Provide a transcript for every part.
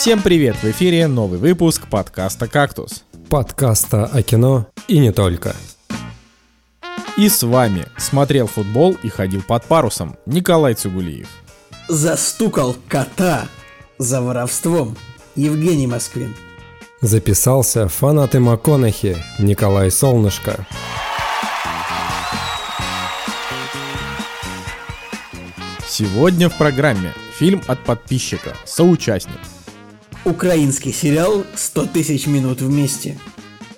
Всем привет! В эфире новый выпуск подкаста «Кактус». Подкаста о кино и не только. И с вами смотрел футбол и ходил под парусом Николай Цугулиев. Застукал кота за воровством Евгений Москвин. Записался фанаты МакКонахи Николай Солнышко. Сегодня в программе фильм от подписчика «Соучастник». Украинский сериал «100 тысяч минут вместе».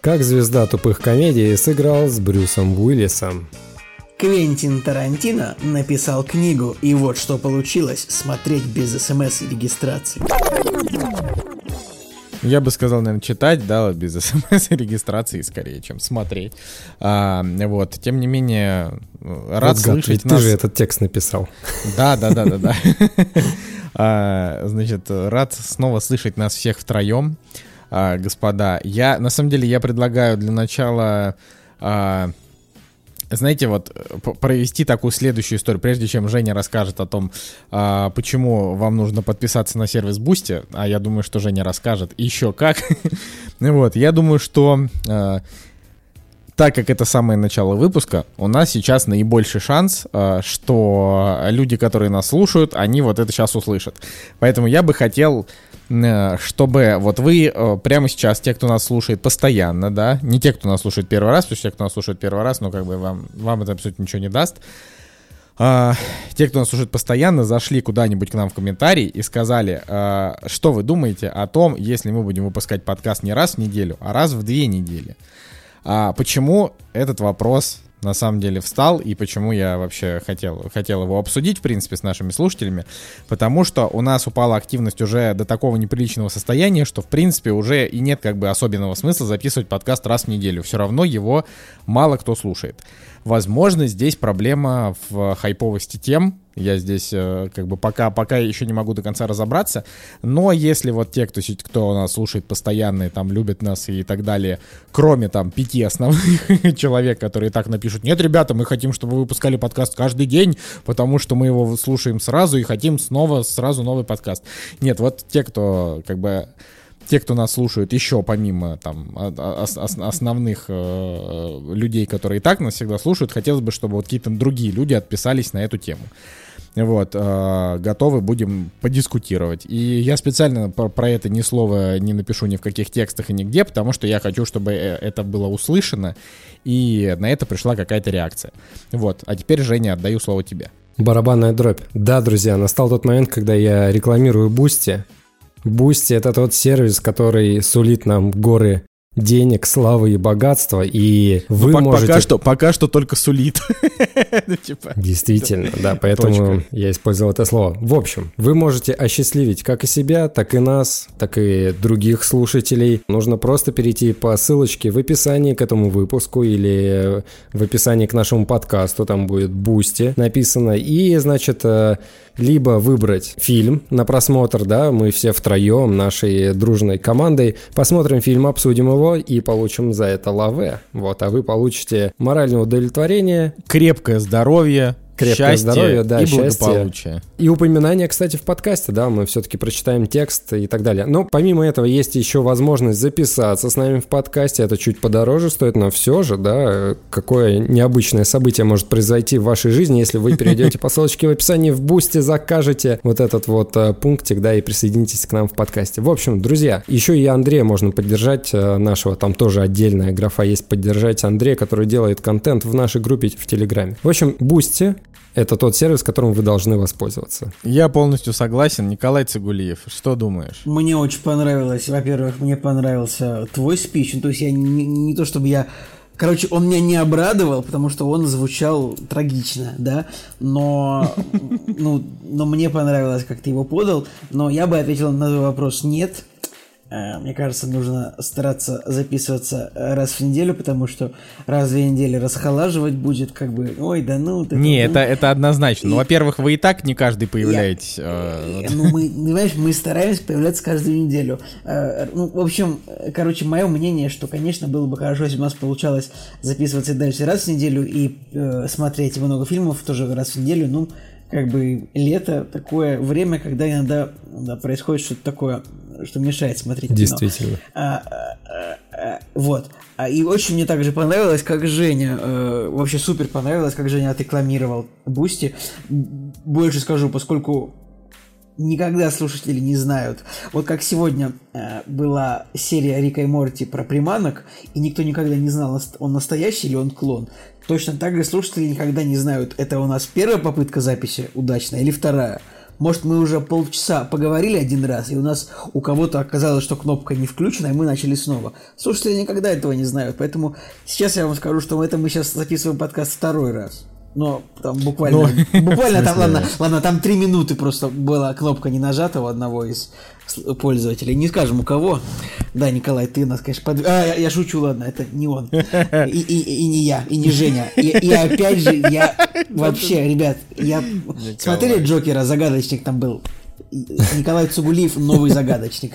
Как звезда тупых комедий сыграл с Брюсом Уиллисом. Квентин Тарантино написал книгу, и вот что получилось смотреть без смс и регистрации. Я бы сказал, наверное, читать, да, без смс и регистрации скорее, чем смотреть. А, вот, тем не менее, рад Вот гад, слышать ведь нас... ты же этот текст написал. Да, да, да, да, да. А, Значит, рад снова слышать нас всех втроем, а, господа. Я, на самом деле, я предлагаю для начала, а, знаете, вот э, провести такую следующую историю, прежде чем Женя расскажет о том, а, почему вам нужно подписаться на сервис Boosty, а я думаю, что Женя расскажет еще как. Вот, я думаю, что а, так как это самое начало выпуска, у нас сейчас наибольший шанс, э, что люди, которые нас слушают, они вот это сейчас услышат. Поэтому я бы хотел, э, чтобы вот вы э, прямо сейчас, те, кто нас слушает постоянно, да, не те, кто нас слушает первый раз, потому что те, кто нас слушает первый раз, ну как бы вам, вам это абсолютно ничего не даст. А, те, кто нас слушает постоянно, зашли куда-нибудь к нам в комментарий и сказали, что вы думаете о том, если мы будем выпускать подкаст не раз в неделю, а раз в две недели. А почему этот вопрос на самом деле встал и почему я вообще хотел, хотел его обсудить, в принципе, с нашими слушателями? Потому что у нас упала активность уже до такого неприличного состояния, что, в принципе, уже и нет как бы особенного смысла записывать подкаст раз в неделю. Все равно его мало кто слушает. Возможно, здесь проблема в хайповости тем, я здесь э, как бы пока, пока еще не могу до конца разобраться, но если вот те, кто, кто нас слушает постоянно и там любят нас и так далее, кроме там пяти основных человек, которые так напишут, нет, ребята, мы хотим, чтобы вы выпускали подкаст каждый день, потому что мы его слушаем сразу и хотим снова сразу новый подкаст. Нет, вот те, кто как бы те, кто нас слушают еще помимо там ос- ос- основных э, людей, которые и так нас всегда слушают, хотелось бы, чтобы вот какие-то другие люди отписались на эту тему. Вот, э, готовы будем подискутировать. И я специально про, про это ни слова не напишу ни в каких текстах и нигде, потому что я хочу, чтобы э, это было услышано, и на это пришла какая-то реакция. Вот, а теперь, Женя, отдаю слово тебе. Барабанная дробь. Да, друзья, настал тот момент, когда я рекламирую Boosty. Boosty — это тот сервис, который сулит нам горы денег, славы и богатства, и вы Ну, можете... пока, что, пока что только сулит. Ну, типа. Действительно, да, поэтому я использовал это слово. В общем, вы можете осчастливить как и себя, так и нас, так и других слушателей. Нужно просто перейти по ссылочке в описании к этому выпуску или в описании к нашему подкасту, там будет Boosty написано, и, значит, э, либо выбрать фильм на просмотр, да, мы все втроем, нашей дружной командой, посмотрим фильм, обсудим его и получим за это лаве. Вот, а вы получите моральное удовлетворение, Крепкое здоровье, Крепкое счастье здоровье, да, и счастье. благополучие. И упоминание, кстати, в подкасте, да, мы все-таки прочитаем текст и так далее. Но помимо этого есть еще возможность записаться с нами в подкасте. Это чуть подороже стоит, но все же, да, какое необычное событие может произойти в вашей жизни, если вы перейдете по ссылочке в описании в Boosty, закажете вот этот вот э, пунктик, да, и присоединитесь к нам в подкасте. В общем, друзья, еще и Андрея можно поддержать, э, нашего, там тоже отдельная графа есть поддержать Андрея, который делает контент в нашей группе в Телеграме. В общем, Boosty это тот сервис, которым вы должны воспользоваться. Я полностью согласен. Николай Цигулиев, что думаешь? Мне очень понравилось, во-первых, мне понравился твой спич, ну, то есть я не, не то чтобы я Короче, он меня не обрадовал, потому что он звучал трагично, да, но, ну, но мне понравилось, как ты его подал, но я бы ответил на твой вопрос «нет», Мне кажется, нужно стараться записываться э, раз в неделю, потому что раз в две недели расхолаживать будет, как бы, ой, да ну... ты- Не, ну, это, это однозначно. Ну, во-первых, вы и так не каждый появляетесь. э, Э, Ну, мы, понимаешь, мы стараемся появляться каждую неделю. Э, Ну, в общем, э, короче, мое мнение, что, конечно, было бы хорошо, если бы у нас получалось записываться и дальше раз в неделю и э, смотреть много фильмов тоже раз в неделю. Ну, как бы лето такое время, когда иногда да, происходит что-то такое что мешает смотреть Действительно. А, а, а, вот. А, и очень мне также понравилось, как Женя, э, вообще супер понравилось, как Женя отрекламировал Boosty. Больше скажу, поскольку никогда слушатели не знают. Вот как сегодня э, была серия Рика и Морти про приманок, и никто никогда не знал, он настоящий или он клон. Точно так же слушатели никогда не знают, это у нас первая попытка записи удачная или вторая. Может, мы уже полчаса поговорили один раз, и у нас у кого-то оказалось, что кнопка не включена, и мы начали снова. Слушатели никогда этого не знают, поэтому сейчас я вам скажу, что это мы сейчас записываем подкаст второй раз. Но там буквально, Но, буквально там, ладно, ладно, там три минуты просто была кнопка не нажата у одного из пользователей. Не скажем у кого. Да, Николай, ты нас, конечно, под... А, я, я шучу, ладно, это не он. И, и, и не я, и не Женя. И, и опять же, я вообще, ребят, я... Смотрели Джокера, загадочник там был? Николай Цугулиев новый загадочник.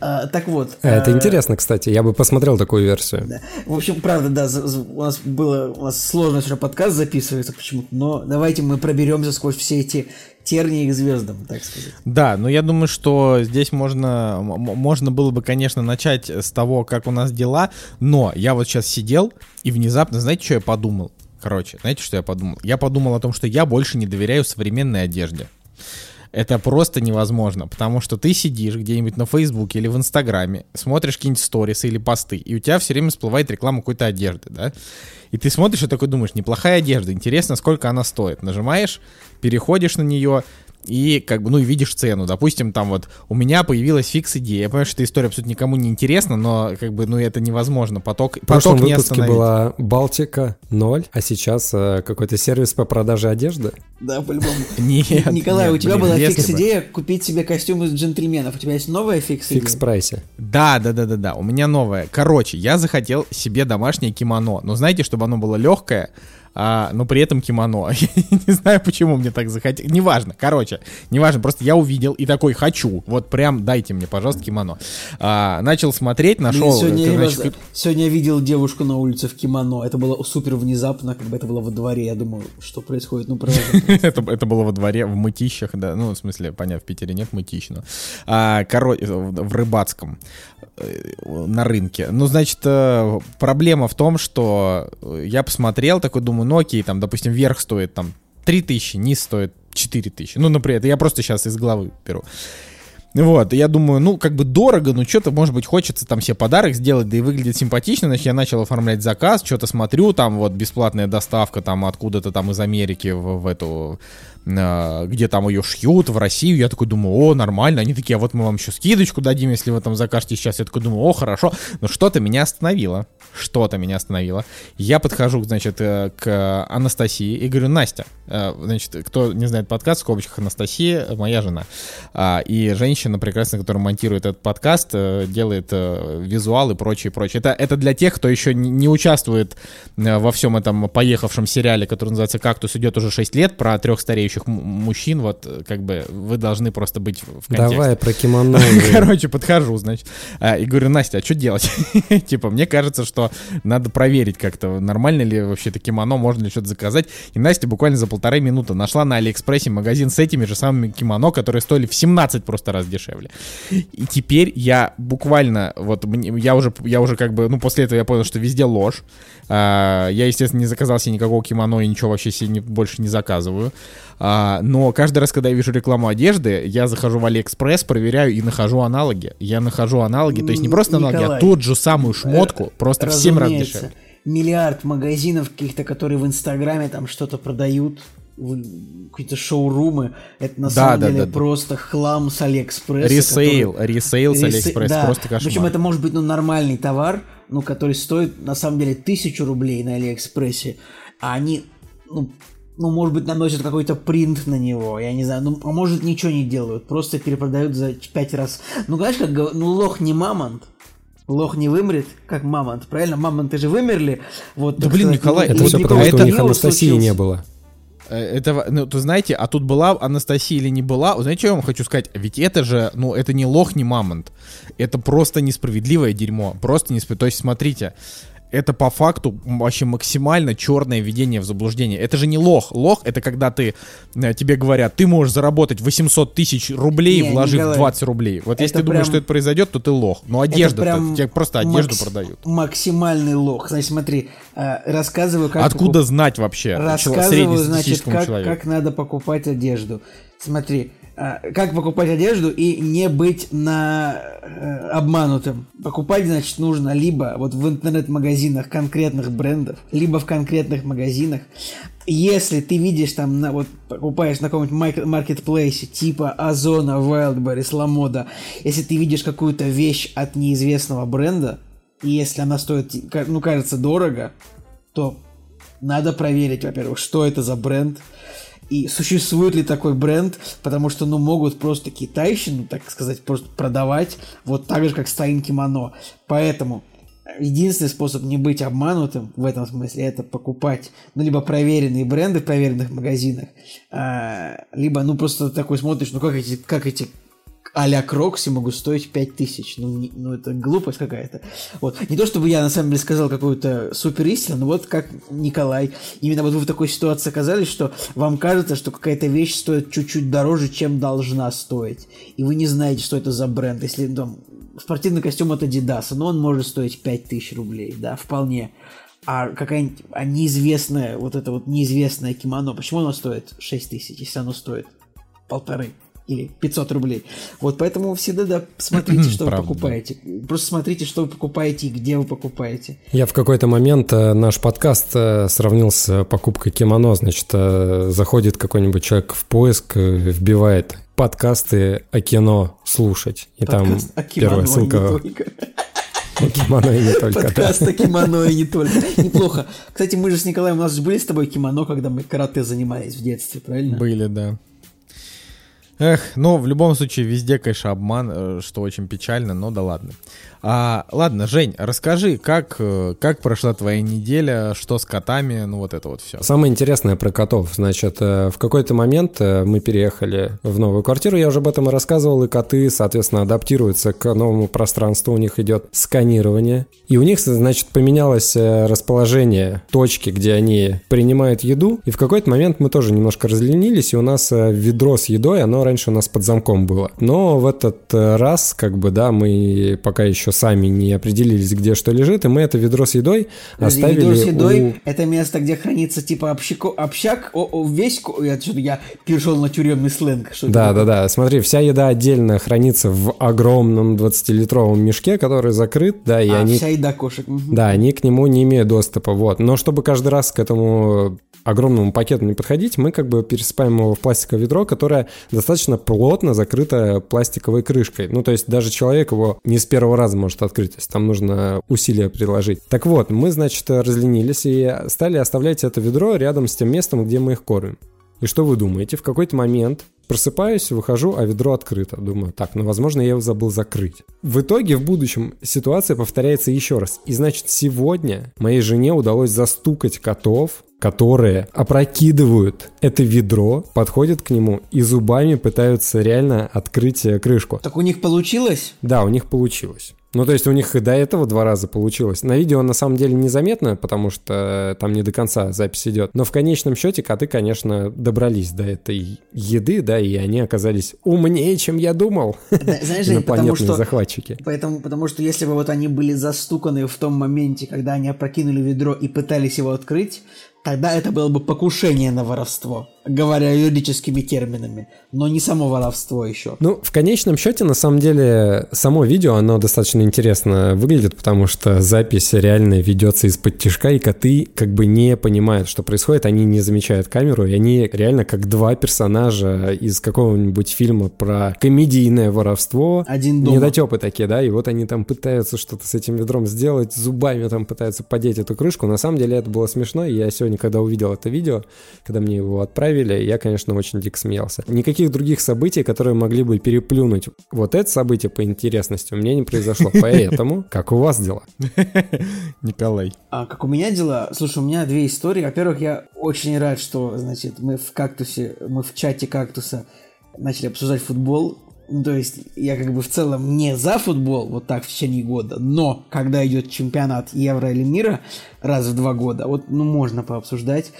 А, так вот. Это а, интересно, кстати. Я бы посмотрел такую версию. Да. В общем, правда, да, у нас было у нас сложно уже подкаст записывается почему-то, но давайте мы проберемся сквозь все эти тернии к звездам, так сказать. Да, но я думаю, что здесь можно, можно было бы, конечно, начать с того, как у нас дела, но я вот сейчас сидел и внезапно, знаете, что я подумал? Короче, знаете, что я подумал? Я подумал о том, что я больше не доверяю современной одежде это просто невозможно, потому что ты сидишь где-нибудь на Фейсбуке или в Инстаграме, смотришь какие-нибудь сторисы или посты, и у тебя все время всплывает реклама какой-то одежды, да? И ты смотришь и такой думаешь, неплохая одежда, интересно, сколько она стоит. Нажимаешь, переходишь на нее, и как бы, ну, и видишь цену. Допустим, там вот у меня появилась фикс-идея. Я понимаю, что эта история абсолютно никому не интересна, но как бы, ну, это невозможно. Поток, В прошлом поток не выпуске остановить. была Балтика 0, а сейчас э, какой-то сервис по продаже одежды. Да, по-любому. Нет, Николай, нет, у тебя блин, была фикс-идея купить себе костюм из джентльменов. У тебя есть новая фикс-идея? Фикс-прайсе. Да, да, да, да, да. У меня новая. Короче, я захотел себе домашнее кимоно. Но знаете, чтобы оно было легкое, а, но при этом кимоно. не знаю, почему мне так захотелось. Неважно, короче, неважно, просто я увидел и такой хочу. Вот прям дайте мне, пожалуйста, кимоно. А, начал смотреть, нашел... Сегодня, это, значит... я, сегодня я видел девушку на улице в кимоно. Это было супер внезапно, как бы это было во дворе. Я думал, что происходит? Ну, правда. это, это было во дворе, в мытищах, да. Ну, в смысле, понятно, в Питере нет мытищ, но... А, короче, в Рыбацком на рынке. Ну, значит, э, проблема в том, что я посмотрел, такой думаю, ну окей, там, допустим, верх стоит там 3000, низ стоит 4000. Ну, например, я просто сейчас из головы беру. Вот, я думаю, ну, как бы дорого, но что-то, может быть, хочется там себе подарок сделать, да и выглядит симпатично, значит, я начал оформлять заказ, что-то смотрю, там вот бесплатная доставка там откуда-то там из Америки в, в эту где там ее шьют, в Россию. Я такой думаю, о, нормально. Они такие, а вот мы вам еще скидочку дадим, если вы там закажете сейчас. Я такой думаю, о, хорошо. Но что-то меня остановило. Что-то меня остановило. Я подхожу, значит, э, к Анастасии и говорю, Настя, э, значит, кто не знает подкаст, в скобочках Анастасия, моя жена. А, и женщина прекрасная, которая монтирует этот подкаст, э, делает визуал и прочее, прочее. Это, это для тех, кто еще не участвует во всем этом поехавшем сериале, который называется «Кактус» идет уже 6 лет, про трех стареющих работающих мужчин, вот как бы вы должны просто быть в контексте. Давай про кимоно. Короче, подхожу, значит, а, и говорю, Настя, а что делать? Типа, мне кажется, что надо проверить как-то, нормально ли вообще это кимоно, можно ли что-то заказать. И Настя буквально за полторы минуты нашла на Алиэкспрессе магазин с этими же самыми кимоно, которые стоили в 17 просто раз дешевле. И теперь я буквально, вот, я уже, я уже как бы, ну, после этого я понял, что везде ложь. А, я, естественно, не заказал себе никакого кимоно и ничего вообще себе больше не заказываю. А, но каждый раз, когда я вижу рекламу одежды, я захожу в Алиэкспресс, проверяю и нахожу аналоги. Я нахожу аналоги, то есть не просто Николай, аналоги, а тот же самую шмотку, просто в 7 раз дешевле. Миллиард магазинов каких-то, которые в Инстаграме там что-то продают, какие-то шоурумы, это на да, самом да, деле да, просто да. хлам с Алиэкспресса. Ресейл, который... ресейл с Алиэкспресс, да. просто кошмар. Причем это может быть ну, нормальный товар, ну, который стоит на самом деле тысячу рублей на Алиэкспрессе, а они ну, ну, может быть, наносят какой-то принт на него, я не знаю, ну, а может, ничего не делают, просто перепродают за пять раз. Ну, знаешь, как, ну, лох не мамонт, лох не вымрет, как мамонт, правильно? Мамонты же вымерли. Вот, да, блин, сказать, Николай, это все потому, что у них Анастасии не было. Э, это, ну, то знаете, а тут была Анастасия или не была, знаете, что я вам хочу сказать? Ведь это же, ну, это не лох, не мамонт. Это просто несправедливое дерьмо. Просто несправедливое. То есть, смотрите, это по факту вообще максимально черное введение в заблуждение. Это же не лох. Лох это когда ты э, тебе говорят, ты можешь заработать 800 тысяч рублей, Не, вложив Николай, 20 рублей. Вот если это ты думаешь, прям- что это произойдет, то ты лох. Но одежда, прям тебе просто одежду макс- продают. Максимальный лох. Значит, смотри, э, рассказываю, как... Откуда знать вообще Рассказываю, значит, как, человеку? как надо покупать одежду. Смотри, как покупать одежду и не быть на э, обманутым. Покупать, значит, нужно либо вот в интернет-магазинах конкретных брендов, либо в конкретных магазинах. Если ты видишь там, на, вот покупаешь на каком-нибудь маркетплейсе типа Озона, Wildberries, Ламода, если ты видишь какую-то вещь от неизвестного бренда, и если она стоит, ну, кажется, дорого, то надо проверить, во-первых, что это за бренд, и существует ли такой бренд, потому что, ну, могут просто китайщину, так сказать, просто продавать, вот так же, как Стаин кимоно. Поэтому единственный способ не быть обманутым в этом смысле, это покупать, ну, либо проверенные бренды в проверенных магазинах, а, либо, ну, просто такой смотришь, ну, как эти, как эти а-ля кроксы могут стоить 5000. Ну, не- ну, это глупость какая-то. Вот. Не то, чтобы я, на самом деле, сказал какую-то супер истину, но вот как Николай. Именно вот вы в такой ситуации оказались, что вам кажется, что какая-то вещь стоит чуть-чуть дороже, чем должна стоить. И вы не знаете, что это за бренд. Если там, спортивный костюм от Adidas, но он может стоить 5000 рублей, да, вполне. А какая-нибудь а неизвестная, вот это вот неизвестное кимоно, почему оно стоит 6 тысяч, если оно стоит полторы или 500 рублей. Вот поэтому всегда да, смотрите, что вы Правда, да. покупаете. Просто смотрите, что вы покупаете и где вы покупаете. Я в какой-то момент э, наш подкаст э, сравнил с покупкой кимоно. Значит, э, заходит какой-нибудь человек в поиск, вбивает подкасты о кино слушать. И Подкаст там первая ссылка о кимоно и не только. да. Подкаст о кимоно и не только. Неплохо. Кстати, мы же с Николаем, у нас же были с тобой кимоно, когда мы карате занимались в детстве, правильно? Были, да. Эх, ну, в любом случае, везде, конечно, обман, э, что очень печально, но да ладно. А, ладно, Жень, расскажи, как, э, как прошла твоя неделя, что с котами, ну вот это вот все. Самое интересное про котов. Значит, э, в какой-то момент э, мы переехали в новую квартиру, я уже об этом и рассказывал, и коты, соответственно, адаптируются к новому пространству, у них идет сканирование. И у них, значит, поменялось расположение точки, где они принимают еду. И в какой-то момент мы тоже немножко разленились, и у нас ведро с едой, оно раньше у нас под замком было. Но в этот раз, как бы, да, мы пока еще сами не определились, где что лежит, и мы это ведро с едой оставили ведро с едой у... это место, где хранится типа общако- общак, о, о, весь, я, я перешел на тюремный сленг. Что это Да, такое? да, да. Смотри, вся еда отдельно хранится в огромном 20-литровом мешке, который закрыт, да, и А, они... вся еда кошек. Да, они к нему не имеют доступа, вот. Но чтобы каждый раз к этому огромному пакету не подходить, мы как бы пересыпаем его в пластиковое ведро, которое достаточно плотно закрыто пластиковой крышкой. Ну, то есть даже человек его не с первого раза может открыть, то есть там нужно усилия приложить. Так вот, мы, значит, разленились и стали оставлять это ведро рядом с тем местом, где мы их кормим. И что вы думаете? В какой-то момент просыпаюсь, выхожу, а ведро открыто. Думаю, так, ну, возможно, я его забыл закрыть. В итоге, в будущем, ситуация повторяется еще раз. И, значит, сегодня моей жене удалось застукать котов, которые опрокидывают это ведро, подходят к нему и зубами пытаются реально открыть э, крышку. Так у них получилось? Да, у них получилось. Ну, то есть у них и до этого два раза получилось. На видео на самом деле незаметно, потому что там не до конца запись идет. Но в конечном счете коты, конечно, добрались до этой еды, да, и они оказались умнее, чем я думал. Да, знаешь, Жень, потому Инопланетные что... захватчики. Поэтому, потому что если бы вот они были застуканы в том моменте, когда они опрокинули ведро и пытались его открыть, тогда это было бы покушение на воровство, говоря юридическими терминами, но не само воровство еще. Ну, в конечном счете, на самом деле, само видео, оно достаточно интересно выглядит, потому что запись реально ведется из-под тяжка, и коты как бы не понимают, что происходит, они не замечают камеру, и они реально как два персонажа из какого-нибудь фильма про комедийное воровство. Один дома. Недотепы такие, да, и вот они там пытаются что-то с этим ведром сделать, зубами там пытаются подеть эту крышку. На самом деле это было смешно, и я сегодня, когда увидел это видео, когда мне его отправили, я, конечно, очень дико смеялся. Никаких других событий, которые могли бы переплюнуть вот это событие по интересности, у меня не произошло. Поэтому, как у вас дела? Николай. А как у меня дела? Слушай, у меня две истории. Во-первых, я очень рад, что, значит, мы в кактусе, мы в чате кактуса начали обсуждать футбол. ну, то есть я как бы в целом не за футбол вот так в течение года, но когда идет чемпионат Евро или мира раз в два года, вот ну можно пообсуждать.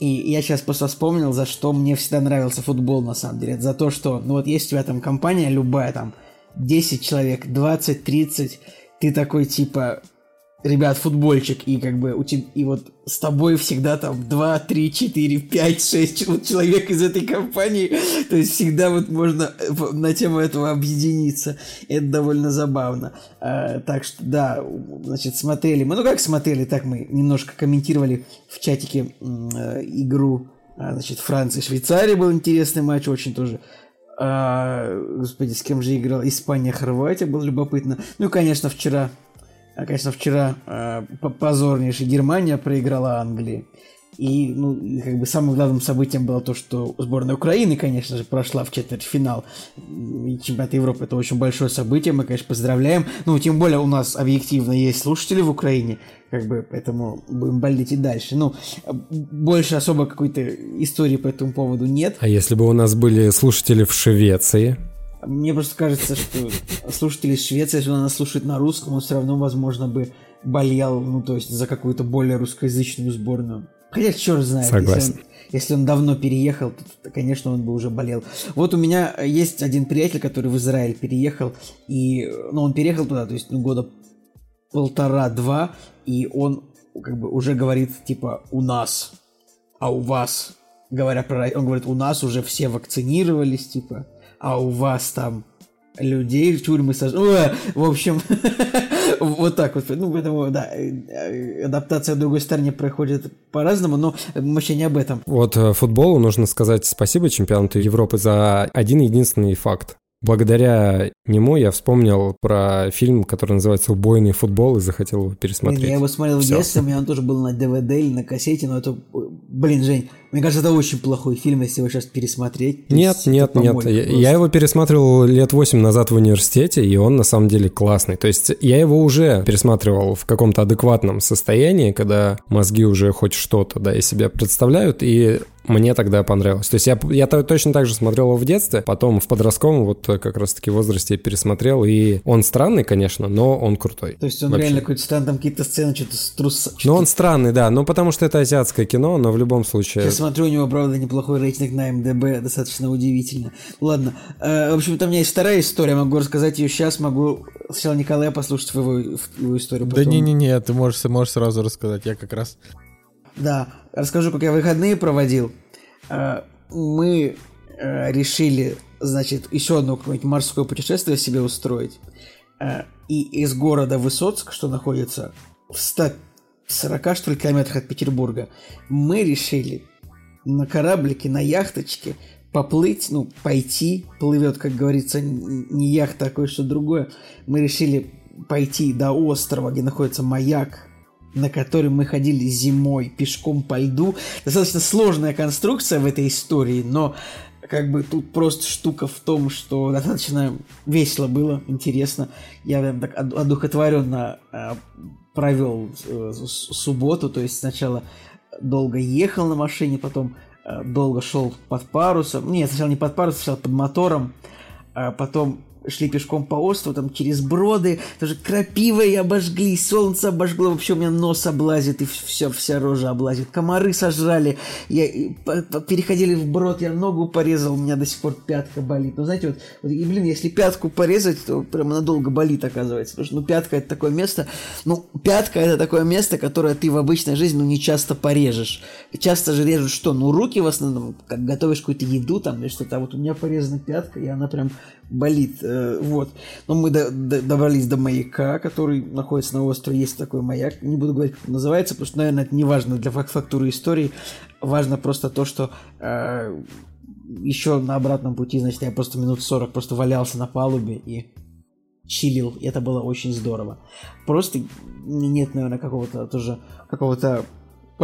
И я сейчас просто вспомнил, за что мне всегда нравился футбол на самом деле. за то, что ну вот есть у тебя там компания любая, там 10 человек, 20, 30, ты такой типа ребят, футбольчик, и как бы у тебя, и вот с тобой всегда там 2, 3, 4, 5, 6 вот человек из этой компании, то есть всегда вот можно э, на тему этого объединиться, это довольно забавно. А, так что, да, значит, смотрели мы, ну как смотрели, так мы немножко комментировали в чатике э, игру, а, значит, Франция-Швейцария был интересный матч, очень тоже а, господи, с кем же играл? Испания, Хорватия, было любопытно. Ну, конечно, вчера а, конечно, вчера э, позорнейшая Германия проиграла Англии. И, ну, как бы самым главным событием было то, что сборная Украины, конечно же, прошла в четвертьфинал. И чемпионат Европы это очень большое событие, мы, конечно, поздравляем. Ну, тем более у нас объективно есть слушатели в Украине, как бы, поэтому будем болеть и дальше. Ну, больше особо какой-то истории по этому поводу нет. А если бы у нас были слушатели в Швеции? Мне просто кажется, что слушатели Швеции, если он нас слушает на русском, он все равно, возможно, бы болел, ну, то есть за какую-то более русскоязычную сборную. Хотя черт знает, Согласен. Если, он, если он давно переехал, то, то, конечно, он бы уже болел. Вот у меня есть один приятель, который в Израиль переехал, и, ну, он переехал туда, то есть, ну, года полтора-два, и он как бы уже говорит, типа, у нас, а у вас, говоря про... Он говорит, у нас уже все вакцинировались, типа, а у вас там людей в тюрьмы сажают. В общем, вот так вот. Ну, поэтому, да, адаптация в другой стороне проходит по-разному, но вообще не об этом. Вот э, футболу нужно сказать спасибо чемпионату Европы за один единственный факт. Благодаря нему я вспомнил про фильм, который называется «Убойный футбол» и захотел его пересмотреть. Я его смотрел в детстве, у меня он тоже был на ДВД или на кассете, но это... Блин, Жень, мне кажется, это очень плохой фильм, если его сейчас пересмотреть. Нет, нет, нет. Я, я его пересматривал лет восемь назад в университете, и он на самом деле классный. То есть я его уже пересматривал в каком-то адекватном состоянии, когда мозги уже хоть что-то, да, из себя представляют, и мне тогда понравилось. То есть я, я точно так же смотрел его в детстве, потом в подростковом вот как раз-таки возрасте пересмотрел, и он странный, конечно, но он крутой. То есть он вообще. реально какой-то странный, там какие-то сцены, что-то с трус... Ну он странный, да, ну потому что это азиатское кино, но в любом случае... Я смотрю, у него, правда, неплохой рейтинг на МДБ, достаточно удивительно. Ладно, э, в общем, там у меня есть вторая история, могу рассказать ее сейчас, могу сначала Николая послушать его, его историю. Потом... Да не-не-не, ты можешь, можешь сразу рассказать, я как раз... Да, расскажу, как я выходные проводил. Э, мы э, решили, значит, еще одно какое-нибудь морское путешествие себе устроить. Э, и из города Высоцк, что находится в 140, что ли, километрах от Петербурга, мы решили на кораблике, на яхточке поплыть, ну, пойти, плывет, как говорится, не яхта, а кое-что другое. Мы решили пойти до острова, где находится маяк, на котором мы ходили зимой пешком по льду. Достаточно сложная конструкция в этой истории, но как бы тут просто штука в том, что достаточно весело было, интересно. Я прям так одухотворенно э, провел э, субботу, то есть сначала долго ехал на машине, потом э, долго шел под парусом. Нет, сначала не под парусом, сначала под мотором, а потом шли пешком по острову, там через броды, тоже крапивой обожгли, солнце обожгло, вообще у меня нос облазит и все, вся рожа облазит. Комары сожрали, я, переходили в брод, я ногу порезал, у меня до сих пор пятка болит. Ну, знаете, вот, вот и, блин, если пятку порезать, то прямо надолго болит, оказывается. Потому что, ну, пятка это такое место, ну, пятка это такое место, которое ты в обычной жизни, ну, не часто порежешь. Часто же режут что? Ну, руки в основном, как готовишь какую-то еду там или что-то. А вот у меня порезана пятка, и она прям болит. Э, вот. Но мы до, до, добрались до маяка, который находится на острове. Есть такой маяк. Не буду говорить, как он называется, потому что, наверное, это не важно для фактуры истории. Важно просто то, что э, еще на обратном пути, значит, я просто минут 40 просто валялся на палубе и чилил. И это было очень здорово. Просто нет, наверное, какого-то тоже какого-то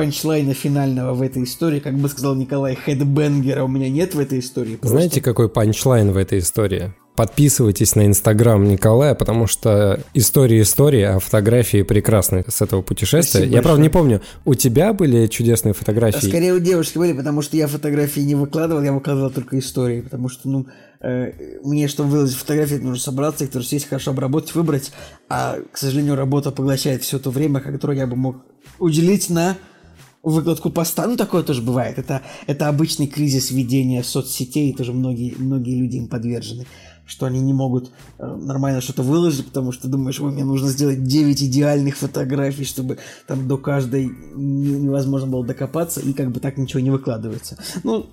панчлайна финального в этой истории, как бы сказал Николай, хедбенгера у меня нет в этой истории. Просто... Знаете, какой панчлайн в этой истории? Подписывайтесь на инстаграм Николая, потому что истории истории, а фотографии прекрасные с этого путешествия. Спасибо я, правда, большое. не помню, у тебя были чудесные фотографии? Скорее у девушки были, потому что я фотографии не выкладывал, я выкладывал только истории, потому что, ну, э, мне, чтобы выложить фотографии, нужно собраться, их тоже сесть, хорошо обработать, выбрать, а, к сожалению, работа поглощает все то время, которое я бы мог уделить на выкладку поста. Ну, такое тоже бывает. Это, это обычный кризис ведения соцсетей, тоже многие, многие люди им подвержены что они не могут э, нормально что-то выложить, потому что думаешь, ой, мне нужно сделать 9 идеальных фотографий, чтобы там до каждой не- невозможно было докопаться, и как бы так ничего не выкладывается. Ну,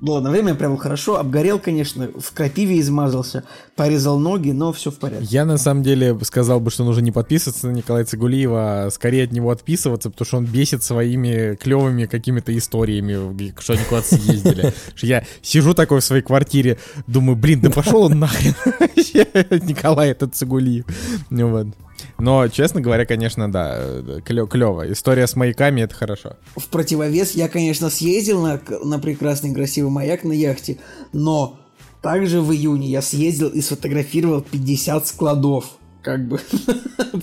ладно, время я провел хорошо, обгорел, конечно, в крапиве измазался, порезал ноги, но все в порядке. Я на самом деле сказал бы, что нужно не подписываться на Николая Цигулиева, а скорее от него отписываться, потому что он бесит своими клевыми какими-то историями, что они куда-то съездили. Я сижу такой в своей квартире, думаю, блин, да пошел он нахрен. Николай этот Цигулиев. Ну вот. Но, честно говоря, конечно, да, клево. История с маяками — это хорошо. В противовес я, конечно, съездил на, на прекрасный красивый маяк на яхте, но также в июне я съездил и сфотографировал 50 складов. Как бы.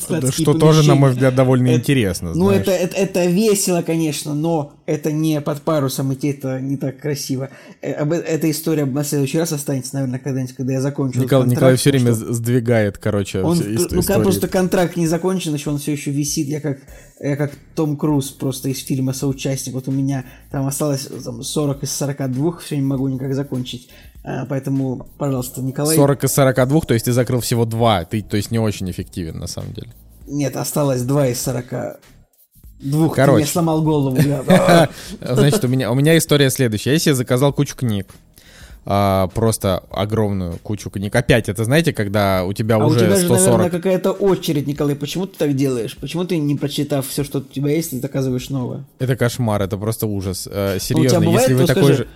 Да, Что тоже, на мой взгляд, довольно Это- интересно. Ну, знаешь. это, это, это весело, конечно, но это не под парусом идти, это не так красиво. Э, об- Эта история на следующий раз останется, наверное, когда-нибудь, когда я закончу. контракт, Николай все время что сдвигает, короче, Он, все ну, истории. просто контракт не закончен, еще он все еще висит. Я как, я как Том Круз просто из фильма соучастник. Вот у меня там осталось там, 40 из 42, все не могу никак закончить. А, поэтому, пожалуйста, Николай. 40 из 42, то есть ты закрыл всего 2, ты, то есть не очень эффективен на самом деле. Нет, осталось 2 из 40. Двух, ты Короче. мне сломал голову. Значит, у меня, у меня история следующая. Я себе заказал кучу книг. А, просто огромную кучу книг. Опять, это знаете, когда у тебя А у уже тебя же, 140... наверное, какая-то очередь, Николай. Почему ты так делаешь? Почему ты, не прочитав все, что у тебя есть, ты заказываешь новое? Это кошмар, это просто ужас. Э, у серьезно, бывает, если вы такой скажи, же...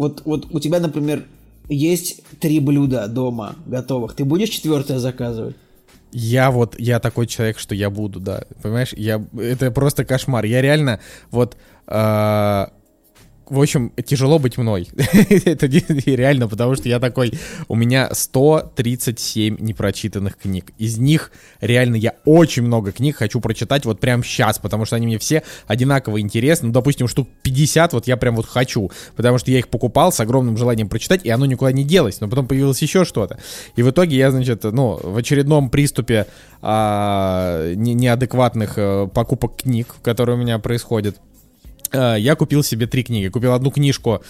Вот, вот у тебя, например, есть три блюда дома готовых. Ты будешь четвертое заказывать? Я вот, я такой человек, что я буду, да. Понимаешь, я, это просто кошмар. Я реально, вот, э, в общем, тяжело быть мной. это реально, потому что я такой, у меня 137 непрочитанных книг. Из них реально я очень много книг хочу прочитать вот прямо сейчас, потому что они мне все одинаково интересны. Ну, допустим, штук 50 вот я прям вот хочу, потому что я их покупал с огромным желанием прочитать, и оно никуда не делось. Но потом появилось еще что-то. И в итоге я, значит, ну, в очередном приступе а, не- неадекватных э, покупок книг, которые у меня происходят, я купил себе три книги. Купил одну книжку,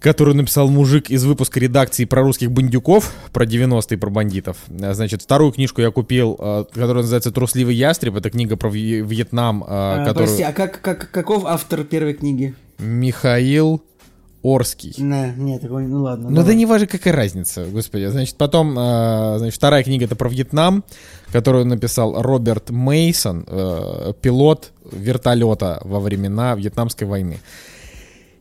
которую написал мужик из выпуска редакции про русских бандюков, про 90-е, про бандитов. Э, Значит, вторую книжку я купил, э, которая называется «Трусливый ястреб». Это книга про Вье- Вьетнам, э, А, которую... Прости, а как, как, каков автор первой книги? Михаил Орский. Не, нет, такой, ну ладно. Ну да давай. не важно, какая разница, господи. Значит, потом, э, значит, вторая книга это про Вьетнам, которую написал Роберт Мейсон, пилот вертолета во времена Вьетнамской войны.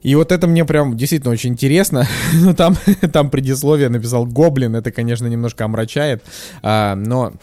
И вот это мне прям действительно очень интересно. Ну, там, там предисловие написал Гоблин, это, конечно, немножко омрачает, а, но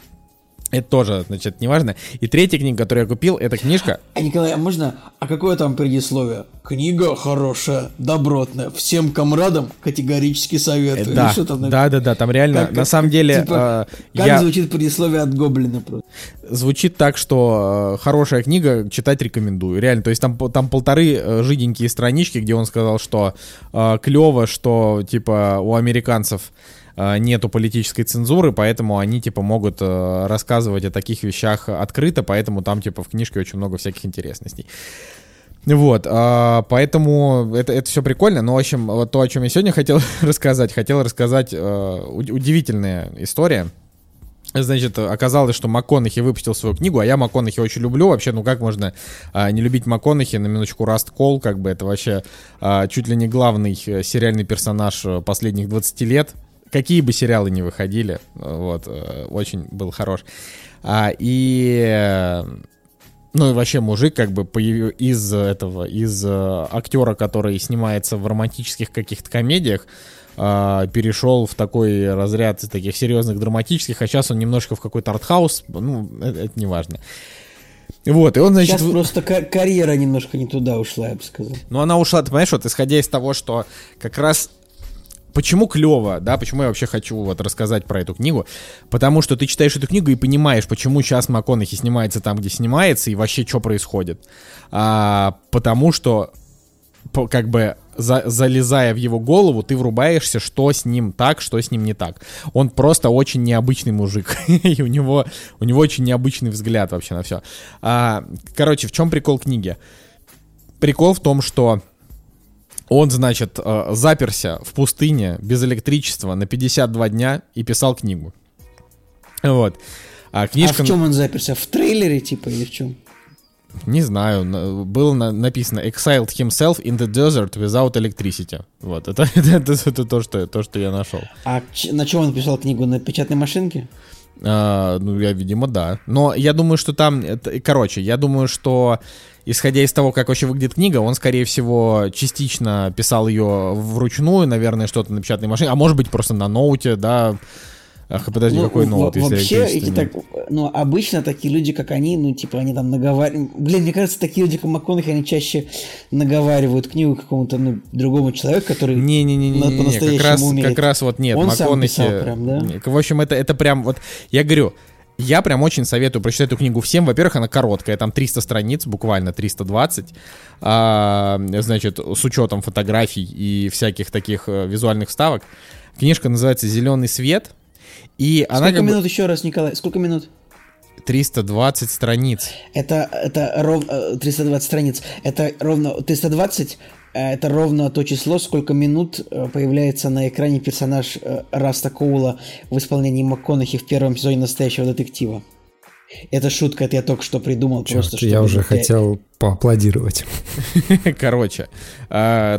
это тоже, значит, неважно. И третья книга, которую я купил, это книжка А, Николай, а можно, а какое там предисловие? Книга хорошая, добротная, всем комрадам категорически советую. Да, что там да, да, да, там реально, Как- на как- самом деле, типа, э, Как я звучит предисловие от Гоблина просто? звучит так, что э, хорошая книга, читать рекомендую. Реально, то есть там, там полторы э, жиденькие странички, где он сказал, что э, клево, что типа у американцев нету политической цензуры, поэтому они типа могут э, рассказывать о таких вещах открыто, поэтому там типа в книжке очень много всяких интересностей. Вот, а, поэтому это, это все прикольно, но, в общем, вот то, о чем я сегодня хотел рассказать, хотел рассказать э, уд- удивительная история. Значит, оказалось, что МакКонахи выпустил свою книгу, а я МакКонахи очень люблю. Вообще, ну как можно а, не любить МакКонахи? На минуточку Раст Кол, как бы это вообще а, чуть ли не главный э, сериальный персонаж э, последних 20 лет. Какие бы сериалы ни выходили, вот, э, очень был хорош. А, и ну и вообще мужик как бы из этого, из э, актера, который снимается в романтических каких-то комедиях, а, перешел в такой разряд таких серьезных драматических, а сейчас он немножко в какой-то артхаус, ну, это, это не важно. Вот, и он, значит... Сейчас просто ка- карьера немножко не туда ушла, я бы сказал. Ну, она ушла, ты понимаешь, вот исходя из того, что как раз почему клево, да, почему я вообще хочу вот рассказать про эту книгу? Потому что ты читаешь эту книгу и понимаешь, почему сейчас МакКонахи снимается там, где снимается, и вообще что происходит. А, потому что как бы за, залезая в его голову, ты врубаешься, что с ним так, что с ним не так. Он просто очень необычный мужик, и у него, у него очень необычный взгляд вообще на все. А, короче, в чем прикол книги? Прикол в том, что он, значит, э, заперся в пустыне без электричества на 52 дня и писал книгу. Вот. А, книжка... а в чем он заперся? В трейлере, типа, или в чем? Не знаю, было на, написано exiled himself in the desert without electricity. Вот, это, это, это, это то, что, то, что я нашел. А на чем он написал книгу? На печатной машинке? А, ну, я, видимо, да. Но я думаю, что там... Это, короче, я думаю, что исходя из того, как вообще выглядит книга, он, скорее всего, частично писал ее вручную, наверное, что-то на печатной машине, а может быть, просто на ноуте, да, Ах, подожди, ну, какой ноут, если Вообще, эти так, ну, обычно такие люди, как они, ну, типа, они там наговаривают... Блин, мне кажется, такие люди, как МакКонахи, они чаще наговаривают книгу какому-то, ну, другому человеку, который Не-не-не, как раз, умеет. как раз вот нет, Он МакКонахи... Сам прям, да? В общем, это, это прям вот... Я говорю, я прям очень советую прочитать эту книгу всем. Во-первых, она короткая, там 300 страниц, буквально 320. А, значит, с учетом фотографий и всяких таких э, визуальных вставок. Книжка называется «Зеленый свет». И Сколько она минут бы... еще раз, Николай? Сколько минут? 320 страниц. Это, это ровно 320 э, страниц. Это ровно 320 э, это ровно то число, сколько минут э, появляется на экране персонаж Раста Коула в исполнении МакКонахи в первом сезоне настоящего детектива. Это шутка, это я только что придумал. Черт, просто, я уже хотел поаплодировать. Короче,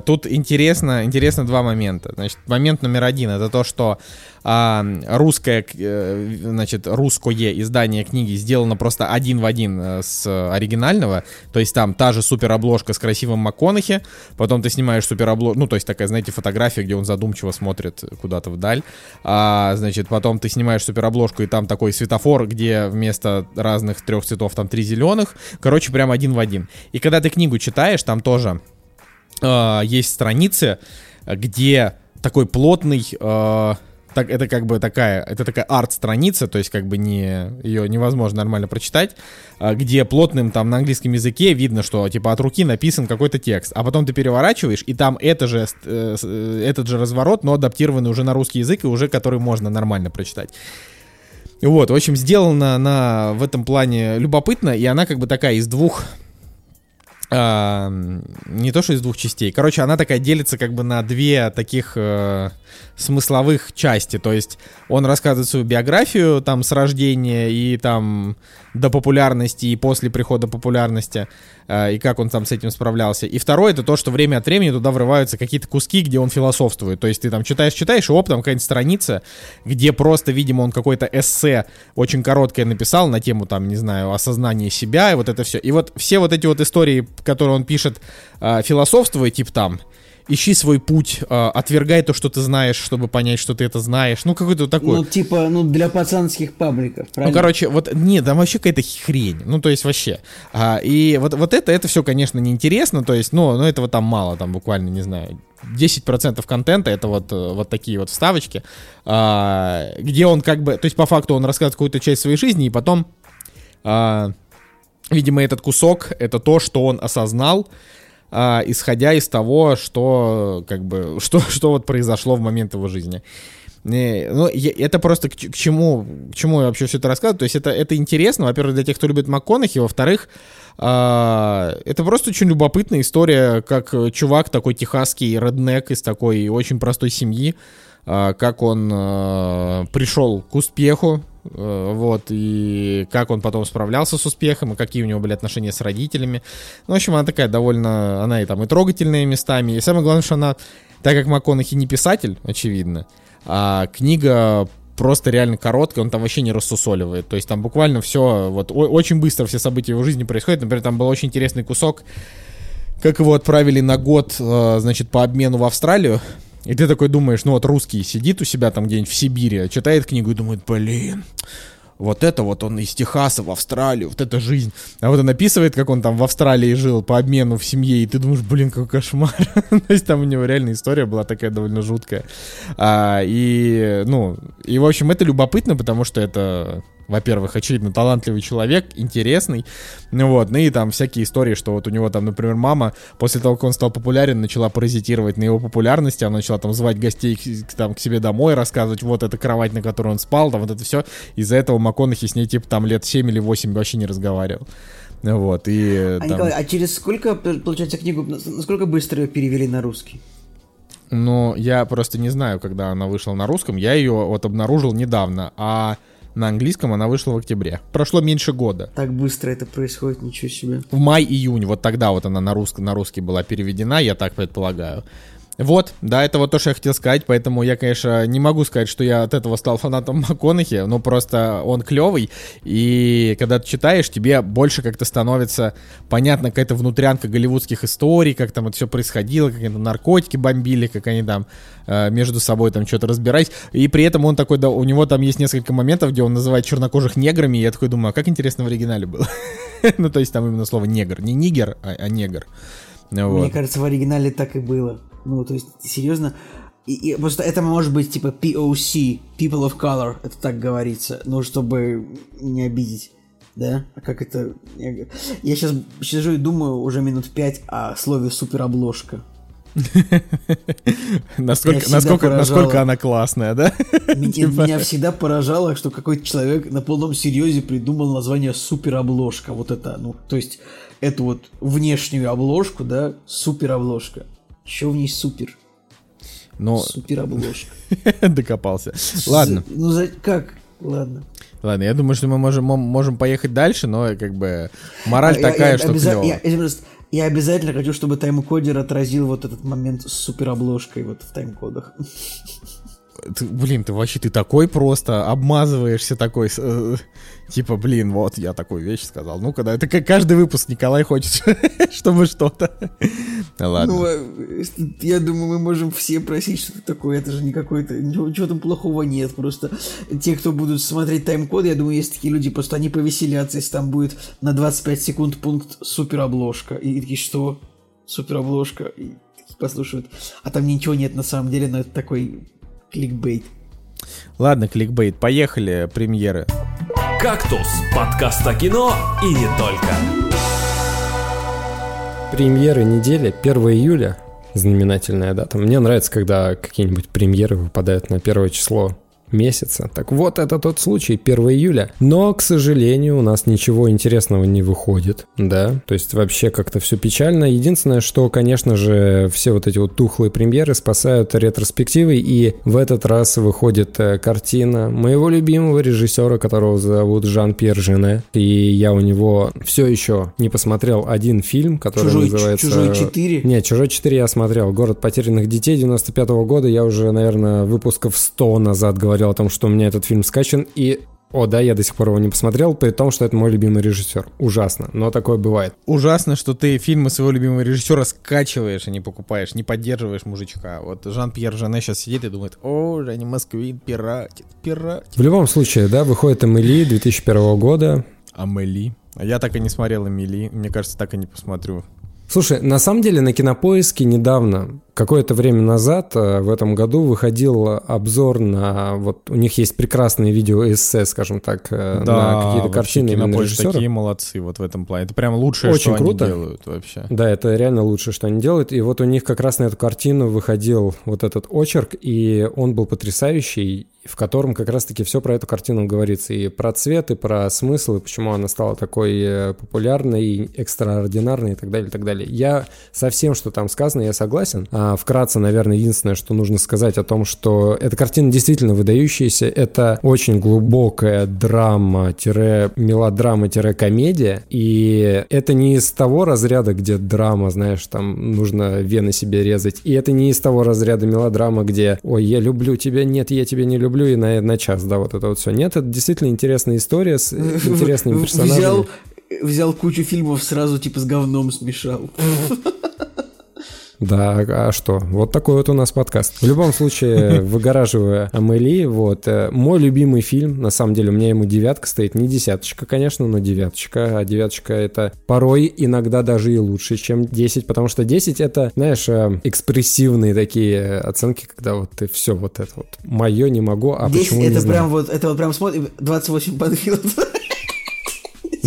тут интересно, интересно два момента. Значит, момент номер один это то, что а, русское, э, значит, русское издание книги сделано просто один в один э, с оригинального, то есть там та же супер обложка с красивым МакКонахи, потом ты снимаешь супер обложку, ну, то есть такая, знаете, фотография, где он задумчиво смотрит куда-то вдаль, а, значит, потом ты снимаешь супер обложку, и там такой светофор, где вместо разных трех цветов там три зеленых, короче, прям один в один. И когда ты книгу читаешь, там тоже э, есть страницы, где такой плотный... Э, так, это как бы такая, это такая арт-страница, то есть как бы не, ее невозможно нормально прочитать, а, где плотным там на английском языке видно, что типа от руки написан какой-то текст, а потом ты переворачиваешь, и там это же, э, э, этот же разворот, но адаптированный уже на русский язык, и уже который можно нормально прочитать. Вот, в общем, сделана на в этом плане любопытно, и она как бы такая из двух а, не то что из двух частей. Короче, она такая делится как бы на две таких э, смысловых части. То есть он рассказывает свою биографию там с рождения и там до популярности и после прихода популярности, э, и как он там с этим справлялся. И второе, это то, что время от времени туда врываются какие-то куски, где он философствует. То есть ты там читаешь-читаешь, и оп, там какая-нибудь страница, где просто, видимо, он какое-то эссе очень короткое написал на тему, там, не знаю, осознания себя, и вот это все. И вот все вот эти вот истории, которые он пишет, э, философствуя, типа там, ищи свой путь, э, отвергай то, что ты знаешь, чтобы понять, что ты это знаешь. Ну, какой-то такой. Ну, типа, ну, для пацанских пабликов, правильно? Ну, короче, вот, нет, там вообще какая-то хрень. Ну, то есть, вообще. А, и вот, вот это, это все, конечно, неинтересно, то есть, ну, ну, этого там мало, там буквально, не знаю, 10% контента это вот, э, вот такие вот вставочки, а, где он как бы, то есть по факту он рассказывает какую-то часть своей жизни, и потом, а, видимо, этот кусок это то, что он осознал, а, исходя из того, что как бы что что вот произошло в момент его жизни. Ну, это просто к, к чему, к чему я вообще все это рассказываю. То есть это, это интересно, во-первых, для тех, кто любит МакКонахи, во-вторых, а, это просто очень любопытная история, как чувак такой техасский реднек из такой очень простой семьи, а, как он а, пришел к успеху, Э, вот, и как он потом справлялся с успехом, и какие у него были отношения с родителями. Ну, в общем, она такая довольно, она и там и трогательная местами, и самое главное, что она, так как МакКонахи не писатель, очевидно, а книга просто реально короткая, он там вообще не рассусоливает. То есть там буквально все, вот очень быстро все события его жизни происходят. Например, там был очень интересный кусок, как его отправили на год, э, значит, по обмену в Австралию. И ты такой думаешь, ну вот русский сидит у себя там где-нибудь в Сибири, читает книгу и думает, блин, вот это вот он из Техаса в Австралию, вот это жизнь. А вот он описывает, как он там в Австралии жил по обмену в семье, и ты думаешь, блин, какой кошмар. То есть там у него реально история была такая довольно жуткая. А, и, ну, и, в общем, это любопытно, потому что это во-первых, очевидно, талантливый человек, интересный, ну вот, ну и там всякие истории, что вот у него там, например, мама после того, как он стал популярен, начала паразитировать на его популярности, она начала там звать гостей к, там, к себе домой, рассказывать, вот эта кровать, на которой он спал, там вот это все, из-за этого МакКонахи с ней типа там лет 7 или 8 вообще не разговаривал. Вот, и... А, там... Николай, а через сколько, получается, книгу, насколько быстро ее перевели на русский? Ну, я просто не знаю, когда она вышла на русском, я ее вот обнаружил недавно, а на английском она вышла в октябре. Прошло меньше года. Так быстро это происходит, ничего себе. В май-июнь, вот тогда вот она на, русский, на русский была переведена, я так предполагаю. Вот, да, это вот то, что я хотел сказать, поэтому я, конечно, не могу сказать, что я от этого стал фанатом МакКонахи, но просто он клевый, и когда ты читаешь, тебе больше как-то становится понятно какая-то внутрянка голливудских историй, как там это все происходило, как они наркотики бомбили, как они там э, между собой там что-то разбирались, и при этом он такой, да, у него там есть несколько моментов, где он называет чернокожих неграми, и я такой думаю, а как интересно в оригинале было. ну, то есть там именно слово негр, не нигер, а, а негр. Мне кажется, в оригинале так и было. Ну, то есть, серьезно, и, и просто это может быть типа POC, People of Color, это так говорится, ну, чтобы не обидеть. Да? А как это... Я, я сейчас сижу и думаю уже минут пять о слове суперобложка. насколько, насколько, насколько она классная, да? Меня, типа... меня всегда поражало, что какой-то человек на полном серьезе придумал название суперобложка. Вот это, ну, то есть эту вот внешнюю обложку, да, суперобложка. Что в ней супер? Но... Супер обложка. Докопался. Ладно. Ну, как? Ладно. Ладно, я думаю, что мы можем, можем поехать дальше, но как бы мораль я, такая, что обяза... я, обязательно хочу, чтобы тайм-кодер отразил вот этот момент с суперобложкой вот в тайм-кодах. Ты, блин, ты вообще ты такой просто обмазываешься такой, э, типа, блин, вот я такую вещь сказал. Ну, когда это как каждый выпуск Николай хочет, чтобы что-то. Ладно. Ну, э, я думаю, мы можем все просить что-то такое. Это же не какой-то ничего, там плохого нет. Просто те, кто будут смотреть тайм-код, я думаю, есть такие люди, просто они повеселятся, если там будет на 25 секунд пункт суперобложка. И такие, что? Суперобложка. И послушают. А там ничего нет на самом деле, но это такой Кликбейт. Ладно, кликбейт, поехали, премьеры. «Кактус» — подкаст о кино и не только. Премьеры недели 1 июля, знаменательная дата. Мне нравится, когда какие-нибудь премьеры выпадают на первое число месяца. Так вот, это тот случай, 1 июля. Но, к сожалению, у нас ничего интересного не выходит, да, то есть вообще как-то все печально. Единственное, что, конечно же, все вот эти вот тухлые премьеры спасают ретроспективы, и в этот раз выходит э, картина моего любимого режиссера, которого зовут Жан-Пьер Жене, и я у него все еще не посмотрел один фильм, который Чужой, называется... Чужой 4? Нет, Чужой 4 я смотрел. Город потерянных детей 95 -го года, я уже, наверное, выпусков 100 назад говорил говорил о том, что у меня этот фильм скачан, и о, да, я до сих пор его не посмотрел, при том, что это мой любимый режиссер. Ужасно, но такое бывает. Ужасно, что ты фильмы своего любимого режиссера скачиваешь, а не покупаешь, не поддерживаешь мужичка. Вот Жан-Пьер Жане сейчас сидит и думает, о, Женя Москвин пиратит, пиратит. В любом случае, да, выходит Амели 2001 года. Амели? Я так и не смотрел Амели, мне кажется, так и не посмотрю. Слушай, на самом деле на Кинопоиске недавно, какое-то время назад, э, в этом году, выходил обзор на... Вот у них есть прекрасные видео-эссе, скажем так, э, да, на какие-то картины именно режиссера. такие молодцы вот в этом плане. Это прям лучшее, Очень что круто. они делают вообще. Да, это реально лучшее, что они делают. И вот у них как раз на эту картину выходил вот этот очерк, и он был потрясающий в котором как раз-таки все про эту картину говорится. И про цвет, и про смысл, и почему она стала такой э, популярной, и экстраординарной, и так далее, и так далее. Я со всем, что там сказано, я согласен. А вкратце, наверное, единственное, что нужно сказать о том, что эта картина действительно выдающаяся. Это очень глубокая драма-мелодрама-комедия. И это не из того разряда, где драма, знаешь, там нужно вены себе резать. И это не из того разряда мелодрама, где «Ой, я люблю тебя, нет, я тебя не люблю» люблю и на, на час, да, вот это вот все. Нет, это действительно интересная история с интересными персонажами. Взял, взял кучу фильмов, сразу типа с говном смешал. Да, а что? Вот такой вот у нас подкаст. В любом случае, выгораживая Амели, вот, э, мой любимый фильм, на самом деле, у меня ему девятка стоит, не десяточка, конечно, но девяточка, а девяточка это порой иногда даже и лучше, чем 10, потому что 10 это, знаешь, э, экспрессивные такие оценки, когда вот ты все вот это вот, мое не могу, а 10 почему это не прям знаю. вот, это вот прям смотрим, 28 Банфилд.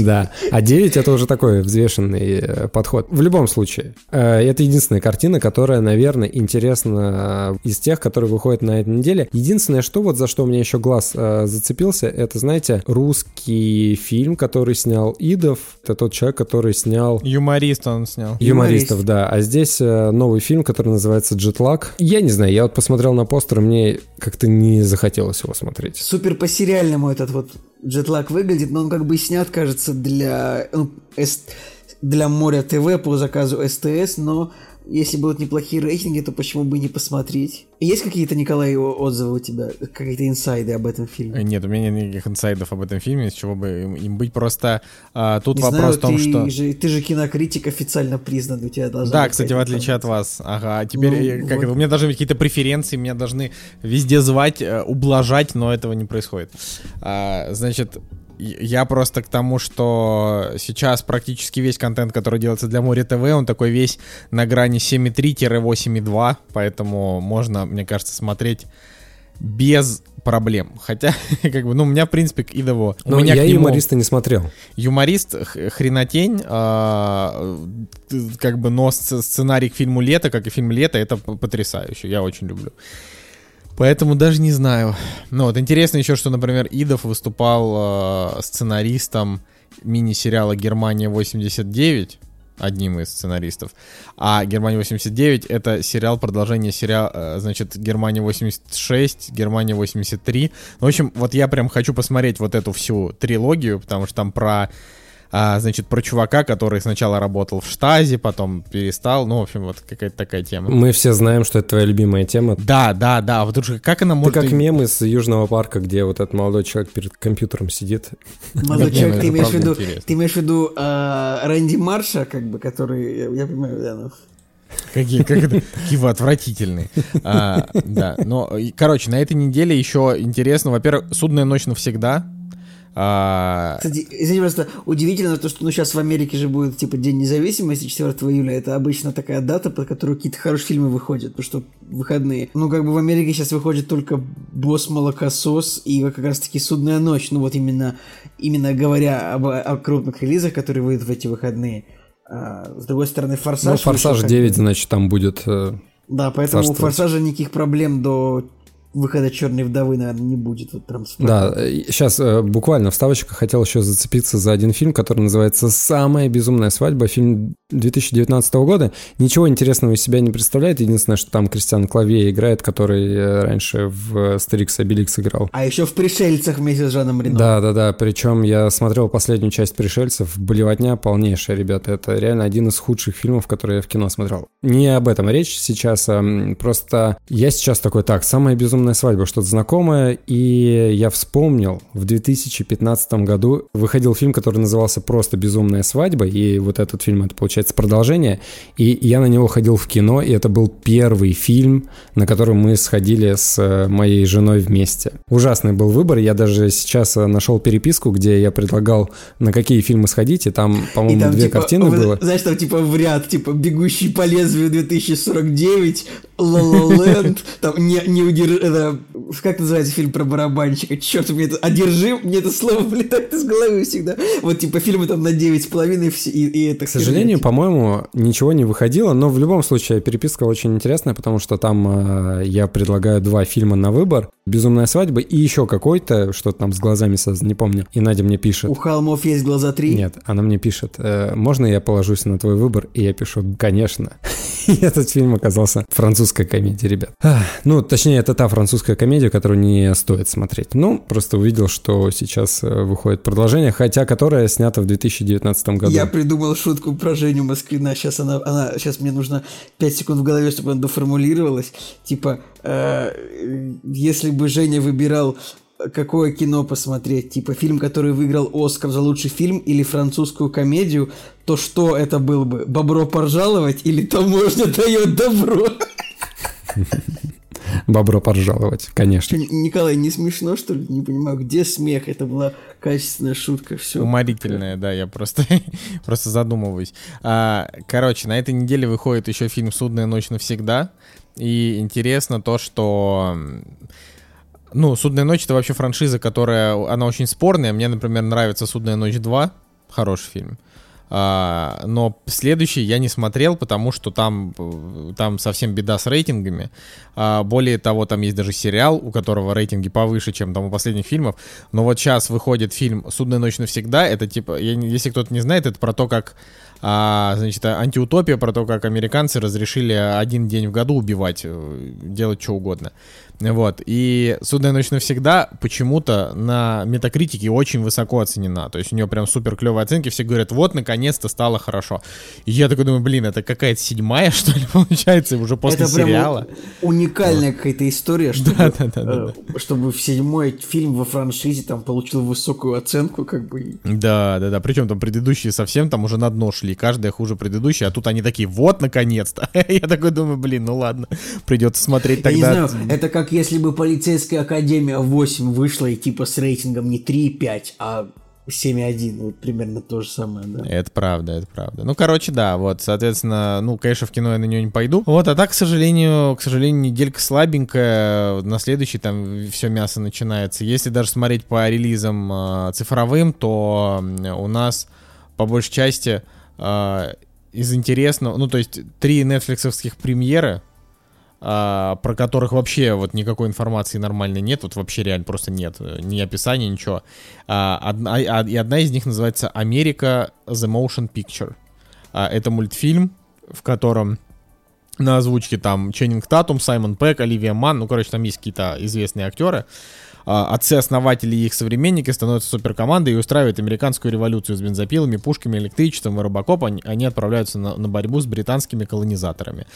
Да, а 9 это уже такой взвешенный э, подход. В любом случае, э, это единственная картина, которая, наверное, интересна э, из тех, которые выходят на этой неделе. Единственное, что вот за что у меня еще глаз зацепился, это, знаете, русский фильм, который снял Идов. Это тот человек, который снял Юморист он снял. Юмористов, да. А здесь новый фильм, который называется «Джетлаг». Я не знаю, я вот посмотрел на постер, мне как-то не захотелось его смотреть. Супер по-сериальному этот вот джетлаг выглядит, но он как бы снят, кажется, для, ну, для Моря ТВ по заказу СТС, но если будут неплохие рейтинги, то почему бы не посмотреть? Есть какие-то, Николай, отзывы у тебя? Какие-то инсайды об этом Э, фильме? Нет, у меня нет никаких инсайдов об этом фильме, с чего бы им, им быть. Просто а, тут Не вопрос знаю, в том, ты, что... же, ты же кинокритик официально признан, у тебя должна Да, кстати, в отличие от вас. Ага, а теперь Ну, э, как вот. это, у меня должны быть какие-то преференции, меня должны везде звать, э, ублажать, но этого не происходит. А, значит, я просто к тому, что сейчас практически весь контент, который делается для Море ТВ, он такой весь на грани 7.3-8.2, поэтому можно, мне кажется, смотреть без проблем. Хотя, как бы, ну, у меня, в принципе, к Идову... у Но меня я нему- юмориста не смотрел. Юморист, хренотень, а, как бы, но сц- сценарий к фильму «Лето», как и фильм «Лето», это потрясающе, я очень люблю. Поэтому даже не знаю. Ну вот интересно еще, что, например, Идов выступал а, сценаристом мини-сериала «Германия 89», одним из сценаристов. А «Германия 89» — это сериал, продолжение сериала, значит, «Германия 86», «Германия 83». Ну, в общем, вот я прям хочу посмотреть вот эту всю трилогию, потому что там про а, значит, про чувака, который сначала работал в штазе, потом перестал. Ну, в общем, вот какая-то такая тема. Мы все знаем, что это твоя любимая тема. Да, да, да. Вот уж как она Ты может... как и- мем из Южного парка, где вот этот молодой человек перед компьютером сидит. Молодой человек, ты имеешь в виду, ты имеешь в виду Рэнди Марша, как бы, который, я, понимаю, да, ну. Какие, как это, какие вы отвратительные. А, да, но, короче, на этой неделе еще интересно, во-первых, «Судная ночь навсегда». А, Кстати, извини, просто удивительно то, что ну сейчас в Америке же будет типа День независимости 4 июля. Это обычно такая дата, под которую какие-то хорошие фильмы выходят, потому что выходные. Ну, как бы в Америке сейчас выходит только Босс Молокосос и как раз таки Судная ночь. Ну вот именно, именно говоря об, о крупных релизах, которые выйдут в эти выходные. А, с другой стороны, Форсаж. Ну, «Форсаж как 9», бы. значит, там будет... э, Да, поэтому у. Форсажа никаких проблем до выхода Черной вдовы, наверное, не будет. Вот прям Да, сейчас буквально вставочка хотел еще зацепиться за один фильм, который называется «Самая безумная свадьба». Фильм 2019 года. Ничего интересного из себя не представляет. Единственное, что там Кристиан Клавье играет, который э, раньше в «Стерикс Обеликс» играл. А еще в «Пришельцах» вместе с Жаном Рено. Да, да, да. Причем я смотрел последнюю часть пришельцев. Болевотня полнейшая, ребята. Это реально один из худших фильмов, которые я в кино смотрел. Не об этом речь сейчас. а, просто я сейчас такой, так, самая безумная свадьба, что-то знакомое. И я вспомнил, в 2015 году выходил фильм, который назывался просто «Безумная свадьба». И вот этот фильм, это получается продолжение. И я на него ходил в кино, и это был первый фильм, на который мы сходили с э, моей женой вместе. Ужасный был выбор. Я даже сейчас э, нашел переписку, где я предлагал, на какие фильмы сходить, и там, И по-моему, там, две типа, картины в- было. Знаешь, там типа в ряд, типа «Бегущий по лезвию 2049», «Ла Ла Ленд», там не, не удерж... это, как называется фильм про барабанщика? Черт, мне это одержим, мне это слово вылетает из головы всегда. Вот типа фильмы там на 9,5 все, и, и это К сожалению, по-моему, ничего не выходило, но в любом случае переписка очень интересная, потому что там э, я предлагаю два фильма на выбор. «Безумная свадьба» и еще какой-то, что-то там с глазами не помню. И Надя мне пишет. У холмов есть глаза три. Нет, она мне пишет, «Э, можно я положусь на твой выбор? И я пишу, конечно. И этот фильм оказался французской комедией, ребят. Ну, точнее, это та французская комедия, которую не стоит смотреть. Ну, просто увидел, что сейчас э, выходит продолжение, хотя которая снята в 2019 году. Я придумал шутку про Женю Москвина. Сейчас она, она, сейчас мне нужно 5 секунд в голове, чтобы она доформулировалась. Типа, э, если бы Женя выбирал какое кино посмотреть, типа фильм, который выиграл Оскар за лучший фильм или французскую комедию, то что это был бы? Бобро поржаловать или таможня дает добро? Бобро поржаловать, конечно. Николай, не смешно, что ли? Не понимаю, где смех? Это была качественная шутка, все. Уморительная, да, я просто, просто задумываюсь. А, короче, на этой неделе выходит еще фильм «Судная ночь навсегда». И интересно то, что... Ну, «Судная ночь» — это вообще франшиза, которая... Она очень спорная. Мне, например, нравится «Судная ночь 2». Хороший фильм. А, но следующий я не смотрел, потому что там, э, там совсем беда с рейтингами. А, более того, там есть даже сериал, у которого рейтинги повыше, чем там у последних фильмов. Но вот сейчас выходит фильм «Судная ночь навсегда». Это типа, если кто-то не знает, это про то, как а, значит, антиутопия про то, как американцы разрешили один день в году убивать, э, делать что угодно. Вот. И «Судная ночь навсегда» почему-то на метакритике очень высоко оценена. То есть у нее прям супер клевые оценки. Все говорят, вот, наконец-то стало хорошо. И я такой думаю, блин, это какая-то седьмая, что ли, получается, уже после это сериала. уникальная какая-то история, чтобы, Да, да, да, да, э, чтобы в седьмой фильм во франшизе там получил высокую оценку, как бы. Да, да, да. Причем там предыдущие совсем там уже на дно шли. Каждая хуже предыдущей, а тут они такие, вот, наконец-то. Я такой думаю, блин, ну ладно. Придется смотреть Я не тогда. знаю, это как если бы полицейская академия 8 вышла и типа с рейтингом не 3,5, а 7,1. Вот примерно то же самое, да. Это правда, это правда. Ну, короче, да, вот, соответственно, ну, конечно, в кино я на нее не пойду. Вот, а так, к сожалению, к сожалению, неделька слабенькая. На следующий там все мясо начинается. Если даже смотреть по релизам э, цифровым, то у нас по большей части э, из интересного, ну, то есть три нетфликсовских премьеры, а, про которых вообще вот никакой информации нормальной нет, вот вообще реально просто нет, э, ни описания, ничего. А, одна, а- и одна из них называется «Америка The Motion Picture». А, это мультфильм, в котором на озвучке там Ченнинг Татум, Саймон Пэк, Оливия Ман, ну, короче, там есть какие-то известные актеры. Отцы-основатели и их современники становятся суперкомандой и устраивают американскую революцию с бензопилами, пушками, электричеством и робокоп. Они, они отправляются на, на борьбу с британскими колонизаторами.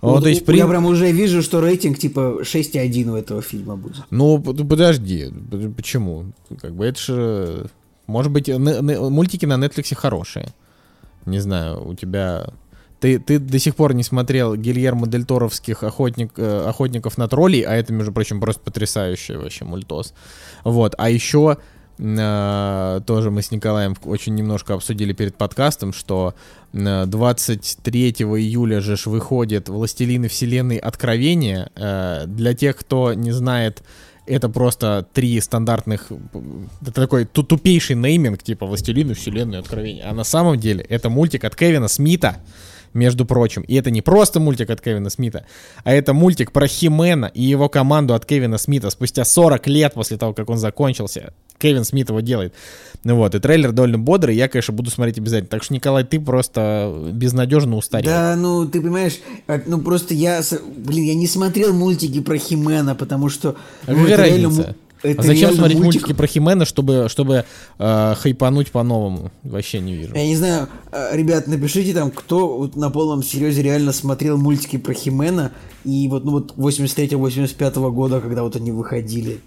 Вот, Вот то есть, при- Я прям уже вижу, что рейтинг типа 6,1 у этого фильма будет. Ну, подожди, почему? Как бы это же... Может быть, мультики на Netflix хорошие. Не знаю, у тебя... Ты, ты до сих пор не смотрел Гильермо Дель Торовских охотник, э, охотников на троллей, а это, между прочим, просто потрясающий вообще мультос. Вот, а еще э, тоже мы с Николаем очень немножко обсудили перед подкастом, что э, 23 июля же ж выходит «Властелины вселенной. Откровения». Э, Для тех, кто не знает, это просто три стандартных... Это такой ту- тупейший нейминг, типа «Властелины вселенной. Откровения». А на самом деле это мультик от Кевина Смита, между прочим. И это не просто мультик от Кевина Смита, а это мультик про Химена и его команду от Кевина Смита спустя 40 лет после того, как он закончился. Кевин Смит его делает. Ну вот, и трейлер довольно бодрый, я, конечно, буду смотреть обязательно. Так что, Николай, ты просто безнадежно устарел. Да, ну ты понимаешь, а, ну просто я, блин, я не смотрел мультики про Химена, потому что... А ну, какая реально разница? му- это а зачем смотреть мультик- мультики про Химена, чтобы, чтобы э, хайпануть по-новому? Вообще не вижу. Я не знаю, а, ребят, напишите там, кто вот на полном серьезе реально смотрел мультики про Химена и вот, ну вот 83-85 года, когда вот они выходили.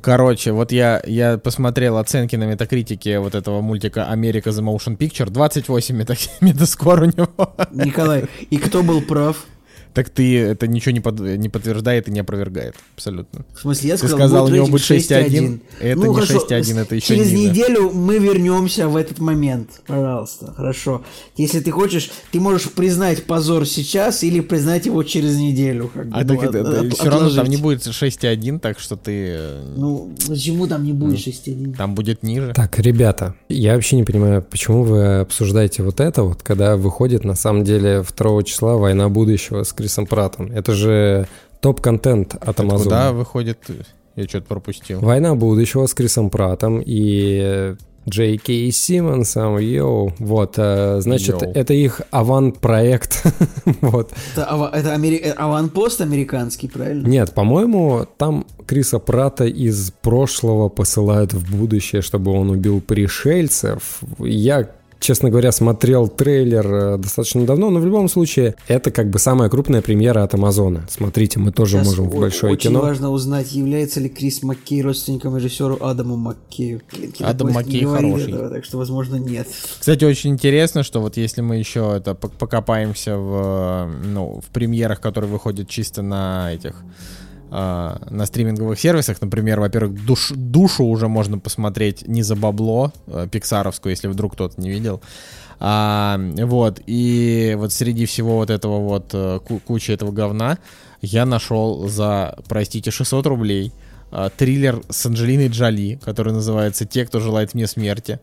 Короче, вот я, я посмотрел оценки на метакритике вот этого мультика «Америка The Motion Picture». 28 мета- метаскор у него. Николай, и кто был прав? Так ты это ничего не, под- не подтверждает и не опровергает. Абсолютно. В смысле, я Ты сказал, сказал, будет у него будет 6,1. 6,1. Это Ну, не хорошо, 6,1, это еще Через ниже. неделю мы вернемся в этот момент. Пожалуйста, хорошо. Если ты хочешь, ты можешь признать позор сейчас или признать его через неделю. Как бы, А ну, так это, от- от- все равно там не будет 6,1, так что ты... э, Ну, почему там не будет 6,1? Там будет ниже. Так, ребята, я вообще не понимаю, почему вы обсуждаете вот это вот, когда выходит на самом деле 2 числа «Война будущего» с Крисом Пратом. Это же топ-контент от Амазона. Куда выходит? Я что-то пропустил. «Война будущего» с Крисом Пратом и Джей Кей Симмонсом, йоу. Вот, э, значит, Йоу. это их авант-проект. вот. Это, ава- это амери- э, аванпост американский, правильно? Нет, по-моему, там Криса Прата из прошлого посылают в будущее, чтобы он убил пришельцев. Я честно говоря, смотрел трейлер э, достаточно давно, но в любом случае это как бы самая крупная премьера от Амазона. Смотрите, мы тоже Сейчас можем в большое очень кино. важно узнать, является ли Крис Маккей родственником режиссеру Адаму Маккею. Адам Маккей хороший. этого, так что, возможно, нет. Кстати, очень интересно, что вот если мы еще это пок- покопаемся в, э, ну, в премьерах, которые выходят чисто на этих э, на стриминговых сервисах, например, во-первых, душ- душу уже можно посмотреть не за бабло, э, пиксаровскую, если вдруг кто-то не видел. А, вот, и вот среди всего вот этого вот э, ку- кучи этого говна я нашел за, простите, 600 рублей э, триллер с Анджелиной Джоли, который называется «Те, кто желает мне смерти».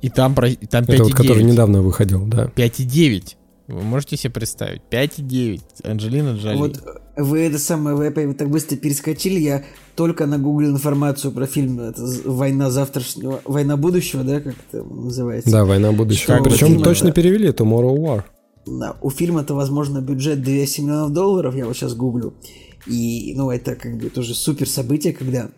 И там, про- там 5,9. Это вот который недавно выходил, да. 5,9. Вы можете себе представить? 5,9. Анджелина Джоли. Вот вы это самое, вы опять так быстро перескочили, я только нагуглил информацию про фильм это, «Война завтрашнего», «Война будущего», да, как это называется? Да, «Война будущего». Что Причем фильм точно это? перевели Tomorrow War. Да, у фильма-то, возможно, бюджет 200 миллионов долларов, я вот сейчас гуглю. И, ну, это как бы тоже супер событие, когда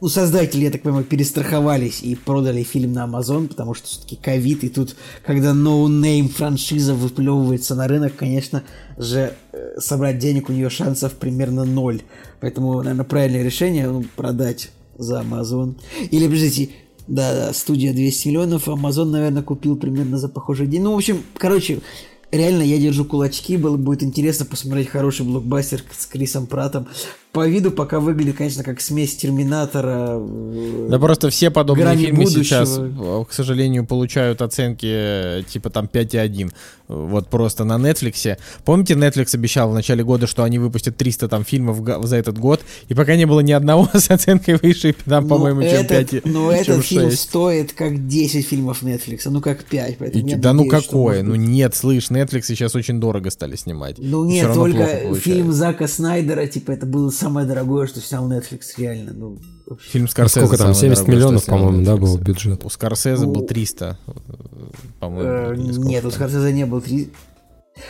ну, создатели, я так понимаю, перестраховались и продали фильм на Amazon, потому что все-таки ковид, и тут, когда no-name франшиза выплевывается на рынок, конечно же, э, собрать денег у нее шансов примерно ноль. Поэтому, наверное, правильное решение ну, продать за Amazon. Или, подождите, да, да, студия 200 миллионов, Amazon, наверное, купил примерно за похожий день. Ну, в общем, короче, реально я держу кулачки, было будет интересно посмотреть хороший блокбастер с Крисом Пратом. По виду пока выглядит, конечно, как смесь Терминатора. э, Да просто все подобные фильмы будущего. сейчас, э, к сожалению, получают оценки э, типа там 5,1. Вот просто на Netflix. Помните, Netflix обещал в начале года, что они выпустят 300 там фильмов за этот год, и пока не было ни одного с оценкой выше, там, ну, по-моему, чем этот, 5, ну, чем этот фильм 6. стоит как 10 фильмов Netflix, ну как 5. Поэтому И- да ну надеюсь, что, какое? Ну нет, слышь, Netflix сейчас очень дорого стали снимать. Ну нет, только фильм Зака Снайдера, типа, это было самое дорогое, что снял Netflix, реально. Ну, вообще. Фильм Скорсезе Сколько там, самый 70 дорогой, миллионов, по-моему, да, был бюджет? У Скорсезе был Ну, 300, э, по-моему. Э, Нет, у. Скорсезе не был три.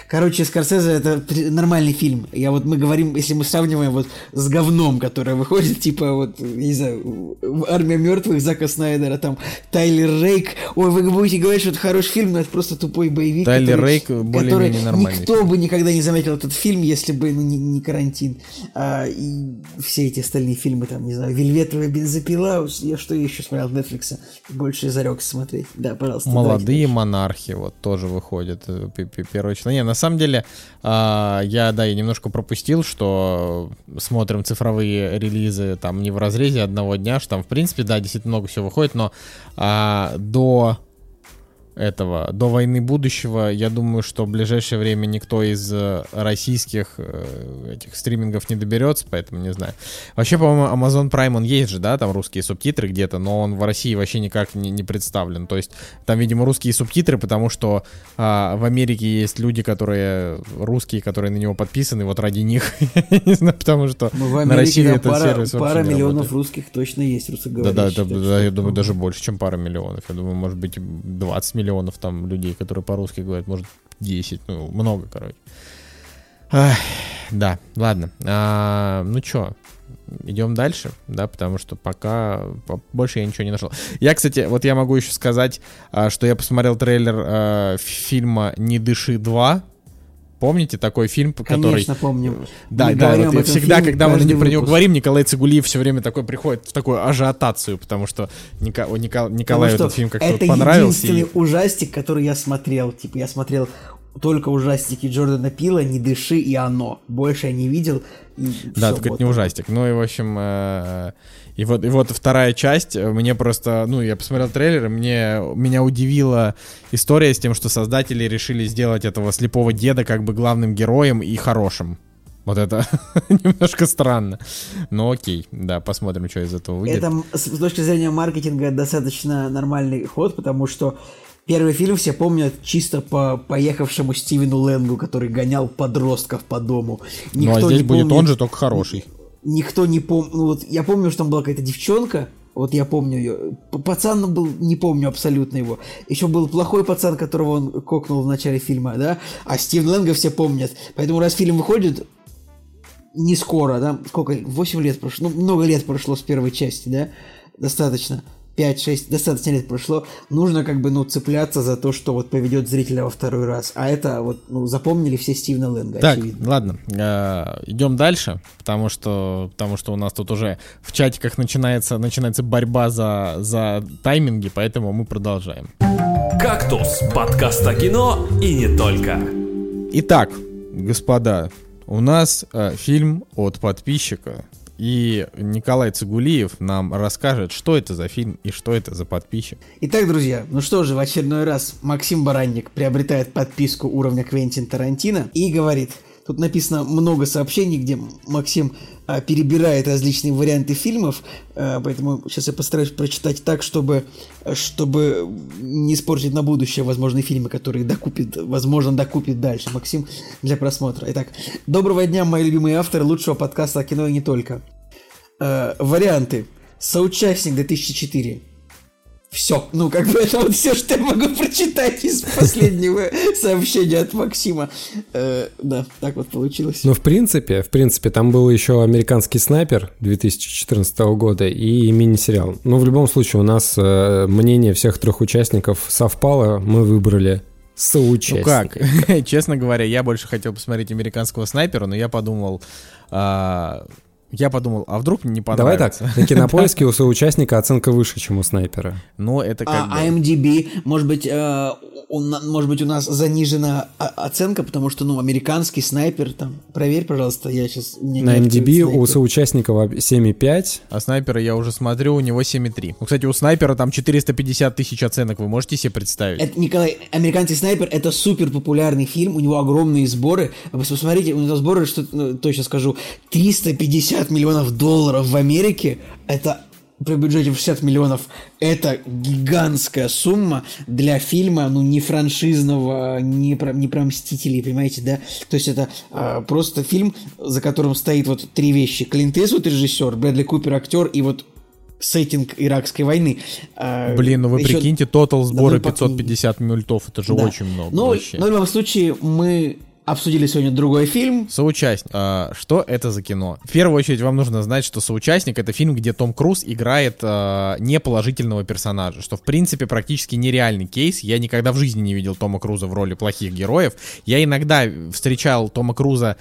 Короче, Скорсезе это нормальный фильм. Я вот мы говорим, если мы сравниваем вот с говном, которое выходит, типа вот, не знаю, Армия мертвых Зака Снайдера, там Тайлер Рейк. Ой, вы будете говорить, что это хороший фильм, но это просто тупой боевик. Тайлер который- Рейк более-менее который нормальный Никто бы никогда не заметил этот фильм, если бы ну, не, не карантин. А, и все эти остальные фильмы, там, не знаю, Вельветовая бензопила, я что еще смотрел Netflix, больше зарекся смотреть. Да, пожалуйста. Молодые монархи вот тоже выходят. э, Первое. Не, на самом деле, а, я, да, я немножко пропустил, что смотрим цифровые релизы там не в разрезе одного дня, что там, в принципе, да, действительно много всего выходит, но а, до этого, до войны будущего, я думаю, что в ближайшее время никто из э, российских э, этих стримингов не доберется, поэтому не знаю. Вообще, по-моему, Amazon Prime, он есть же, да, там русские субтитры где-то, но он в России вообще никак не, не представлен. То есть там, видимо, русские субтитры, потому что а, в Америке есть люди, которые русские, которые на него подписаны, вот ради них. Не знаю, потому что Ну, в на России да, этот пара, сервис пара миллионов русских точно есть, русскоговорящих. так да, что- я думаю, даже больше, чем пара миллионов. Я думаю, может быть, 20 миллионов там людей, которые по-русски говорят, может, 10, ну, много, короче. Ах, да, ладно. А, ну чё, идем дальше, да, потому что пока по- больше я ничего не нашел. Я, кстати, вот я могу еще сказать, а, что я посмотрел трейлер а, фильма «Не дыши 2». Помните такой фильм, который... Конечно, помню. Да, Мы да, вот этом всегда, фильме когда мы не про него выпуск. говорим, Николай Цигулиев все время такой приходит в такую ажиотацию, потому что Ника- у Ника- Николаю Потому этот фильм как-то это понравился. единственный и- ужастик, который я смотрел. Типа, я смотрел только ужастики Джордана Пила, «Не дыши» и «Оно». Больше я не видел. и Да, всё, только вот. это не ужастик. Ну и, в общем, э, и вот, и вот вторая часть, э, мне просто, ну, я посмотрел трейлер, и мне, меня удивила история с тем, что создатели решили сделать этого слепого деда как бы главным героем и хорошим. Вот это немножко странно. Но окей, да, посмотрим, что из этого выйдет. Это с точки зрения маркетинга достаточно нормальный ход, потому что первый фильм все помнят чисто по поехавшему Стивену Лэнгу, который гонял подростков по дому. ну, а здесь будет он же, только хороший. Никто не помнит. Ну, вот я помню, что там была какая-то девчонка. Вот я помню ее. Пацан был, не помню абсолютно его. Еще был плохой пацан, которого он кокнул в начале фильма, да? А Стивен Лэнга все помнят. Поэтому раз фильм выходит, не скоро, да? Сколько? 8 лет прошло. Ну, много лет прошло с первой части, да? Достаточно. 5-6, достаточно лет прошло, нужно как бы, ну, цепляться за то, что вот поведет зрителя во второй раз. А это вот, ну, запомнили все Стивена Лэнга, Так, очевидно. ладно, э, идем дальше, потому что, потому что у нас тут уже в чатиках начинается, начинается борьба за, за тайминги, поэтому мы продолжаем. «Кактус» — подкаст о кино и не только. Итак, господа, у нас э, фильм от подписчика, и Николай Цигулиев нам расскажет, что это за фильм и что это за подписчик. Итак, друзья, ну что же, в очередной раз Максим Баранник приобретает подписку уровня Квентин Тарантино и говорит, тут написано много сообщений, где Максим а, перебирает различные варианты фильмов, а, поэтому сейчас я постараюсь прочитать так, чтобы, чтобы не испортить на будущее возможные фильмы, которые докупит, возможно, докупит дальше Максим для просмотра. Итак, доброго дня, мои любимые авторы лучшего подкаста о кино и не только. Э, варианты. Соучастник 2004. Все. Ну, как бы это вот все, что я могу прочитать из последнего сообщения от Максима. Э, да, так вот получилось. Ну, в принципе, в принципе, там был еще «Американский снайпер» 2014 года и мини-сериал. Но в любом случае у нас э, мнение всех трех участников совпало, мы выбрали Ну как? соучастника. Честно говоря, я больше хотел посмотреть американского снайпера, но я подумал, а, я подумал, а вдруг мне не Давай так, понравится. на кинопоиске у соучастника оценка выше, чем у снайпера. Ну это как А, бы... IMDb, может быть, э, может быть, у нас занижена о- оценка, потому что, ну, американский снайпер, там, проверь, пожалуйста, я сейчас... На MDB у соучастника во- 7,5, А снайпера я уже смотрю, у него 7,3. Ну, кстати, у снайпера там 450 тысяч оценок, вы можете себе представить? Это, Николай, «Американский снайпер» — это супер популярный фильм, у него огромные сборы. Вы посмотрите, у него сборы, что ну, точно скажу, 350 миллионов долларов в Америке. Это при бюджете в 60 миллионов. Это гигантская сумма для фильма, ну, не франшизного, не про, не про Мстителей, понимаете, да? То есть это а, просто фильм, за которым стоит вот три вещи. Клинт Иствуд, режиссер, Брэдли Купер, актер, и вот сеттинг иракской войны. А, Блин, ну вы еще- прикиньте, тотал сборы ну, по- 550 мультов, это же да. очень много Ну, вообще. но в любом случае мы обсудили сегодня другой фильм. Соучастник. А, что это за кино? В первую очередь вам нужно знать, что соучастник это фильм, где Том Круз играет а, неположительного персонажа, что в принципе практически нереальный кейс. Я никогда в жизни не видел Тома Круза в роли плохих героев. Я иногда встречал Тома Круза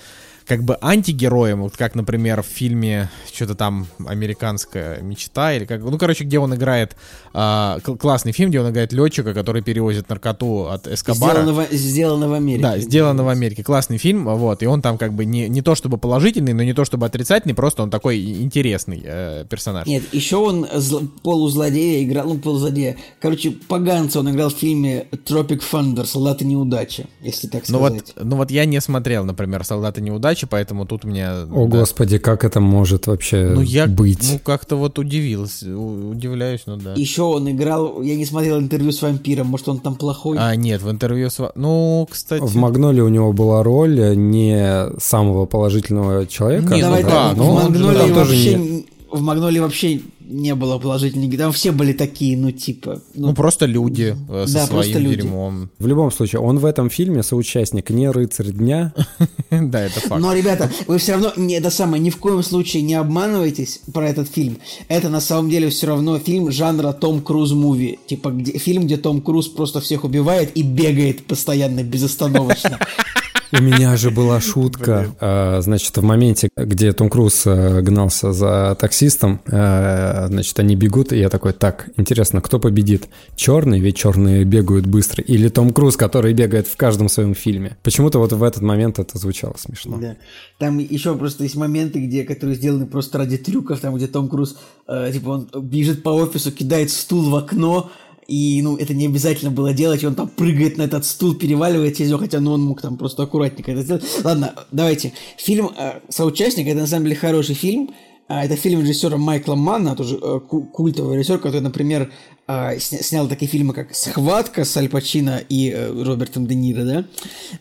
как бы антигероем, вот как, например, в фильме что-то там «Американская мечта» или как, ну, короче, где он играет, кл- классный фильм, где он играет летчика, который перевозит наркоту от Эскобара. Сделано в, сделано в Америке. Да, сделано в Америке. Классный фильм, вот, и он там как бы не, не то чтобы положительный, но не то чтобы отрицательный, просто он такой интересный э, персонаж. Нет, еще он зл- полузлодея играл, ну, полузлодея. Короче, поганца он играл в фильме Tropic Thunder, Солдаты неудачи, если так Ну сказать. вот, ну вот я не смотрел, например, «Солдаты неудачи», поэтому тут у меня... О, да. господи, как это может вообще Ну я, быть? ну как-то вот удивился, удивляюсь, ну да. Еще он играл, я не смотрел интервью с вампиром, может он там плохой. А, нет, в интервью с... Ну, кстати... В «Магноле» у него была роль э, не самого положительного человека. Не, ну Давай да, так, но в он же Магнолии там тоже вообще... не- В Магнолии вообще не было положительных, там все были такие, ну, типа... Ну, просто люди э, со Да, просто своим люди. дерьмом. В любом случае, он в этом фильме соучастник не рыцарь дня. Да, это факт. Но, ребята, вы все равно не это самое, ни в коем случае не обманывайтесь про этот фильм. Это на самом деле все равно фильм жанра Том Круз муви. Типа где, фильм, где Том Круз просто всех убивает и бегает постоянно, безостановочно. У меня же была шутка, э, значит, в моменте, где Том Круз э, гнался за таксистом, э, значит, они бегут, и я такой, так, интересно, кто победит? Черный, ведь черные бегают быстро, или Том Круз, который бегает в каждом своем фильме? Почему-то вот в этот момент это звучало смешно. Да. Там еще просто есть моменты, где, которые сделаны просто ради трюков, там, где Том Круз, э, типа, он бежит по офису, кидает стул в окно, и, ну, это не обязательно было делать, и он там прыгает на этот стул, переваливает через него, хотя, ну, он мог там просто аккуратненько это сделать. Ладно, давайте. Фильм э, «Соучастник» — это, на самом деле, хороший фильм. А, Это фильм режиссера Майкла Манна, тоже э, ку- культовый режиссер, который, например, а, сня- снял такие фильмы, как «Схватка» с Аль Пачино и э, Робертом Де Ниро, да?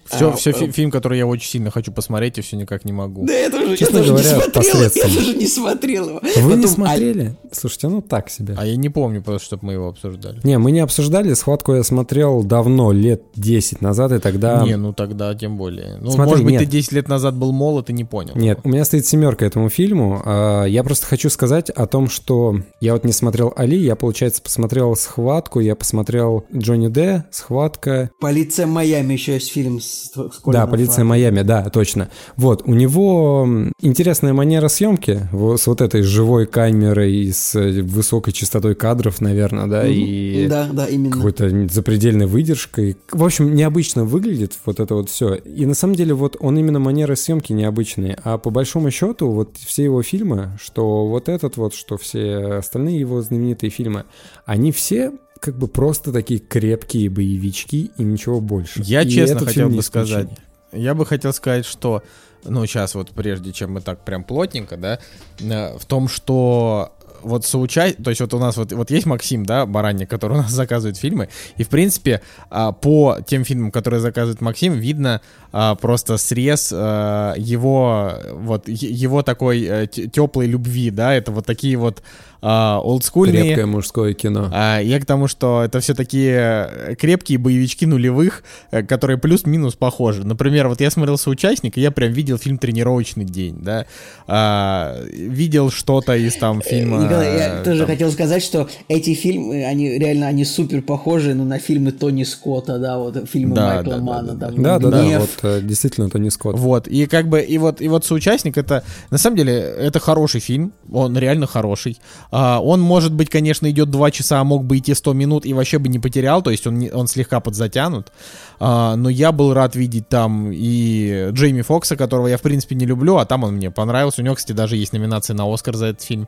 Все, А, все э, фильм, который я очень сильно хочу посмотреть, и все никак не могу. Да я тоже, Честно я тоже говоря, не смотрел, я даже не смотрел его. Вы не Потом смотрели? Слушайте, ну так себе. А я не помню, просто чтобы мы его обсуждали. Не, мы не обсуждали, схватку я смотрел давно, лет 10 назад, и тогда... Не, ну тогда тем более. Ну, Смотри, может быть, нет. ты 10 лет назад был молод и не понял. Нет, у меня стоит семерка этому фильму. А, Я просто хочу сказать о том, что я вот не смотрел Али, я, получается, посмотрел «Схватку», я посмотрел Джонни Д, «Схватка», «Полиция Майами» еще есть фильм с, с Да, полиция Фарреллом. Майами, да, точно. Вот, у него интересная манера съемки с вот этой живой камерой, с э, высокой частотой кадров, наверное, да, и Да, да, именно. какой-то запредельной выдержкой. В общем, необычно выглядит вот это вот все. И на самом деле вот он именно манеры съемки необычные. А по большому счету вот все его фильмы, что вот этот вот, что все остальные его знаменитые фильмы, они все как бы просто такие крепкие боевички и ничего больше. Я И честно хотел бы сказать, я бы хотел сказать, что, ну, сейчас вот прежде чем мы так прям плотненько, да, э, в том, что вот соучасть, то есть вот у нас вот, вот есть Максим, да, Баранник, который у нас заказывает фильмы, и в принципе а, по тем фильмам, которые заказывает Максим, видно а, просто срез а, его вот его такой теплой любви, да, это вот такие вот а, олдскульные. Крепкое мужское кино. А, я к тому, что это все такие крепкие боевички нулевых, э, которые плюс-минус похожи. Например, вот я смотрел соучастник, и я прям видел фильм «Тренировочный день», да, А, видел что-то из там фильма... Э, Николай, я э, тоже там, хотел сказать, что эти фильмы, они реально, они супер похожи ну, на фильмы Тони Скотта, да, вот фильмы Да, Майкла да, да, Мана. да, там, Да, да, да, вот э, действительно Тони Скотт. Вот, и как бы, и вот, и вот соучастник, это, на самом деле, это хороший фильм, он реально хороший. А, он, может быть, конечно, идет 2 часа, а мог бы идти 100 минут и вообще бы не потерял, то есть он, не- он слегка подзатянут. А, но я был рад видеть там и Джейми Фокса, которого я, в принципе, не люблю, а там он мне понравился. У него, кстати, даже есть номинация на Оскар за этот фильм.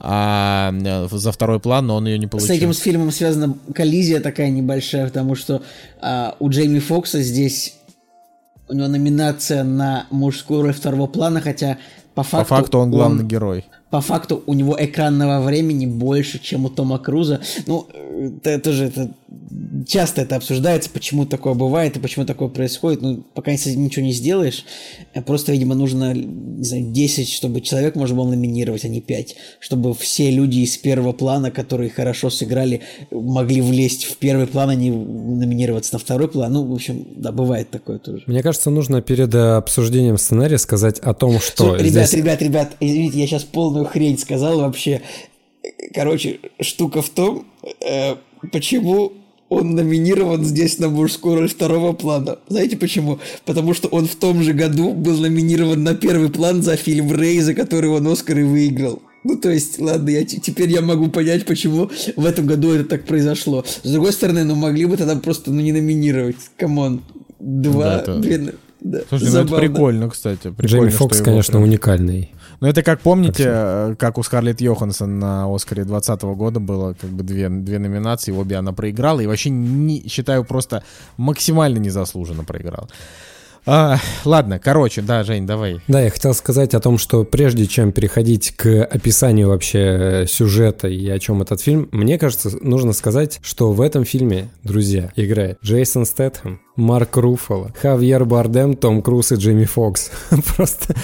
А, за второй план, но он ее не С получил. этим с фильмом связана коллизия такая небольшая, потому что а, у Джейми Фокса здесь у него номинация на мужскую роль второго плана, хотя по По факту, факту он главный герой. По факту у него экранного времени больше, чем у Тома Круза. Ну, э, это тоже это часто это обсуждается, почему такое бывает и почему такое происходит. Ну, пока с этим ничего не сделаешь, э, просто, видимо, нужно, не знаю, 10, чтобы человек можно было номинировать, а не 5. Чтобы все люди из первого плана, которые хорошо сыграли, могли влезть в первый план, а не номинироваться на второй план. Ну, в общем, да, бывает такое тоже. Мне кажется, нужно перед э, обсуждением сценария сказать о том, что Слушай, ребят, здесь... ребят, ребят, извините, я сейчас полную хрень сказал вообще. Короче, штука в том, э, почему он номинирован здесь на мужскую роль второго плана. Знаете почему? Потому что он в том же году был номинирован на первый план за фильм «Рэй», за который он Оскар и выиграл. Ну, то есть, ладно, я, те- теперь я могу понять, почему в этом году это так произошло. С другой стороны, ну, могли бы тогда просто, ну, не номинировать. Come on. Два, Да, это- две... Да, Слушай, ну это забавно. прикольно, кстати. Прикольно, Джейми Фокс, его конечно, прям- уникальный. Ну, это как помните, э, как у Скарлетт Йоханссон на Оскаре 2020 года было как бы две, две номинации, обе она проиграла, и вообще не, считаю просто максимально незаслуженно проиграла. А, ладно, короче, да, Жень, давай. Да, я хотел сказать о том, что прежде чем переходить к описанию вообще э, сюжета и о чем этот фильм, мне кажется, нужно сказать, что в этом фильме, друзья, играет Джейсон Стэтхэм, Марк Руффало, Хавьер Бардем, Том Круз и Джейми Фокс. Просто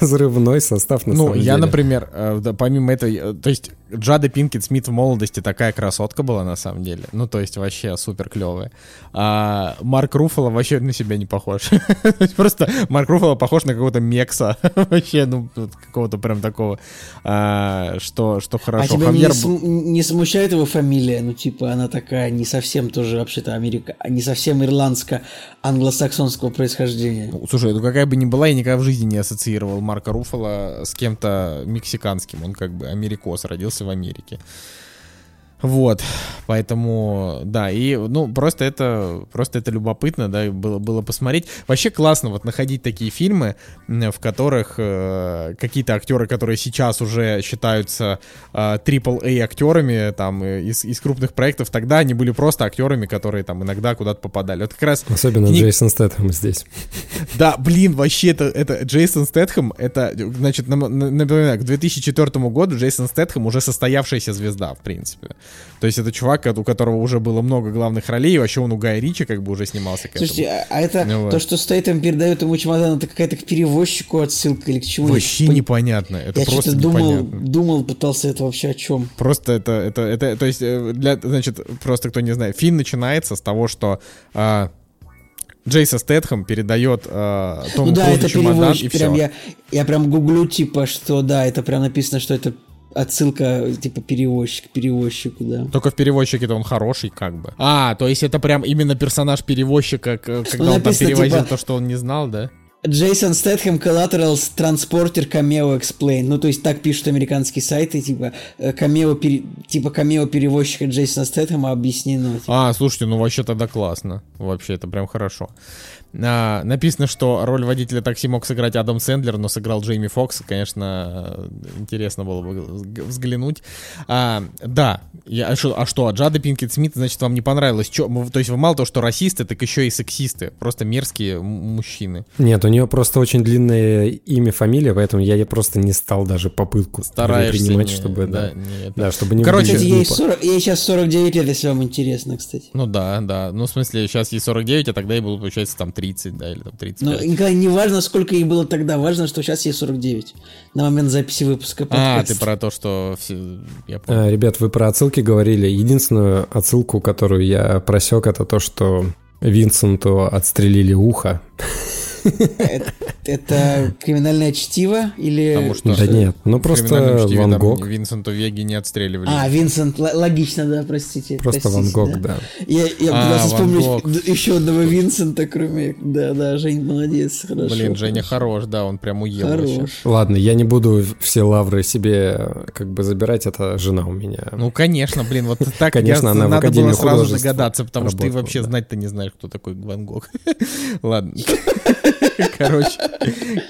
разрывной состав на ну, самом я, деле. например, э, да, помимо этой, э, то есть Джада Пинкет Смит в молодости такая красотка была на самом деле. Ну, то есть вообще супер клевая. А Марк Руффало вообще на себя не похож. Просто Марк Руффало похож на какого-то мекса. Вообще, ну, какого-то прям такого, а, что, что А хорошо. тебя не, Хавьер см- не смущает его фамилия? Ну, типа, она такая не совсем тоже вообще-то Америка, не совсем ирландско-англосаксонского происхождения. Ну, Слушай, ну какая бы ни была, я никогда в жизни не ассоциировал Марка Руфала с кем-то мексиканским. Он как бы америкос, родился в Америке. Вот, поэтому, да, и, ну, просто это, просто это любопытно, да, было, было посмотреть. Вообще классно вот находить такие фильмы, в которых э, какие-то актеры, которые сейчас уже считаются э, AAA актерами, там, э, из, из крупных проектов, тогда они были просто актерами, которые там иногда куда-то попадали. Вот как раз Особенно книг- Джейсон Стэтхэм здесь. да, блин, вообще это, это Джейсон Стэтхэм, это, значит, напоминаю, к 2004 году Джейсон Стэтхэм уже состоявшаяся звезда, в принципе. То есть это чувак, у которого уже было много главных ролей, и вообще он у Гая Ричи как бы уже снимался к этому. Слушайте, а, а это Ну вот. то, что Стейтем передает ему чемодан, это какая-то к перевозчику отсылка или к чему? Вообще непонятно, это Я просто думал, непонятно. думал, пытался это вообще о чем? Просто это, это, это, то есть, э, для, значит, просто кто не знает, фильм начинается с того, что а, Джейсон Стэтхэм передает а, Тому ну да, Крузу это чемодан и Прям все. я, я прям гуглю, типа, что да, это прям написано, что это отсылка, типа, перевозчик, перевозчику, да. Только в переводчике-то он хороший, как бы. А, то есть это прям именно персонаж перевозчика, когда он там перевозил типа, то, что он не знал, да? Джейсон Стэтхэм Collaterals Transporter Cameo Explain. Ну, то есть так пишут американские сайты, типа, э, камео, пере- типа камео перевозчика Джейсона Стэтхэма объяснено. типа. А, слушайте, ну вообще тогда классно. Вообще, это прям хорошо. А, написано, что роль водителя такси мог сыграть Адам Сэндлер, но сыграл Джейми Фокс. Конечно, интересно было бы взг- взглянуть. А, да, я, а, что, а что, а Джада Пинкет Смит, значит, вам не понравилось? Чё, то есть вы мало того, что расисты, так еще и сексисты. Просто мерзкие мужчины. Нет, у нее просто очень длинное имя, фамилия, поэтому я ей просто не стал даже попытку Стараешься принимать, не- чтобы, да, да, не это. да, чтобы не Короче, ей, глупо. 40 ей сейчас 49 лет, если вам интересно, кстати. Ну да, да. Ну, в смысле, сейчас ей 49, а тогда ей было, получается, там 30, да, или там 35. Но, Николай, не важно, сколько ей было тогда, важно, что сейчас ей 49. На момент записи выпуска А, подкаста. ты про то, что все... Я. А, Ребят, вы про отсылки говорили. Единственную отсылку, которую я просек, это то, что Винсенту отстрелили ухо. Это, это криминальное чтиво или... Да нет, ну просто Ван Гог. Винсенту Веги не отстреливали. А, Винсент, логично, да, простите. Просто Ван Гог, да. Я, я А, пытался Ван вспомнить Гог. д- еще одного Винсента, кроме... Да, да, Жень, молодец, хорошо. Блин, Женя хорош, да, он прям уел вообще. Хорош. Ладно, я не буду все лавры себе э, как бы забирать, это жена у меня. Ну, конечно, блин, вот так Конечно, она надо было сразу догадаться, потому что ты вообще знать-то не знаешь, кто такой Ван Гог. Ладно. Короче,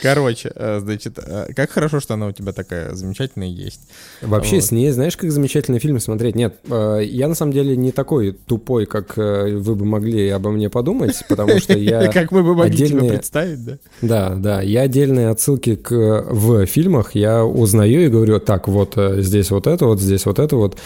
короче, э, значит, э, как хорошо, что она у тебя такая замечательная есть. Вообще, Вот. с ней, знаешь, как замечательный фильм смотреть? Нет, э, я на самом деле не такой тупой, как вы бы могли обо мне подумать, потому что я... Как мы бы могли отдельные- представить, да? Да, да, я отдельные отсылки к, в фильмах я узнаю и говорю, так, вот здесь вот это, вот здесь вот это вот.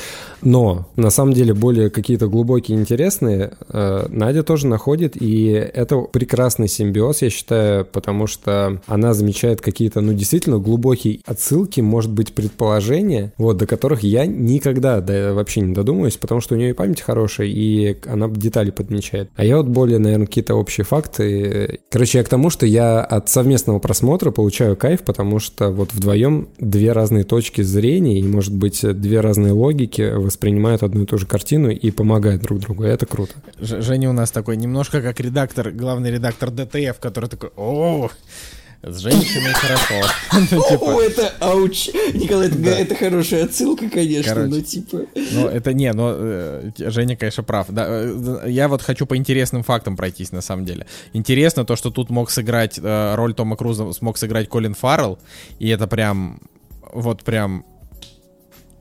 Но на самом деле более какие-то глубокие, интересные Надя тоже находит, и это прекрасный симбиоз, я считаю, потому что она замечает какие-то, ну, действительно глубокие отсылки, может быть, предположения, вот, до которых я никогда да, вообще не додумаюсь, потому что у нее и память хорошая, и она детали подмечает. А я вот более, наверное, какие-то общие факты. Короче, я к тому, что я от совместного просмотра получаю кайф, потому что вот вдвоем две разные точки зрения и, может быть, две разные логики воспринимают одну и ту же картину и помогают друг другу. И это круто. Ж- Женя у нас такой немножко как редактор, главный редактор ДТФ, который такой, о, с женщиной хорошо. Ну, О, типа, это ауч. Николай, это, хорошая отсылка, конечно, но типа... Ну, это не, но э, Женя, конечно, прав. Да, э, я вот хочу по интересным фактам пройтись, на самом деле. Интересно то, что тут мог сыграть э, роль Тома Круза, смог сыграть Колин Фаррелл, и это прям, вот прям,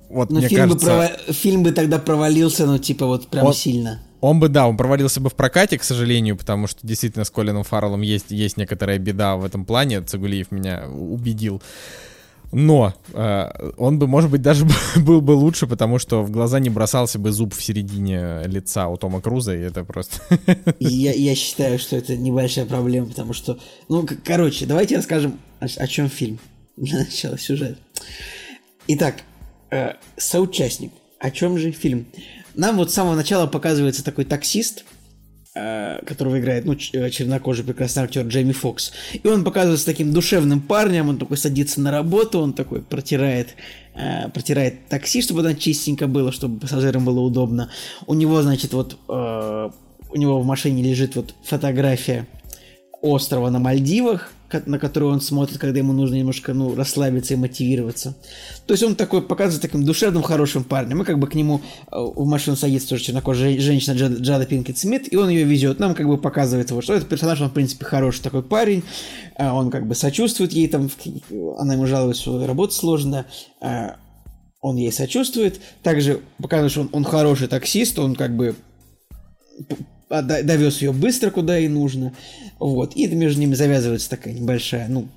вот Ну, мне фильм, кажется... бы прова- фильм бы тогда провалился, ну, типа, вот прям Он- сильно. Он бы, да, он провалился бы в прокате, к сожалению, потому что действительно с Колином Фарреллом есть, есть некоторая беда в этом плане. Цигулиев меня убедил. Но э, он бы, может быть, даже был бы лучше, потому что в глаза не бросался бы зуб в середине лица у Тома Круза, и это просто... Я, я считаю, что это небольшая проблема, потому что... Ну, короче, давайте расскажем, о, о чем фильм. Для начала сюжет. Итак, э, соучастник. О чем же фильм? Нам вот с самого начала показывается такой таксист, э, которого играет, ну, э, чернокожий прекрасный актер Джейми Фокс. И он показывается таким душевным парнем, он такой садится на работу, он такой протирает, э, протирает такси, чтобы оно чистенько было, чтобы пассажирам было удобно. У него, значит, вот, у него в машине лежит вот фотография острова на Мальдивах, на который он смотрит, когда ему нужно немножко, ну, расслабиться и мотивироваться. То есть он такой показывает таким душевным, хорошим парнем. Мы как бы к нему э, в машину садится тоже чернокожая жен- женщина Джада, Джада Пинкет Смит, и он ее везет. Нам как бы показывает вот, что этот персонаж, он, в принципе, хороший такой парень. А Он как бы сочувствует ей, там, она ему жалуется, что работа сложная. А Он ей сочувствует. Также показывает, что он, он хороший таксист, он как бы довез ее быстро, куда ей нужно. Вот. И между ними завязывается такая небольшая, ну,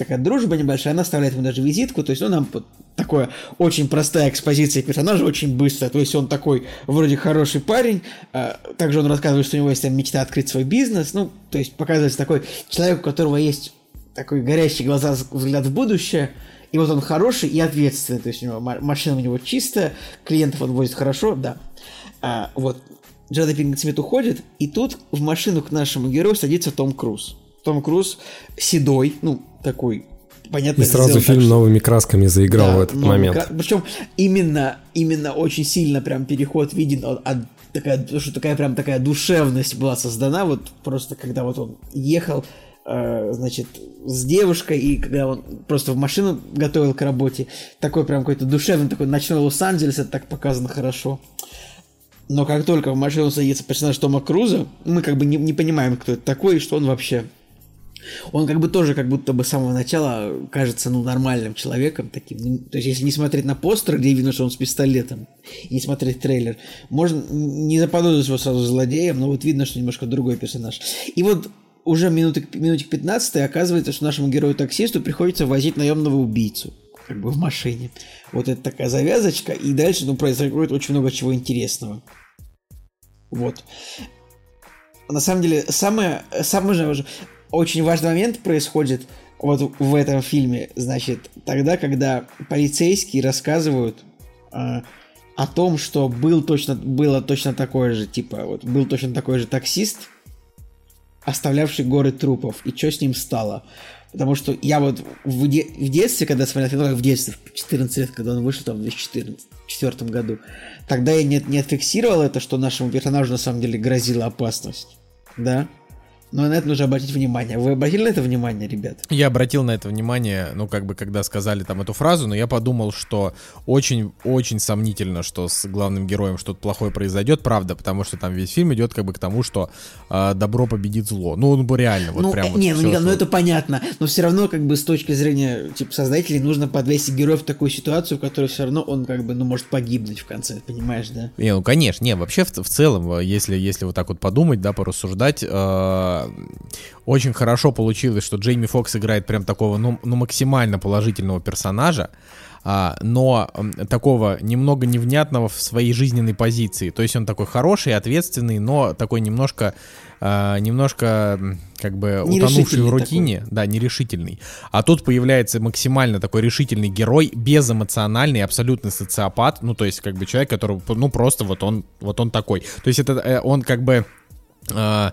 такая дружба небольшая, она оставляет ему даже визитку, то есть, ну, нам такое очень простая экспозиция персонажа, очень быстрая, то есть он такой вроде хороший парень, а, также он рассказывает, что у него есть там мечта открыть свой бизнес, ну, то есть показывается такой человек, у которого есть такой горящий глаза взгляд в будущее, и вот он хороший и ответственный, то есть у него машина у него чистая, клиентов он возит хорошо, да. А, вот, Джада Пинкет Смит уходит, и тут в машину к нашему герою садится Том Круз. Том Круз седой, ну, такой понятно. И сразу фильм так, новыми красками заиграл да, в этот момент. Кра... Причем именно, именно очень сильно прям переход виден от, от такая, что такая прям такая душевность была создана, вот просто когда вот он ехал, э, значит, с девушкой, и когда он просто в машину готовил к работе, такой прям какой-то душевный, такой ночной Лос-Анджелес, это так показано хорошо. Но как только в машину садится персонаж Тома Круза, мы как бы не, не понимаем, кто это такой и что он вообще он как бы тоже как будто бы с самого начала кажется, ну, нормальным человеком таким. Ну, то есть, если не смотреть на постер, где видно, что он с пистолетом, и не смотреть трейлер, можно не заподозрить его сразу злодеем, но вот видно, что немножко другой персонаж. И вот уже минуты, минутик 15 оказывается, что нашему герою-таксисту приходится возить наемного убийцу как бы в машине. Вот это такая завязочка, и дальше ну, происходит очень много чего интересного. Вот. На самом деле, самое, самое же очень важный момент происходит вот в этом фильме, значит, тогда, когда полицейские рассказывают э, о том, что был точно, было точно такое же, типа, вот был точно такой же таксист, оставлявший горы трупов, и что с ним стало. Потому что я вот в, де- в детстве, когда смотрел фильм, в детстве, в 14 лет, когда он вышел там в 2014 году, тогда я не, не отфиксировал это, что нашему персонажу на самом деле грозила опасность. Да? Но на это нужно обратить внимание. Вы обратили на это внимание, ребят? Я обратил на это внимание, ну, как бы, когда сказали там эту фразу, но я подумал, что очень-очень сомнительно, что с главным героем что-то плохое произойдет, правда, потому что там весь фильм идет как бы к тому, что э, добро победит зло. Ну, он бы реально, вот ну, прям э, вот Не, все, ну, что... ну это понятно, но все равно, как бы, с точки зрения, типа, создателей, нужно подвесить героя в такую ситуацию, в которой все равно он, как бы, ну, может погибнуть в конце, понимаешь, да? Не, ну, конечно, не, вообще, в, в целом, э, если, если вот так вот подумать, да, порассуждать, э, очень хорошо получилось, что Джейми Фокс играет прям такого, ну, ну максимально положительного персонажа, а, но такого немного невнятного в своей жизненной позиции. То есть он такой хороший, ответственный, но такой немножко, а, немножко как бы утонувший в рутине, такой. да, нерешительный. А тут появляется максимально такой решительный герой, безэмоциональный, абсолютный социопат, ну то есть как бы человек, который, ну просто вот он, вот он такой. То есть это э, он как бы э,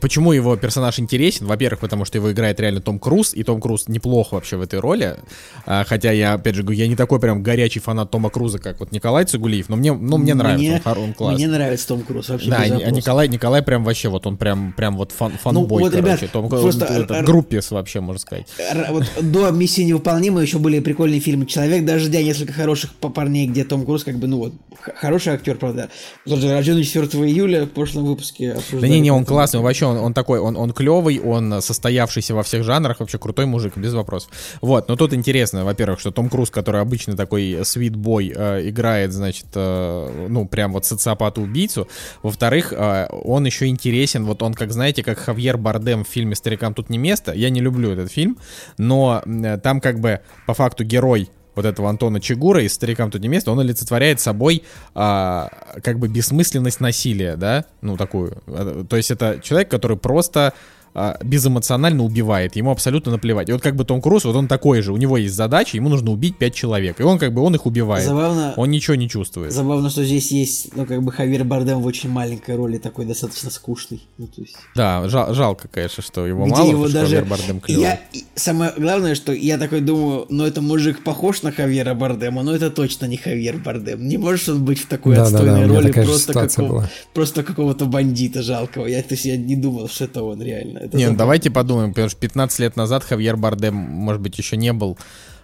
Почему его персонаж интересен? Во-первых, потому что его играет реально Том Круз, и Том Круз неплохо вообще в этой роли. А, хотя я, опять же, говорю, я не такой прям горячий фанат Тома Круза, как вот Николай Цигулиев, но мне, ну, мне, мне нравится, он, он классный. Мне нравится Том Круз, вообще Да, а Николай, Николай прям вообще, вот он прям, прям вот фан, фанбой, ну, вот, короче. Ребят, Том, просто, это, группес вообще, можно сказать. Вот до «Миссии невыполнимой» еще были прикольные фильмы «Человек дождя», несколько хороших парней, где Том Круз как бы, ну вот, хороший актер, правда. «Рожденный 4 июля» в прошлом выпуске Да не-не, он классный, он вообще, он, он такой, он, он клевый, он состоявшийся во всех жанрах, вообще крутой мужик, без вопросов. Вот, но тут интересно, во-первых, что Том Круз, который обычно такой свитбой, э, играет, значит, э, ну, прям вот социопата-убийцу. Во-вторых, э, он еще интересен, вот он, как знаете, как Хавьер Бардем в фильме «Старикам тут не место». Я не люблю этот фильм, но э, там как бы по факту герой вот этого Антона Чигура из «Старикам тут не место», он олицетворяет собой а, как бы бессмысленность насилия, да, ну такую. А, то есть это человек, который просто а, безэмоционально убивает, ему абсолютно наплевать. И вот как бы Том Круз, вот он такой же, у него есть задача, ему нужно убить пять человек, и он как бы, он их убивает. Забавно, он ничего не чувствует. Забавно, что здесь есть, ну, как бы Хавьер Бардем в очень маленькой роли, такой достаточно скучный. Ну, то есть... Да, жал, жалко, конечно, что его Где мало, его даже... Хавьер Бардем клевый. Я... Самое главное, что я такой думаю, ну, это мужик похож на Хавьера Бардема, но это точно не Хавьер Бардем. Не может он быть в такой да, отстойной да, да, роли просто, какого... просто какого-то бандита жалкого. Я, то есть, я не думал, что это он реально. Это не, ну, давайте подумаем, потому что 15 лет назад Хавьер Бардем, может быть, еще не был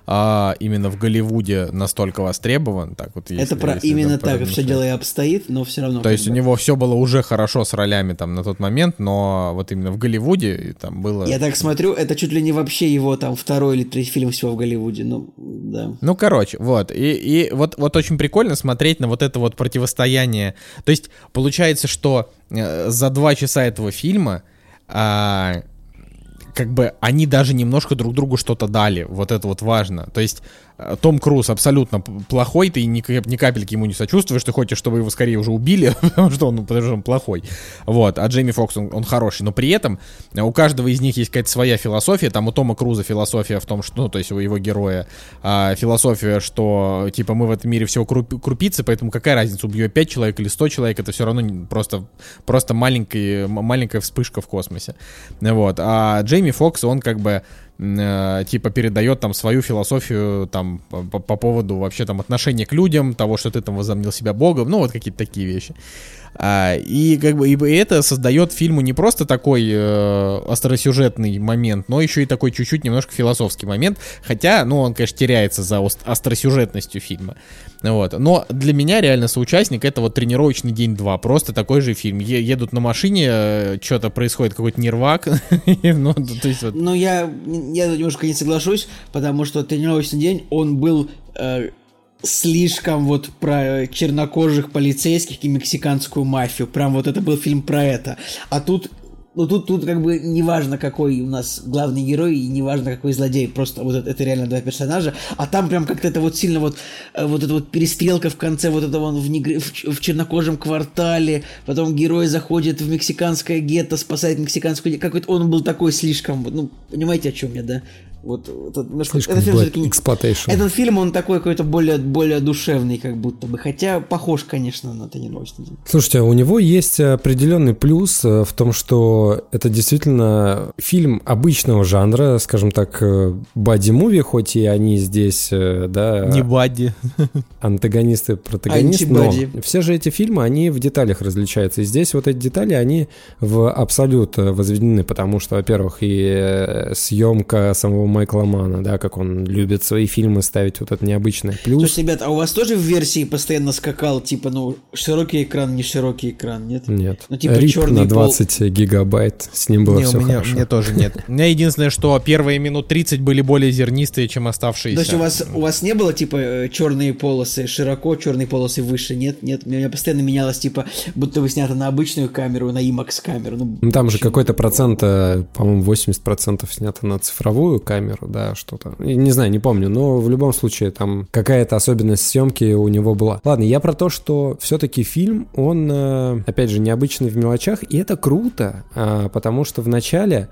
а, именно в Голливуде настолько востребован. Так вот, если, Это про если именно так все дело и обстоит, но все равно. То есть бы... у него все было уже хорошо с ролями там на тот момент, но вот именно в Голливуде там было. Я так смотрю, это чуть ли не вообще его там второй или третий фильм всего в Голливуде, ну да. Ну короче, вот и и вот вот очень прикольно смотреть на вот это вот противостояние. То есть получается, что э, за два часа этого фильма а, как бы они даже немножко друг другу что-то дали. Вот это вот важно. То есть том Круз абсолютно плохой, ты ни, ни капельки ему не сочувствуешь, ты хочешь, чтобы его скорее уже убили, потому что он, потому что он плохой. Вот, а Джейми Фокс, он, он хороший. Но при этом у каждого из них есть какая-то своя философия. Там у Тома Круза философия в том, что, ну, то есть у его героя а, философия, что, типа, мы в этом мире всего круп, крупицы, поэтому какая разница, убью 5 человек или 100 человек, это все равно просто, просто маленький, маленькая вспышка в космосе. Вот. А Джейми Фокс, он как бы э, типа передает там свою философию там по, по поводу вообще там отношения к людям, того, что ты там возомнил себя богом, ну вот какие-то такие вещи. А, и как бы и это создает фильму не просто такой э, остросюжетный момент, но еще и такой чуть-чуть немножко философский момент, хотя, ну, он, конечно, теряется за остросюжетностью фильма. Вот. Но для меня реально соучастник это вот тренировочный день 2. Просто такой же фильм. Е- едут на машине, э, что-то происходит, какой-то нервак. ну, то есть вот... ну, я, я немножко не соглашусь, потому что тренировочный день, он был э, слишком вот про чернокожих полицейских и мексиканскую мафию. Прям вот это был фильм про это. А тут ну тут, тут как бы неважно, какой у нас главный герой, и неважно, какой злодей, просто вот это, это реально два персонажа, а там прям как-то это вот сильно вот, э, вот эта вот перестрелка в конце, вот это вон в, негр... в, в чернокожем квартале, потом герой заходит в мексиканское гетто, спасает мексиканскую, как вот он был такой слишком, ну, понимаете, о чем я, да? Вот, вот немножко, этот, фильм, этот фильм, он такой какой-то более, более душевный, как будто бы. Хотя похож, конечно, на тренировочный день. Слушайте, у него есть определенный плюс э, в том, что это действительно фильм обычного жанра, скажем так, бади-муви, э, хоть и они здесь, э, да... Не бади. Антагонисты, протагонисты, но все же эти фильмы, они в деталях различаются. И здесь вот эти детали, они в абсолют возведены, потому что, во-первых, и съемка самого Майкла Мана, да, как он любит свои фильмы ставить вот это необычное. Плюс... Есть, ребят, а у вас тоже в версии постоянно скакал, типа, ну, широкий экран, не широкий экран, нет? Нет. Ну, типа, Рип черный на 20 пол... гигабайт, с ним было не, все у меня, хорошо. Мне тоже нет. У меня единственное, что первые минут 30 были более зернистые, чем оставшиеся. То есть у вас, у вас не было, типа, э, черные полосы широко, черные полосы выше, нет? Нет, у меня постоянно менялось, типа, будто вы снято на обычную камеру, на IMAX камеру. Ну, ну там же какой-то процент, э, по-моему, 80% снято на цифровую камеру, камеру, да, что-то. Не знаю, не помню, но в любом случае там какая-то особенность съемки у него была. Ладно, я про то, что все-таки фильм, он, э, опять же, необычный в мелочах, и это круто, а, потому что в начале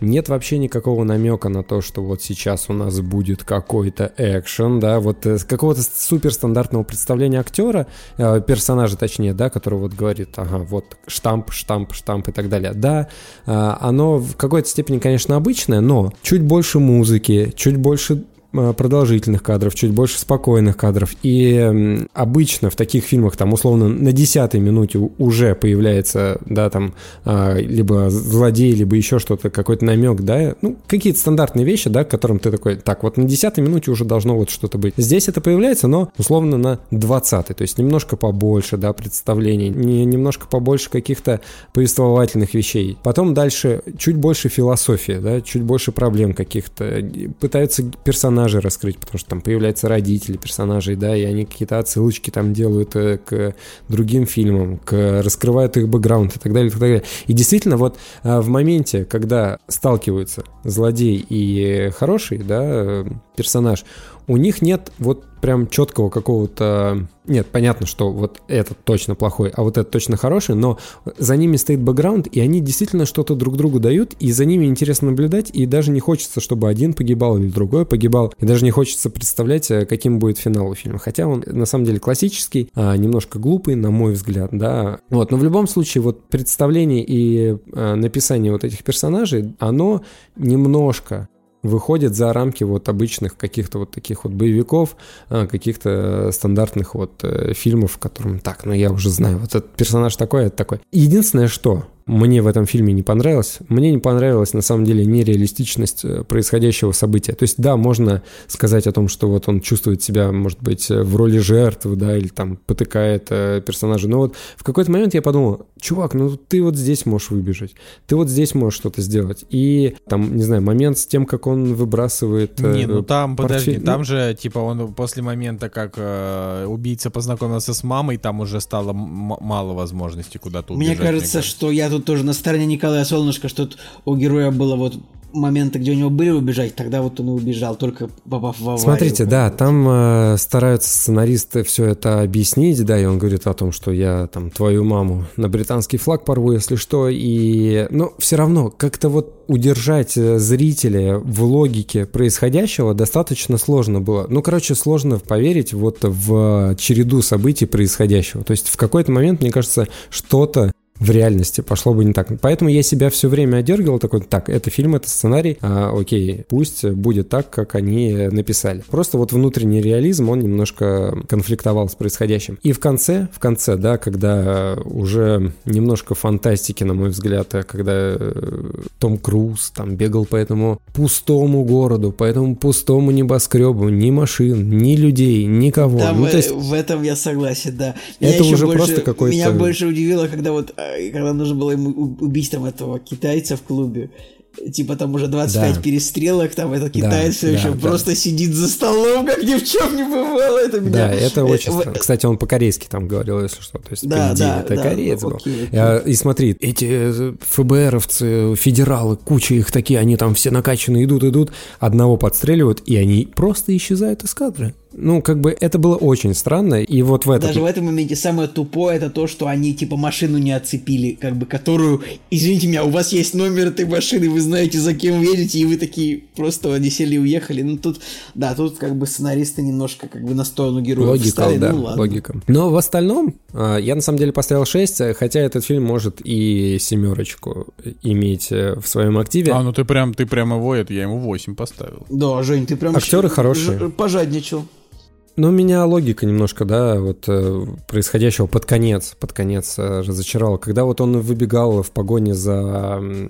нет вообще никакого намека на то, что вот сейчас у нас будет какой-то экшен, да, вот э, какого-то суперстандартного представления актера, э, персонажа точнее, да, который вот говорит, ага, вот штамп, штамп, штамп и так далее. Да, э, оно в какой-то степени, конечно, обычное, но чуть больше музыки, чуть больше продолжительных кадров, чуть больше спокойных кадров. И обычно в таких фильмах там условно на десятой минуте уже появляется, да, там а, либо злодей, либо еще что-то, какой-то намек, да, ну, какие-то стандартные вещи, да, к которым ты такой, так, вот на десятой минуте уже должно вот что-то быть. Здесь это появляется, но условно на двадцатой, то есть немножко побольше, да, представлений, не, немножко побольше каких-то повествовательных вещей. Потом дальше чуть больше философии, да, чуть больше проблем каких-то. Пытаются персонажи персонажей раскрыть, потому что там появляются родители персонажей, да, и они какие-то отсылочки там делают э, к другим фильмам, к, раскрывают их бэкграунд и так далее, и так далее. И действительно, вот э, в моменте, когда сталкиваются злодей и хороший, да, э, персонаж, у них нет вот прям четкого какого-то... Нет, понятно, что вот этот точно плохой, а вот этот точно хороший, но за ними стоит бэкграунд, и они действительно что-то друг другу дают, и за ними интересно наблюдать, и даже не хочется, чтобы один погибал или другой погибал, и даже не хочется представлять, э, каким будет финал у фильма. Хотя он на самом деле классический, а немножко глупый, на мой взгляд, да. Вот, но в любом случае вот представление и а, написание вот этих персонажей, оно немножко выходит за рамки вот обычных каких-то вот таких вот боевиков, а, каких-то стандартных вот э, фильмов, в котором так, ну я уже знаю, вот этот персонаж такой, это такой. Единственное, что мне в этом фильме не понравилось. Мне не понравилась на самом деле нереалистичность э, происходящего события. То есть, да, можно сказать о том, что вот он чувствует себя, может быть, в роли жертвы, да, или там потыкает э, персонажа. Но вот в какой-то момент я подумал, чувак, ну ты вот здесь можешь выбежать, ты вот здесь можешь что-то сделать. И там, не знаю, момент с тем, как он выбрасывает э, Не, ну там, портфель. подожди, там ну... же, типа, он после момента, как э, убийца познакомился с мамой, там уже стало мало возможностей куда-то убежать. Мне кажется, мне кажется, что я тут тут тоже на стороне Николая Солнышко, что у героя было вот моменты, где у него были убежать, тогда вот он и убежал, только попав в аварию. Смотрите, да, там э, стараются сценаристы все это объяснить, да, и он говорит о том, что я там твою маму на британский флаг порву, если что, и, но все равно как-то вот удержать э, зрителя в логике происходящего достаточно сложно было. Ну, короче, сложно поверить вот в череду событий происходящего. То есть в какой-то момент, мне кажется, что-то в реальности пошло бы не так. Поэтому я себя все время одергивал, такой, так, это фильм, это сценарий, а, окей, пусть будет так, как они написали. Просто вот внутренний реализм, он немножко конфликтовал с происходящим. И в конце, в конце, да, когда уже немножко фантастики, на мой взгляд, а когда э, Том Круз там бегал по этому пустому городу, по этому пустому небоскребу, ни машин, ни людей, никого. Да, ну, в, то есть... в этом я согласен, да. Это уже больше, просто какой-то... Меня больше удивило, когда вот а, когда нужно было ему убить там этого китайца в клубе, типа там уже 25 да. перестрелок, там этот китаец да, все да, еще да. просто сидит за столом, как ни в чем не бывало. Это меня... Да, это очень э, странно. Кстати, он по-корейски там говорил, если что. То есть, да, по идее, да, это да, кореец был. Окей, окей. А, и смотри, эти э, ФБРовцы, федералы, куча их такие, они там все накачанные идут, идут, одного подстреливают, и они просто исчезают из кадра. Ну, как бы это было очень странно, и вот в этом... Даже в этом моменте самое тупое это то, что они типа машину не оцепили, как бы которую, извините меня, у вас есть номер этой машины, вы знаете, за кем вы едете, и вы такие просто они сели и уехали. Ну, тут, да, тут как бы сценаристы немножко как бы на сторону героев Логика, встали, да, ну, ладно. логика. Но в остальном, я на самом деле поставил 6, хотя этот фильм может и семерочку иметь э, в своем активе. А, ну ты прям, ты прям его, это я ему 8 поставил. Да, Жень, ты прям... Актеры хорошие. Пожадничал. Ну, меня логика немножко, да, вот э, происходящего под конец, под конец э, разочаровала. Когда вот он выбегал в погоне за, э,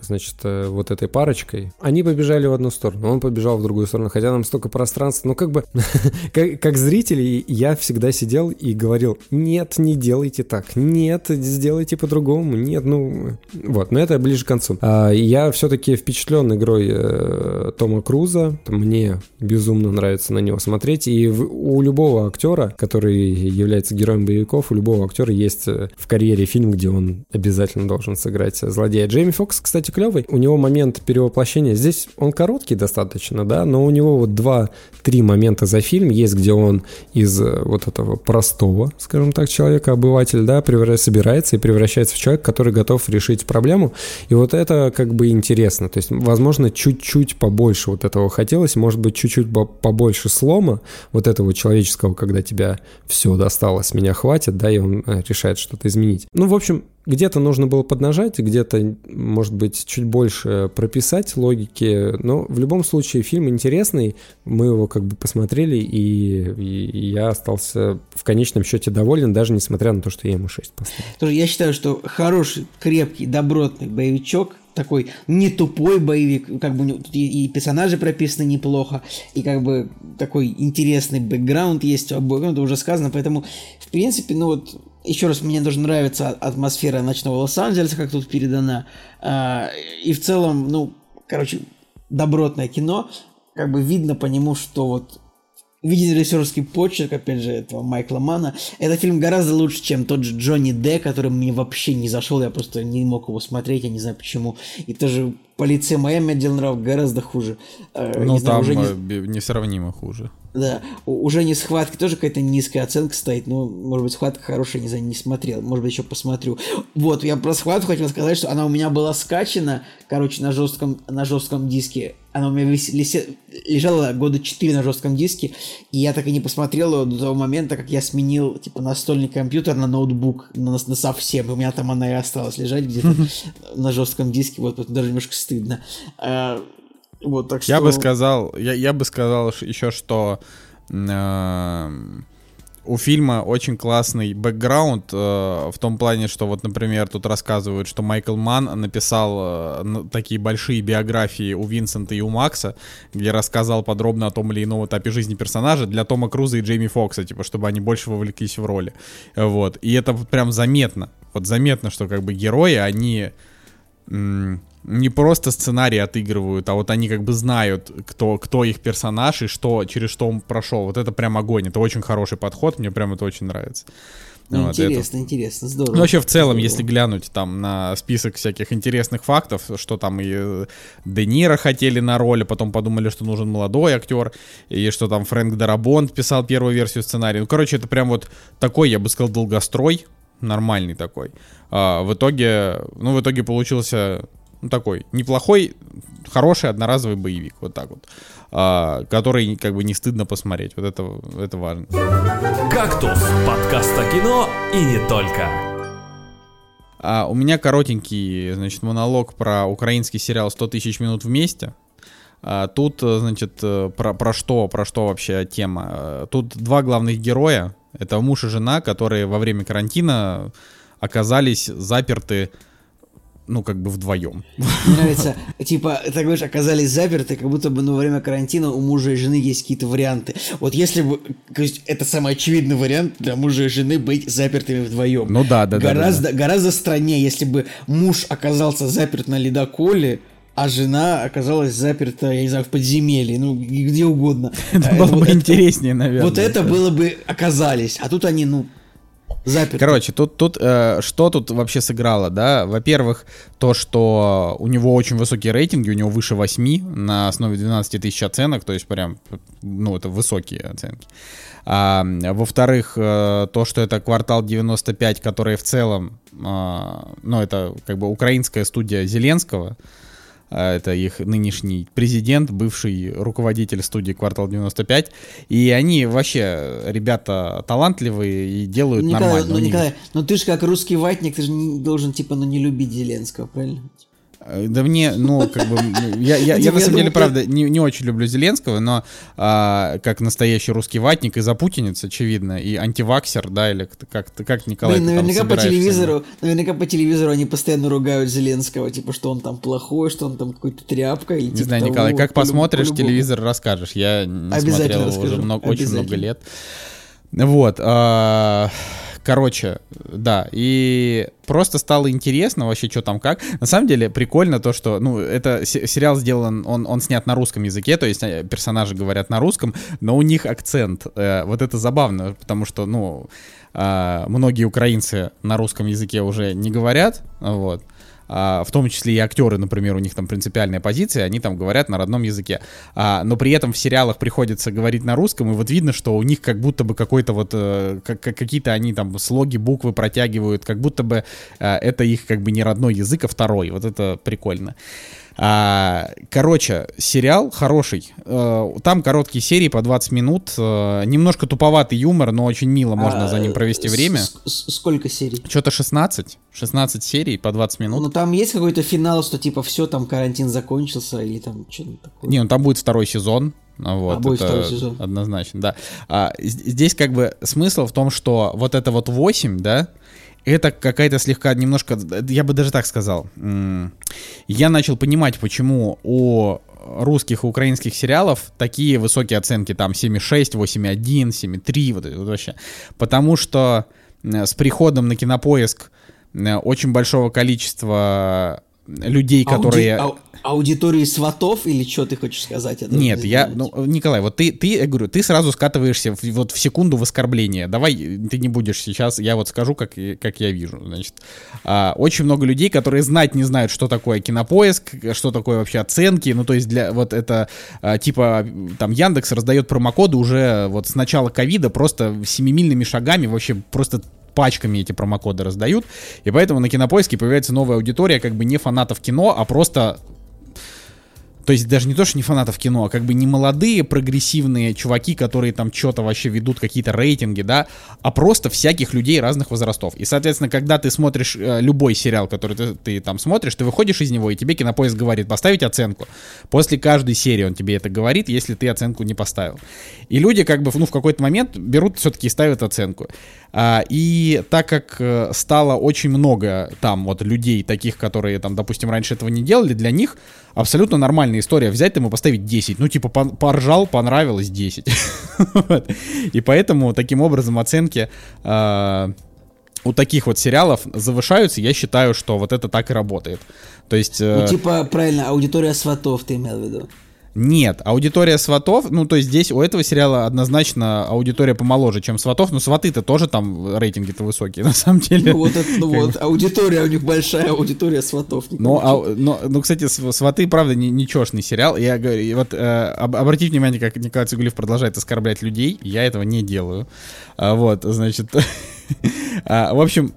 значит, вот этой парочкой, они побежали в одну сторону, он побежал в другую сторону, хотя нам столько пространства. Ну, как бы, как, как зритель, я всегда сидел и говорил, нет, не делайте так, нет, сделайте по-другому, нет, ну, вот, но это ближе к концу. А, я все-таки впечатлен игрой Тома Круза, мне безумно нравится на него смотреть, и у любого актера, который является героем боевиков, у любого актера есть э, в карьере фильм, где он обязательно должен сыграть злодея. Джейми Фокс, кстати, клевый. У него момент перевоплощения здесь он короткий достаточно, да, но у него вот два-три момента за фильм есть, где он из э, вот этого простого, скажем так, человека, обыватель, да, собирается и превращается в человека, который готов решить проблему. И вот это как бы интересно. То есть, возможно, чуть-чуть побольше вот этого хотелось, может быть, чуть-чуть побольше слома, вот вот этого человеческого, когда тебя все досталось, меня хватит, да, и он э, решает что-то изменить. Ну, в общем, где-то нужно было поднажать, где-то, может быть, чуть больше прописать логики, но в любом случае фильм интересный, мы его как бы посмотрели, и, и, я остался в конечном счете доволен, даже несмотря на то, что я ему 6 поставил. Тоже я считаю, что хороший, крепкий, добротный боевичок, такой не тупой боевик, как бы и, персонажи прописаны неплохо, и как бы такой интересный бэкграунд есть у обоих, это уже сказано, поэтому, в принципе, ну вот еще раз, мне тоже нравится атмосфера ночного Лос-Анджелеса, как тут передана. А, и в целом, ну, короче, добротное кино. Как бы видно по нему, что вот виден режиссерский почерк, опять же, этого Майкла Мана. Этот фильм гораздо лучше, чем тот же Джонни Д, который мне вообще не зашел, я просто не мог его смотреть, я не знаю почему. И тоже полиция Майами отдел нрав гораздо хуже. Э, ну, там уже не... несравнимо хуже. Да, уже не схватки, тоже какая-то низкая оценка стоит. Ну, может быть, схватка хорошая, не знаю, не смотрел. Может быть, еще посмотрю. Вот, я про схватку хотел сказать, что она у меня была скачана, короче, на жестком, на жестком диске. Она у меня виси, лежала года 4 на жестком диске, и я так и не посмотрел ее до того момента, как я сменил, типа, настольный компьютер на ноутбук, на, на совсем. У меня там она и осталась лежать где-то на жестком диске, вот, даже немножко стыдно. Вот, так что... Я бы сказал, я, я бы сказал еще, что э, у фильма очень классный бэкграунд э, в том плане, что вот, например, тут рассказывают, что Майкл Ман написал э, такие большие биографии у Винсента и у Макса, где рассказал подробно о том или ином этапе жизни персонажа для Тома Круза и Джейми Фокса, типа, чтобы они больше вовлеклись в роли. Вот. И это прям заметно. Вот заметно, что как бы герои, они не просто сценарий отыгрывают, а вот они как бы знают, кто, кто их персонаж и что, через что он прошел. Вот это прям огонь. Это очень хороший подход, мне прям это очень нравится. Ну, Вот, это- интересно, интересно, здорово. Ну, вообще, в целом, Здорово. если глянуть там на список всяких интересных фактов, что там и э, Де Ниро хотели на роль, а потом подумали, что нужен молодой актер, и что там Фрэнк Дарабонт писал первую версию сценария. Ну, короче, это прям вот такой, я бы сказал, долгострой, нормальный такой. А, в итоге, ну, в итоге получился ну, такой неплохой, хороший одноразовый боевик, вот так вот, а, который как бы не стыдно посмотреть. Вот это, это важно. «Кактус» — подкаст о кино и не только. А, у меня коротенький, значит, монолог про украинский сериал «100 тысяч минут вместе». А, тут, значит, э, про, про что, про что вообще тема? Э, Тут два главных героя. Это муж и жена, которые во время карантина оказались заперты, ну, как бы вдвоем. Мне нравится, типа, ты говоришь, оказались заперты, как будто бы ну, во время карантина у мужа и жены есть какие-то варианты. Вот если бы, то есть это самый очевидный вариант для мужа и жены быть запертыми вдвоем. Ну да, да, да, да, гораздо, Гораздо страннее, если бы муж оказался заперт на ледоколе, а жена оказалась заперта, я не знаю, в подземелье, ну, где угодно. Это Э, было бы интереснее, наверное. Вот это было бы оказались, а тут они, ну, заперты. Короче, тут, тут э, что тут вообще сыграло, да? Во-первых, то, что у него очень высокие рейтинги, у него выше 8 на основе 12 тысяч оценок, то есть прям, ну, это высокие оценки. А, во-вторых, э, то, что это квартал 95, который в целом, а, ну, это как бы украинская студия Зеленского, это их нынешний президент, бывший руководитель студии «Квартал 95». И они вообще ребята талантливые и делают Николай, нормально. ну, них- Николай, ну ты же как русский ватник, ты же не должен, типа, ну не любить Зеленского, правильно? Э, Да мне, ну, как бы, я, я, я на самом деле, правда, не, не очень люблю Зеленского, но а, как настоящий русский ватник и запутинец, очевидно, и антиваксер, да, или как, как, Николай, Блин, наверняка по телевизору, наверняка по телевизору они постоянно ругают Зеленского, типа, что он там плохой, что он там какой-то тряпка. Или, Не типа знаю, того, Николай, как посмотришь телевизор, расскажешь. Я не смотрел его уже много, очень много лет. Вот. а, Короче, да, и просто стало интересно вообще, что там как. На самом деле прикольно то, что, ну, это се- сериал сделан, он, он снят на русском языке, то есть э, персонажи говорят на русском, но у них акцент. Э, Вот это забавно, потому что, ну, а, многие украинцы на русском языке уже не говорят, вот. А, в том числе и актеры, например, у них там принципиальная позиция, они там говорят на родном языке. А, но при этом в сериалах приходится говорить на русском, и вот видно, что у них как будто бы какой-то вот, э, как- как- какие-то они там слоги, буквы протягивают, как будто бы э, это их как бы не родной язык, а второй. Вот это прикольно. А, короче, сериал хороший. Э, Там короткие серии по 20 минут. э, Немножко туповатый юмор, но очень мило можно А, за ним провести с- время. Сколько серий? Что-то 16. 16 серий по 20 минут. Ну там есть какой-то финал, что типа все, там карантин закончился, или там что-то такое. Не, ну там будет второй сезон. а, Вот, А, будет это второй сезон. Однозначно, да. А, здесь как бы смысл в том, что вот это вот 8, да, это какая-то слегка немножко, я бы даже так сказал, я начал понимать, почему у русских и украинских сериалов такие высокие оценки, там 7,6, 8,1, 7,3, вот это вот вообще. Потому что э, с приходом на кинопоиск э, очень большого количества людей, Ауди- которые... ау- аудитории сватов, или что ты хочешь сказать? Нет, я, ну, Николай, вот ты, ты, я говорю, ты сразу скатываешься в, вот в секунду в оскорбление. Давай, ты не будешь сейчас, я вот скажу, как, как я вижу. Значит, а, очень много людей, которые знать не знают, что такое кинопоиск, что такое вообще оценки. Ну, то есть для вот это а, типа там Яндекс раздает промокоды уже вот с начала ковида просто семимильными шагами вообще просто пачками эти промокоды раздают, и поэтому на кинопоиске появляется новая аудитория, как бы не фанатов кино, а просто то есть даже не то, что не фанатов кино, а как бы не молодые прогрессивные чуваки, которые там что-то вообще ведут, какие-то рейтинги, да, а просто всяких людей разных возрастов. И, соответственно, когда ты смотришь э, любой сериал, который ты, ты там смотришь, ты выходишь из него, и тебе кинопоиск говорит поставить оценку. После каждой серии он тебе это говорит, если ты оценку не поставил. И люди как бы, ну, в какой-то момент берут все-таки и ставят оценку. А, и так как э, стало очень много там вот людей таких, которые там, допустим, раньше этого не делали, для них абсолютно нормальная история взять там и поставить 10. Ну, типа, поржал, понравилось 10. Вот. И поэтому таким образом оценки а, у таких вот сериалов завышаются. Я считаю, что вот это так и работает. То есть... э, Ну, типа, правильно, аудитория сватов ты имел в виду. Нет, аудитория сватов, ну, то есть здесь у этого сериала однозначно аудитория помоложе, чем сватов, но сваты-то тоже там рейтинги-то высокие, на самом деле. Ну вот, это, ну, вот аудитория у них большая, аудитория сватов. Ну, а, но, ну, кстати, сваты, правда, не, ничешный сериал. Я говорю, вот э, обратите внимание, как Николай Цугулев продолжает оскорблять людей, я этого не делаю. А, вот, значит, а, в общем,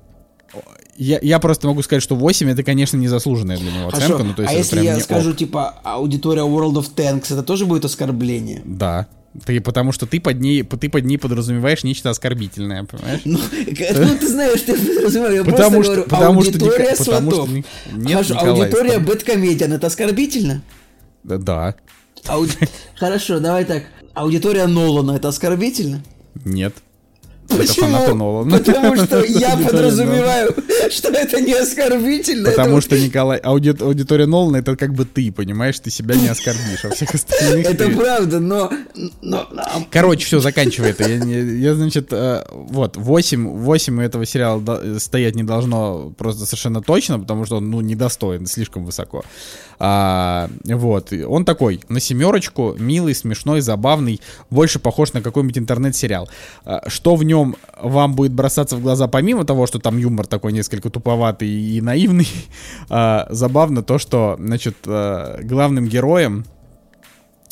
я, я просто могу сказать, что 8 это, конечно, незаслуженная для него оценка. Ну, то есть а если я скажу, ок. типа, аудитория World of Tanks, это тоже будет оскорбление? Да. Ты, потому что ты под ней, ты под ней подразумеваешь нечто оскорбительное, понимаешь? Ну, ну ты знаешь, ты подразумеваешь, я потому просто что, говорю, потому аудитория что, сватов. Потому что, нет, Хорошо, Николай, аудитория Бэткомедиан, это оскорбительно? Да. Ауди... Хорошо, давай так. Аудитория Нолана, это оскорбительно? Нет. Почему? Потому что я подразумеваю, что это не оскорбительно. Потому что, Николай, ауди... аудитория Нолана это как бы ты, понимаешь, ты себя не оскорбишь, а всех остальных Это правда, но... но... Короче, все, заканчивай это. Я, значит, э, вот, 8, 8 у этого сериала стоять не должно просто совершенно точно, потому что он, ну, недостоин, слишком высоко. А, вот, он такой, на семерочку, милый, смешной, забавный, больше похож на какой-нибудь интернет-сериал. А, что в нем вам будет бросаться в глаза, помимо того, что там юмор такой несколько туповатый и наивный, а, забавно то, что, значит, а, главным героем,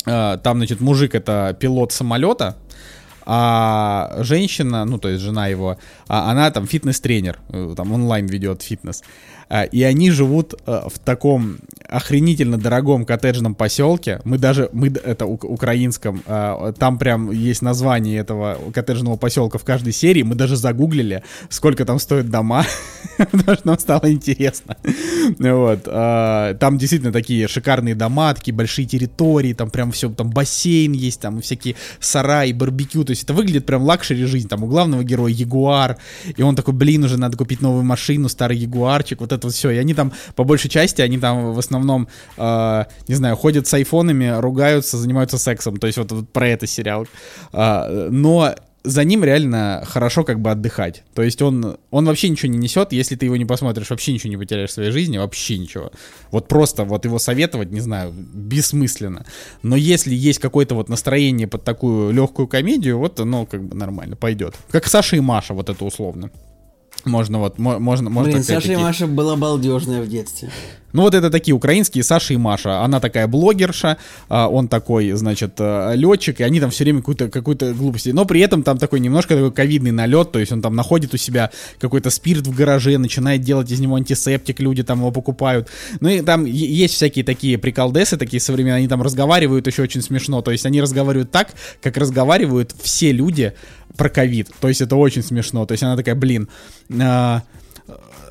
а, там, значит, мужик это пилот самолета, а женщина, ну, то есть жена его, а она там фитнес-тренер, э, там онлайн ведет фитнес. А, и они живут а, в таком охренительно дорогом коттеджном поселке. Мы даже, мы это украинском, а, там прям есть название этого коттеджного поселка в каждой серии. Мы даже загуглили, сколько там стоят дома, потому что нам стало интересно. Вот. Там действительно такие шикарные дома, такие большие территории, там прям все, там бассейн есть, там всякие сараи, барбекю. То есть это выглядит прям luxury жизнь. Там у главного героя Ягуар, и он такой, блин, уже надо купить новую машину, старый Ягуарчик, вот это все. И они там, по большей части, они там в основном, э, не знаю, ходят с айфонами, ругаются, занимаются сексом. То есть вот, вот про это сериал. Э, но за ним реально хорошо как бы отдыхать. То есть он, он вообще ничего не несет, если ты его не посмотришь, вообще ничего не потеряешь в своей жизни, вообще ничего. Вот просто вот его советовать, не знаю, бессмысленно. Но если есть какое-то вот настроение под такую легкую комедию, вот оно как бы нормально пойдет. Как Саша и Маша, вот это условно. Можно вот, можно, можно. Блин, Саша и Маша была балдежная в детстве. Ну вот это такие украинские Саша и Маша. Она такая блогерша, а он такой, значит, э, летчик, и они там все время какую-то какую глупость. Но при этом там такой немножко такой ковидный налет, то есть он там находит у себя какой-то спирт в гараже, начинает делать из него антисептик, люди там его покупают. Ну и там есть всякие такие приколдесы, такие современные, они там разговаривают еще очень смешно, то есть они разговаривают так, как разговаривают все люди про ковид. То есть это очень смешно. То есть она такая, блин, э,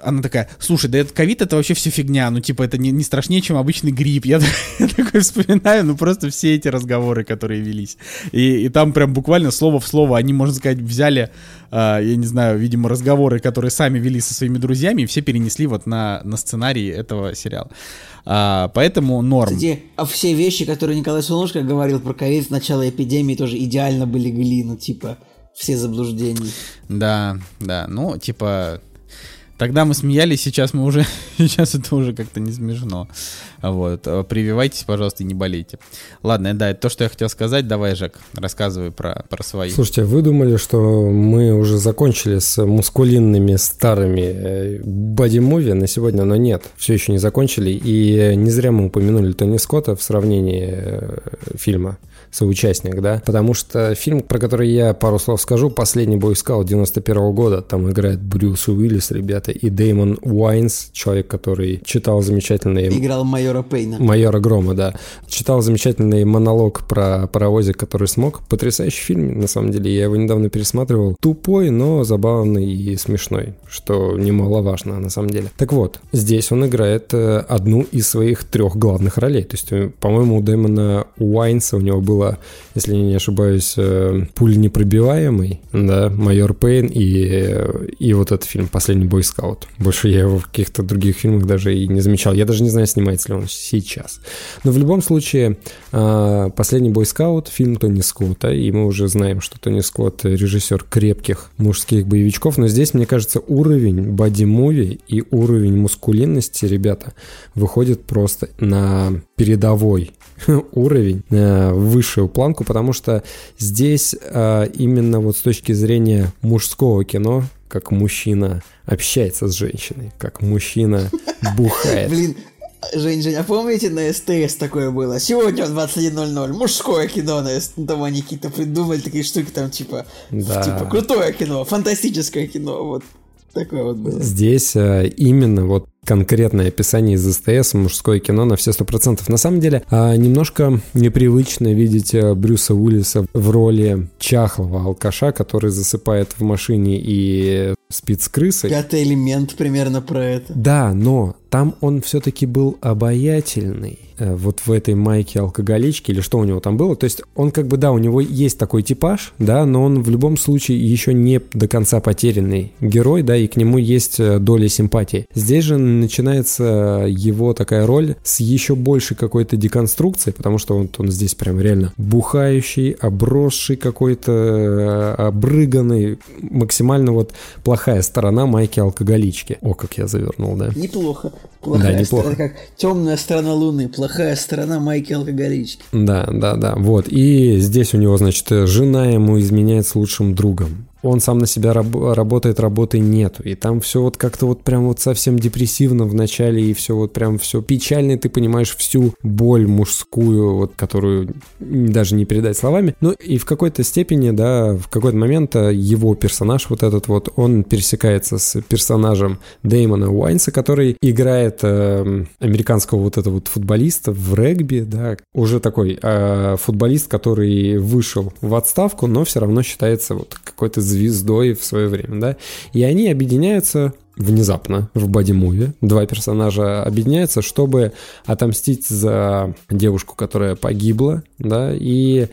она такая, слушай, да этот ковид это вообще все фигня, ну типа это не, не страшнее, чем обычный грипп. Я, я такой вспоминаю, ну просто все эти разговоры, которые велись. И, и там прям буквально слово в слово они, можно сказать, взяли, э, я не знаю, видимо, разговоры, которые сами вели со своими друзьями, и все перенесли вот на, на сценарий этого сериала. А, поэтому норм. Кстати, а все вещи, которые Николай Солнышко говорил про ковид в начале эпидемии, тоже идеально были гли, ну типа все заблуждения. Да, да, ну типа Тогда мы смеялись, сейчас мы уже, сейчас это уже как-то не смешно. Вот, прививайтесь, пожалуйста, и не болейте. Ладно, да, это то, что я хотел сказать. Давай, Жек, рассказывай про, про свои. Слушайте, вы думали, что мы уже закончили с мускулинными старыми боди-муви на сегодня, но нет, все еще не закончили. И не зря мы упомянули Тони Скотта в сравнении э, фильма соучастник, да, потому что фильм, про который я пару слов скажу, «Последний бойскаут» 91 -го года, там играет Брюс Уиллис, ребята, и Деймон Уайнс, человек, который читал замечательный... Играл майора Пейна. Майора Грома, да. Читал замечательный монолог про паровозик, который смог. Потрясающий фильм, на самом деле, я его недавно пересматривал. Тупой, но забавный и смешной, что немаловажно, на самом деле. Так вот, здесь он играет э, одну из своих трех главных ролей. То есть, э, по-моему, у Дэймона Уайнса у него было было, если я не ошибаюсь, э, «Пуль непробиваемый», да, «Майор Пейн» и, и вот этот фильм «Последний бойскаут». Больше я его в каких-то других фильмах даже и не замечал. Я даже не знаю, снимается ли он сейчас. Но в любом случае, э, «Последний бойскаут» — фильм Тони Скотта, и мы уже знаем, что Тони Скотт — режиссер крепких мужских боевичков, но здесь, мне кажется, уровень боди-муви и уровень мускулинности, ребята, выходит просто на передовой уровень, э, высшую планку, потому что здесь э, именно вот с точки зрения мужского кино, как мужчина общается с женщиной, как мужчина бухает. Блин, Жень, Жень, а помните на СТС такое было? Сегодня в 21.00 мужское кино на СТС. Там они какие-то придумали такие штуки, там типа, Да. типа крутое кино, фантастическое кино, вот такое вот было. Здесь э, именно вот конкретное описание из СТС, мужское кино на все сто процентов. На самом деле, а, немножко непривычно видеть э, Брюса Уиллиса в роли чахлого алкаша, который засыпает в машине и спит с крысой. Пятый элемент примерно про это. Да, но там он все-таки был обаятельный. э, Вот в этой майке алкоголички или что у него там было. То есть он как бы, да, у него есть такой типаж, да, но он в любом случае еще не до конца потерянный герой, да, и к нему есть э, доля симпатии. Здесь же начинается его такая роль с еще большей какой-то деконструкцией, потому что он, он здесь прям реально бухающий, обросший какой-то, э, обрыганный, максимально вот плохая сторона майки алкоголички. О, как я завернул, да. Неплохо. Плохая Да, неплохо. сторона, как темная сторона Луны, плохая сторона Майки Алкоголички. Да, да, да. Вот. И здесь у него, значит, жена ему изменяет с лучшим другом. Он сам на себя раб- работает, работы нету. И там все вот как-то вот прям вот совсем депрессивно в начале, и все вот прям все печально, и ты понимаешь всю боль мужскую, вот которую даже не передать словами. Ну и в какой-то степени, да, в какой-то момент э, его персонаж вот этот вот, он пересекается с персонажем Дэймона Уайнса, который играет э, американского вот этого вот футболиста в регби, да, уже такой э, футболист, который вышел в отставку, но все равно считается вот какой-то звездой в свое время, да, и они объединяются внезапно в боди-муви. Два персонажа объединяются, чтобы отомстить за девушку, которая погибла, да, и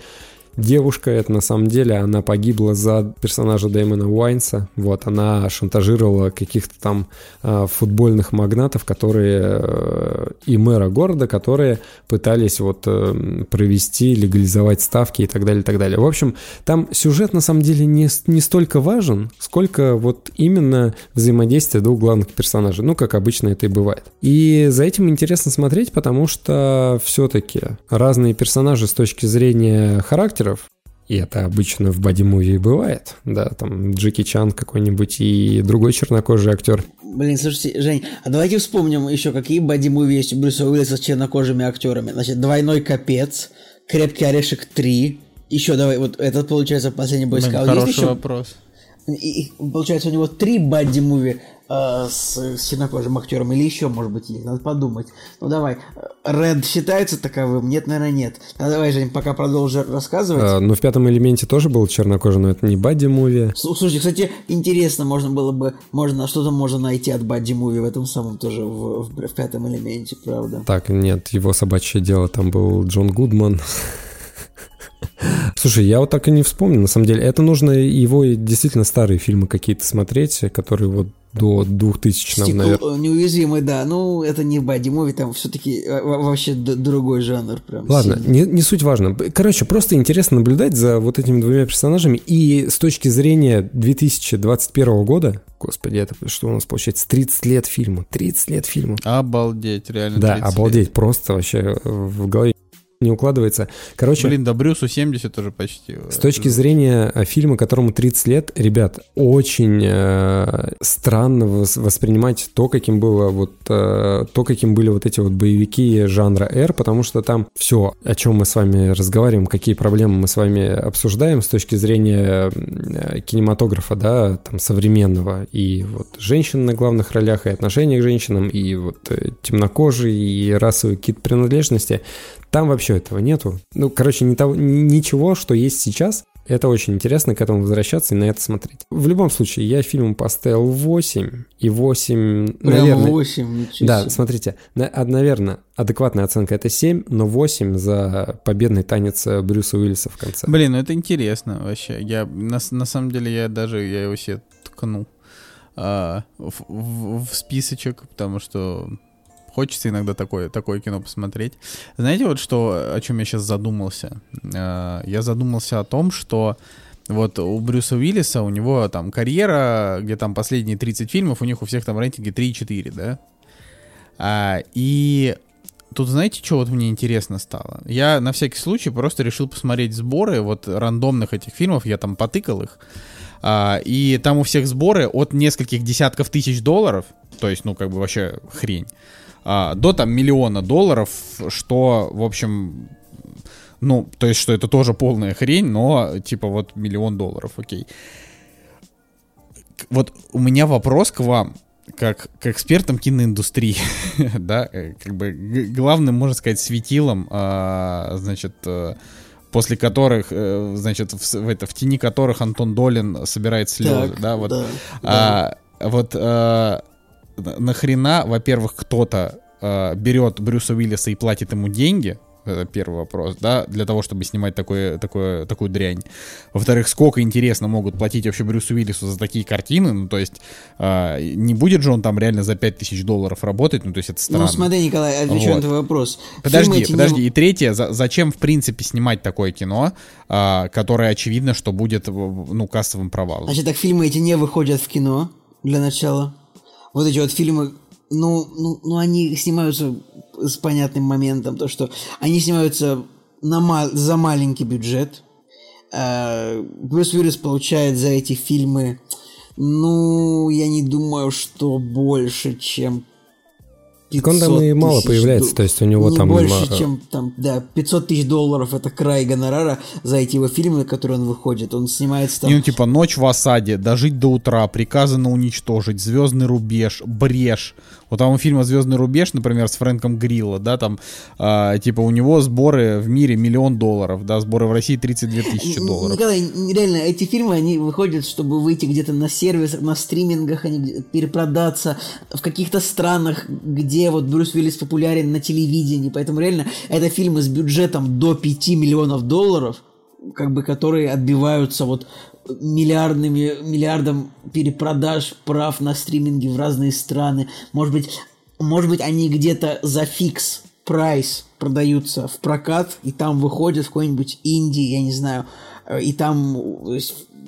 Девушка, это на самом деле, она погибла за персонажа Дэймона Уайнса. Вот, она шантажировала каких-то там э, футбольных магнатов, которые э, и мэра города, которые пытались вот э, провести, легализовать ставки и так далее, и так далее. В общем, там сюжет на самом деле не, не столько важен, сколько вот именно взаимодействие двух главных персонажей. Ну, как обычно это и бывает. И за этим интересно смотреть, потому что все-таки разные персонажи с точки зрения характеров, и это обычно в боди-муви бывает, да, там Джеки Чан какой-нибудь и другой чернокожий актер. Блин, слушайте, Жень, а давайте вспомним еще, какие боди-муви есть у Брюса Уиллиса с чернокожими актерами. Значит, «Двойной капец», «Крепкий орешек 3», еще давай, вот этот, получается, последний Блин, бойскаут. Есть хороший еще, вопрос. И- и, получается, у него три бадди-муви э, с, чернокожим актером, или еще, может быть, есть, надо подумать. Ну, давай, Ред считается таковым? Нет, наверное, нет. А давай, Жень, пока продолжи рассказывать. Э, но в пятом элементе тоже был чернокожий, но это не бадди-муви. Слу- Слушайте, кстати, интересно, можно было бы, можно что-то можно найти от Бадди Муви в этом самом тоже в, в- в пятом элементе, правда. Так, нет, его собачье дело, там был Джон Гудман. Слушай, я вот так и не вспомнил, на самом деле. Это нужно его действительно старые фильмы какие-то смотреть, которые вот до 2000 Стекл- наверное. э, неуязвимый, да. Ну, это не Бадди Муви, там все-таки вообще д- другой жанр прям. Ладно, не, не суть важно. Короче, просто интересно наблюдать за вот этими двумя персонажами. И с точки зрения 2021 года, господи, это что у нас получается? 30 лет фильма. 30 лет фильма. Обалдеть, реально. Да, 30 лет. обалдеть, просто вообще в голове не укладывается. Короче, Блин, да Брюсу 70 уже почти. С точки зрения э, фильма, которому 30 лет, ребят, очень э, странно вос- воспринимать то, каким было вот э, то, каким были вот эти вот боевики жанра R, потому что там все, о чем мы с вами разговариваем, какие проблемы мы с вами обсуждаем с точки зрения э, кинематографа, да, там современного и вот женщин на главных ролях и отношения к женщинам и вот э, темнокожие и расовые какие-то принадлежности. Там вообще этого нету. Ну, короче, не того, ни- ничего, что есть сейчас. Это очень интересно к этому возвращаться и на это смотреть. В любом случае, я фильму поставил 8, и 8, Прям наверное... 8, ничего Да, себе. смотрите, на- а, наверное, адекватная оценка это 7, но 8 за победный танец э, Брюса Уиллиса в конце. Блин, ну это интересно вообще. Я на, на самом деле я даже я его себе ткнул а, в, в- в списочек, потому что хочется иногда такое, такое кино посмотреть. Знаете, вот что, о чем я сейчас задумался? А, я задумался о том, что вот у Брюса Уиллиса, у него там карьера, где там последние 30 фильмов, у них у всех там рейтинги 3 и 4, да? А, и тут знаете, что вот мне интересно стало? Я на всякий случай просто решил посмотреть сборы вот рандомных этих фильмов, я там потыкал их. А, и там у всех сборы от нескольких десятков тысяч долларов, то есть, ну, как бы вообще хрень, а, до там миллиона долларов, что, в общем, ну, то есть, что это тоже полная хрень, но, типа, вот миллион долларов, окей. Вот у меня вопрос к вам, как к экспертам киноиндустрии, да, э, как бы главным, можно сказать, светилом, а, значит, э, после которых, э, значит, в, в это, в тени которых Антон Долин собирает слезы, Так, да, вот. да, А, вот а, нахрена, во-первых, кто-то а, берет Брюса Уиллиса и платит ему деньги, это первый вопрос, да, для того, чтобы снимать такое, такое, такую дрянь. Во-вторых, сколько, интересно, могут платить вообще Брюсу Уиллису за такие картины, ну, то есть, а, не будет же он там реально за 5000 долларов работать, ну, то есть, это странно. Ну, смотри, Николай, отвечу Вот. на твой вопрос. Подожди, Фильмы эти не- подожди. И третье, за- зачем в принципе снимать такое кино, а, которое очевидно, что будет ну кассовым провалом? Значит, так фильмы эти не выходят в кино для начала. Вот эти вот фильмы, ну, ну, ну они снимаются с понятным моментом, то что они снимаются на ма- за маленький бюджет. Э, Брюс Уиллис получает за эти фильмы, ну, я не думаю, что больше, чем 500 и мало появляется, дол- то есть у него не там, больше, а, чем там, да, 500 тысяч долларов это край гонорара за эти его фильмы, которые он выходит. Он снимается там И, ну, типа, ночь в осаде, дожить до утра, приказано уничтожить, звездный рубеж, брешь. Вот там у фильма Звездный рубеж, например, с Фрэнком Грилла, да, там, а, типа, у него сборы в мире миллион долларов, да, сборы в России 32 тысячи долларов. Николай, реально, эти фильмы, они выходят, чтобы выйти где-то на сервисах, на стримингах, они перепродаться в каких-то странах, где вот Брюс Уиллис популярен на телевидении. Поэтому реально, это фильмы с бюджетом до 5 миллионов долларов, как бы которые отбиваются вот миллиардными, миллиардом перепродаж прав на стриминге в разные страны. Может быть, может быть, они где-то за фикс прайс продаются в прокат, и там выходят в какой-нибудь Индии, я не знаю, э, и там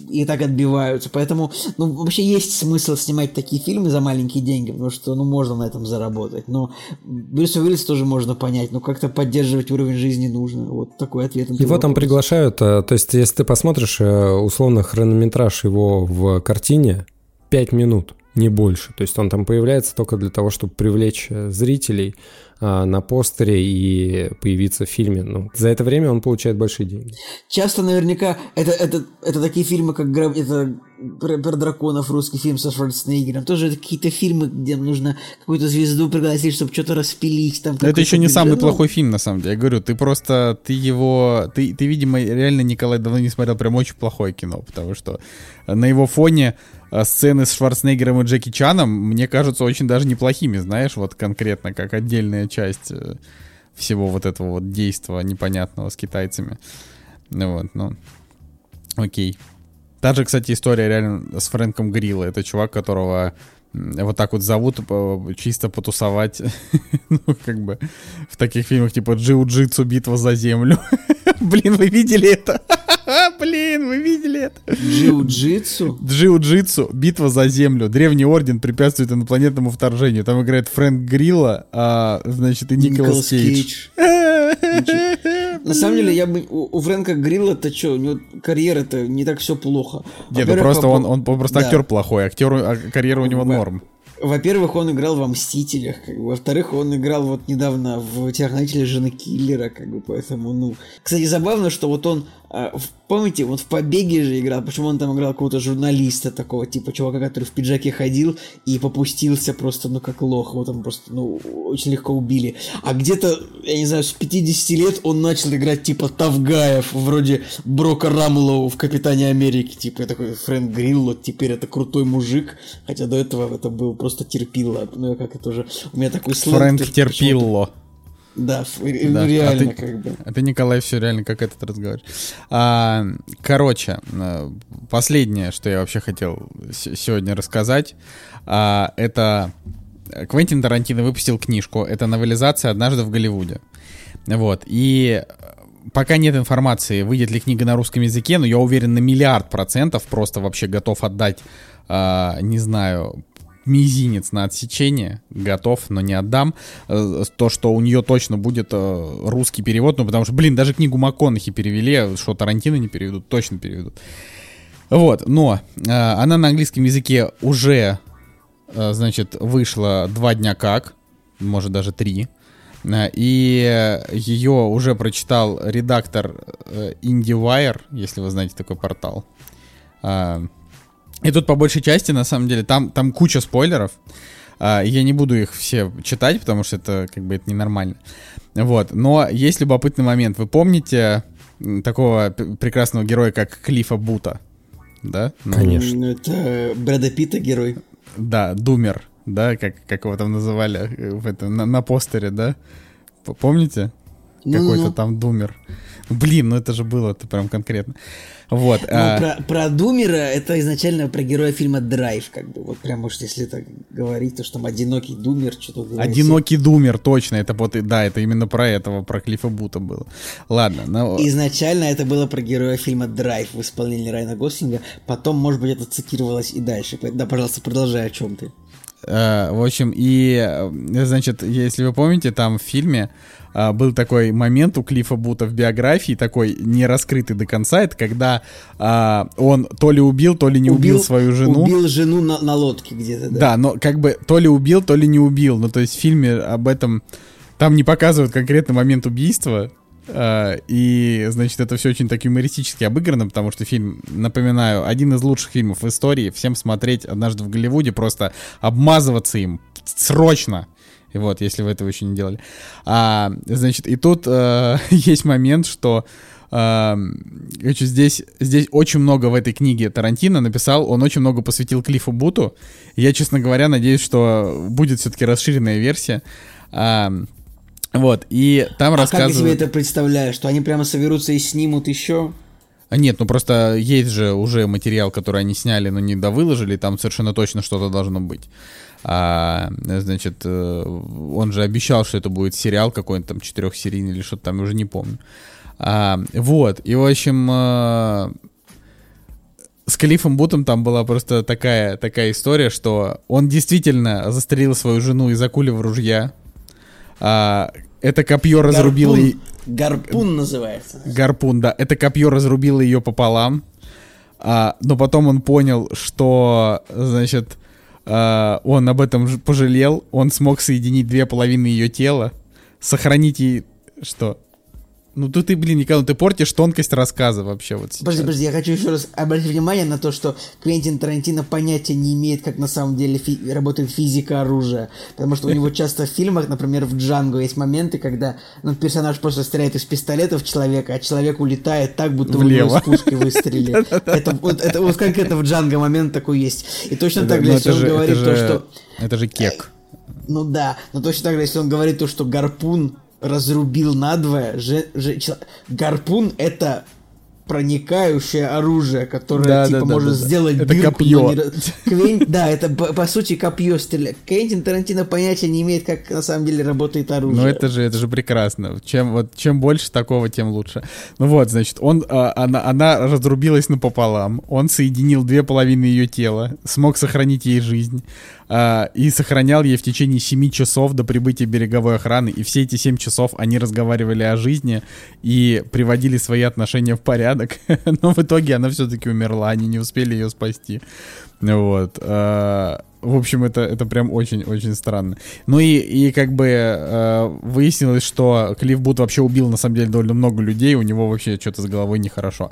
и так отбиваются. Поэтому, ну, вообще есть смысл снимать такие фильмы за маленькие деньги, потому что, ну, можно на этом заработать. Но Брюса Уиллиса тоже можно понять, но как-то поддерживать уровень жизни нужно. Вот такой ответ на Его там вопрос. приглашают, э, то есть если ты посмотришь э, условно хронометраж его в картине, 5 минут, не больше. То есть он там появляется только для того, чтобы привлечь э, зрителей а, на постере и появиться в фильме. Ну, за это время он получает большие деньги. Часто наверняка это, это, это такие фильмы, как гра- это про, про драконов, русский фильм со Шварценеггером. Тоже это какие-то фильмы, где нужно какую-то звезду пригласить, чтобы что-то распилить. Там это еще не бюджет. самый Ну, плохой фильм, на самом деле. Я говорю, ты просто, ты его, ты, ты, видимо, реально, Николай, давно не смотрел прям очень плохое кино, потому что на его фоне сцены с Шварценеггером и Джеки Чаном мне кажутся очень даже неплохими, знаешь, вот конкретно, как отдельная часть э, всего вот этого вот действа непонятного с китайцами. Ну вот, ну, окей. Та же, кстати, история реально с Фрэнком Грилла. Это чувак, которого вот так вот зовут э, чисто потусовать, ну, как бы, в таких фильмах типа «Джиу-джитсу. Битва за землю». Блин, вы видели это? Блин, вы видели это? Джиу-джитсу. Джиу-джитсу, битва за землю, древний орден препятствует инопланетному вторжению. Там играет Фрэнк Грилла, а, значит, и Николас Кейдж. На самом деле, я бы у, у Фрэнка Грилла-то что, у него карьера-то не так все плохо. Нет, ну просто он, он просто да. актер плохой, актеру, а карьера у него Во- норм. Во-первых, он играл во «Мстителях», как бы. во-вторых, он играл вот недавно в «Телохранителе жены киллера», как бы, поэтому, ну... Кстати, забавно, что вот он, помните, вот в «Побеге» же играл, почему он там играл какого-то журналиста такого, типа чувака, который в пиджаке ходил и попустился просто, ну, как лох, вот он просто, ну, очень легко убили. А где-то, я не знаю, с 50 лет он начал играть, типа, Тавгаев, вроде Брока Рамлоу в «Капитане Америки», типа, я такой, Фрэнк Грилл, теперь это крутой мужик, хотя до этого это был просто терпило, ну, как это уже, у меня такой сленг. Фрэнк Терпилло. Да, ф- Да. ну, А реально, ты- как бы. А ты, Николай, все реально как этот разговариваешь. А, короче, э, последнее, что я вообще хотел сегодня рассказать, а, это Квентин Тарантино выпустил книжку. Это новелизация «Однажды в Голливуде». Вот. И э, пока нет информации, выйдет ли книга на русском языке, но я уверен на миллиард процентов просто вообще готов отдать, а, не знаю, мизинец на отсечение, готов, но не отдам. Э, То, что у нее точно будет э, русский перевод, ну, потому что, блин, даже книгу МакКонахи перевели, что Тарантино не переведут, точно переведут. Вот, но э, она на английском языке уже, значит, вышла два дня как, может даже три. И ее уже прочитал редактор IndieWire, если вы знаете такой портал. И тут по большей части, на самом деле, там, там куча спойлеров. А, Я не буду их все читать, потому что это как бы это ненормально. Вот. Но есть любопытный момент. Вы помните такого прекрасного героя, как Клифа Бута? Да? Ну, Конечно. Ну, это Брэда Питта герой. Да, Думер, да, как, как его там называли э, в этом, на, на постере, да? Помните? Какой-то Ну-ну-ну. там Думер. Блин, ну это же было, это прям конкретно. Вот. Ну, а, про, про Думера это изначально про героя фильма Драйв, как бы. Вот прям, может, если так говорить, то что там одинокий Думер, что-то говорит. Одинокий Думер, точно, это вот, и- да, это именно про этого, про Клифа Бута было. Ладно, ну, Изначально это было про героя фильма Драйв в исполнении Райана Гослинга. Потом, может быть, это цитировалось и дальше. Да, пожалуйста, продолжай, о чем ты. Э, в общем, и, э, значит, если вы помните, там в фильме э, был такой момент у Клифа Бута в биографии, такой не раскрытый до конца, это когда э, он то ли убил, то ли не убил, свою жену. Убил жену на, на лодке где-то, да. Да, но как бы то ли убил, то ли не убил. Ну, то есть в фильме об этом... Там не показывают конкретный момент убийства. Э, И, значит, это все очень так юмористически обыграно, потому что фильм, напоминаю, один из лучших фильмов в истории. Всем смотреть однажды в Голливуде, просто обмазываться им срочно. И вот, если вы этого еще не делали. А, значит, и тут э, есть момент, что э, здесь, здесь очень много в этой книге Тарантино написал, он очень много посвятил Клиффу Буту. Я, честно говоря, надеюсь, что будет все-таки расширенная версия. А, вот, и там А как ты себе рассказывают... это представляешь? Что они прямо соберутся и снимут еще? А Нет, ну просто есть же уже материал, который они сняли, но не довыложили, там совершенно точно что-то должно быть. А, значит, э, он же обещал, что это будет сериал какой-нибудь там четырехсерийный или что-то там, я уже не помню. А, вот, и в общем, э, с Калифом Бутом там была просто такая, такая история, что он действительно застрелил свою жену из акули в ружья. А, это копье разрубило... Гарпун, и- гарпун называется. Гарпун, да. Это копье разрубило ее пополам. А, но потом он понял, что, значит, а, он об этом пожалел. Он смог соединить две половины ее тела. Сохранить ей... Что? Ну тут ты, блин, Николай, ты портишь тонкость рассказа вообще вот сейчас. Подожди, подожди, я хочу еще раз обратить внимание на то, что Квентин Тарантино понятия не имеет, как на самом деле фи- работает физика оружия. Потому что у него часто в фильмах, например, в Джанго есть моменты, когда ну, персонаж просто стреляет из пистолета в человека, а человек улетает так, будто Влево. у него с пушкой выстрелили. Это вот, это вот конкретно в Джанго момент такой есть. И точно так Ну, же, если это он говорит это то, что... Это же кек. Ну да, но точно так же, если он говорит то, что гарпун разрубил надвое, же, же- чел- гарпун это проникающее оружие, которое Да, типа да, да, может да, да. сделать Это дырку, копье. но не Квен- Да, это по, сути копье стреляет. Квентин Тарантино понятия не имеет, как на самом деле работает оружие. Ну это же, это же прекрасно. Чем, вот, чем больше такого, тем лучше. Ну вот, значит, он, а, она, она разрубилась напополам, он соединил две половины ее тела, смог сохранить ей жизнь а, и сохранял ей в течение 7 часов до прибытия береговой охраны. И все эти 7 часов они разговаривали о жизни и приводили свои отношения в порядок. Но в итоге она все-таки умерла, они не успели ее спасти. Вот. а, В общем, это, это прям очень-очень странно. Ну и, и как бы э, выяснилось, что Клифф Бут вообще убил, на самом деле, довольно много людей, у него вообще что-то с головой нехорошо.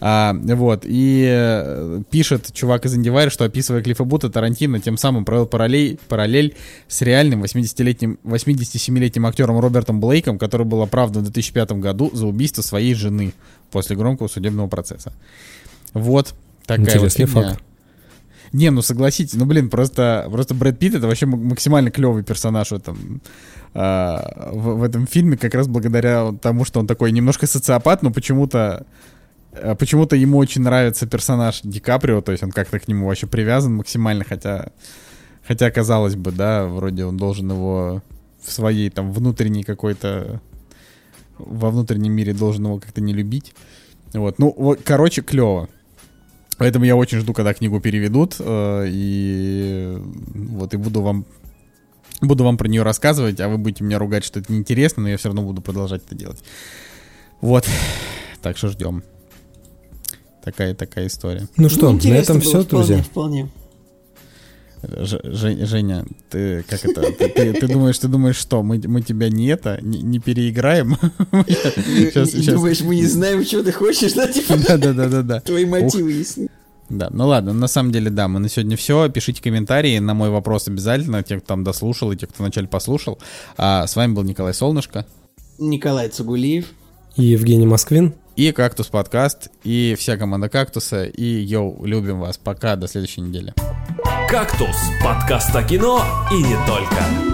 А, вот, и э, пишет чувак из IndieWire, что описывая Клиффа Бута, Тарантино тем самым провел параллель, параллель с реальным 80-летним, 87-летним актером Робертом Блейком, который был оправдан в 2005 году за убийство своей жены после громкого судебного процесса. Вот такая Интересный вот факт. Не, ну согласитесь, ну блин, просто, просто Брэд Питт это вообще максимально клевый персонаж в этом, а, в, в этом фильме, как раз благодаря тому, что он такой немножко социопат, но почему-то а, почему-то ему очень нравится персонаж Ди Каприо, то есть он как-то к нему вообще привязан максимально, хотя, хотя казалось бы, да, вроде он должен его в своей там внутренней какой-то во внутреннем мире должен его как-то не любить. Вот, ну, вот, короче, клево. Поэтому я очень жду, когда книгу переведут, э, и вот и буду вам буду вам про нее рассказывать, а вы будете меня ругать, что это неинтересно, но я все равно буду продолжать это делать. Вот, так что ждем. Такая такая история. Ну что, на этом было, все, вполне, друзья. Вполне. Ж- Женя, ты как это? Ты, ты- ты думаешь, ты думаешь, что мы, мы тебя не это, не, не переиграем? Сейчас, сейчас. Думаешь, мы не знаем, что ты хочешь, да? Типа, Да, да, да, да, да. твои мотивы ясны. Да, ну ладно, на самом деле, да, мы на сегодня все. Пишите комментарии на мой вопрос обязательно, те, кто там дослушал и те, кто вначале послушал. А с вами был Николай Солнышко Николай Цугулиев. И Евгений Москвин. И Кактус подкаст, и вся команда Кактуса, и йоу, любим вас. Пока, до следующей недели. «Кактус» — подкаст о кино и не только.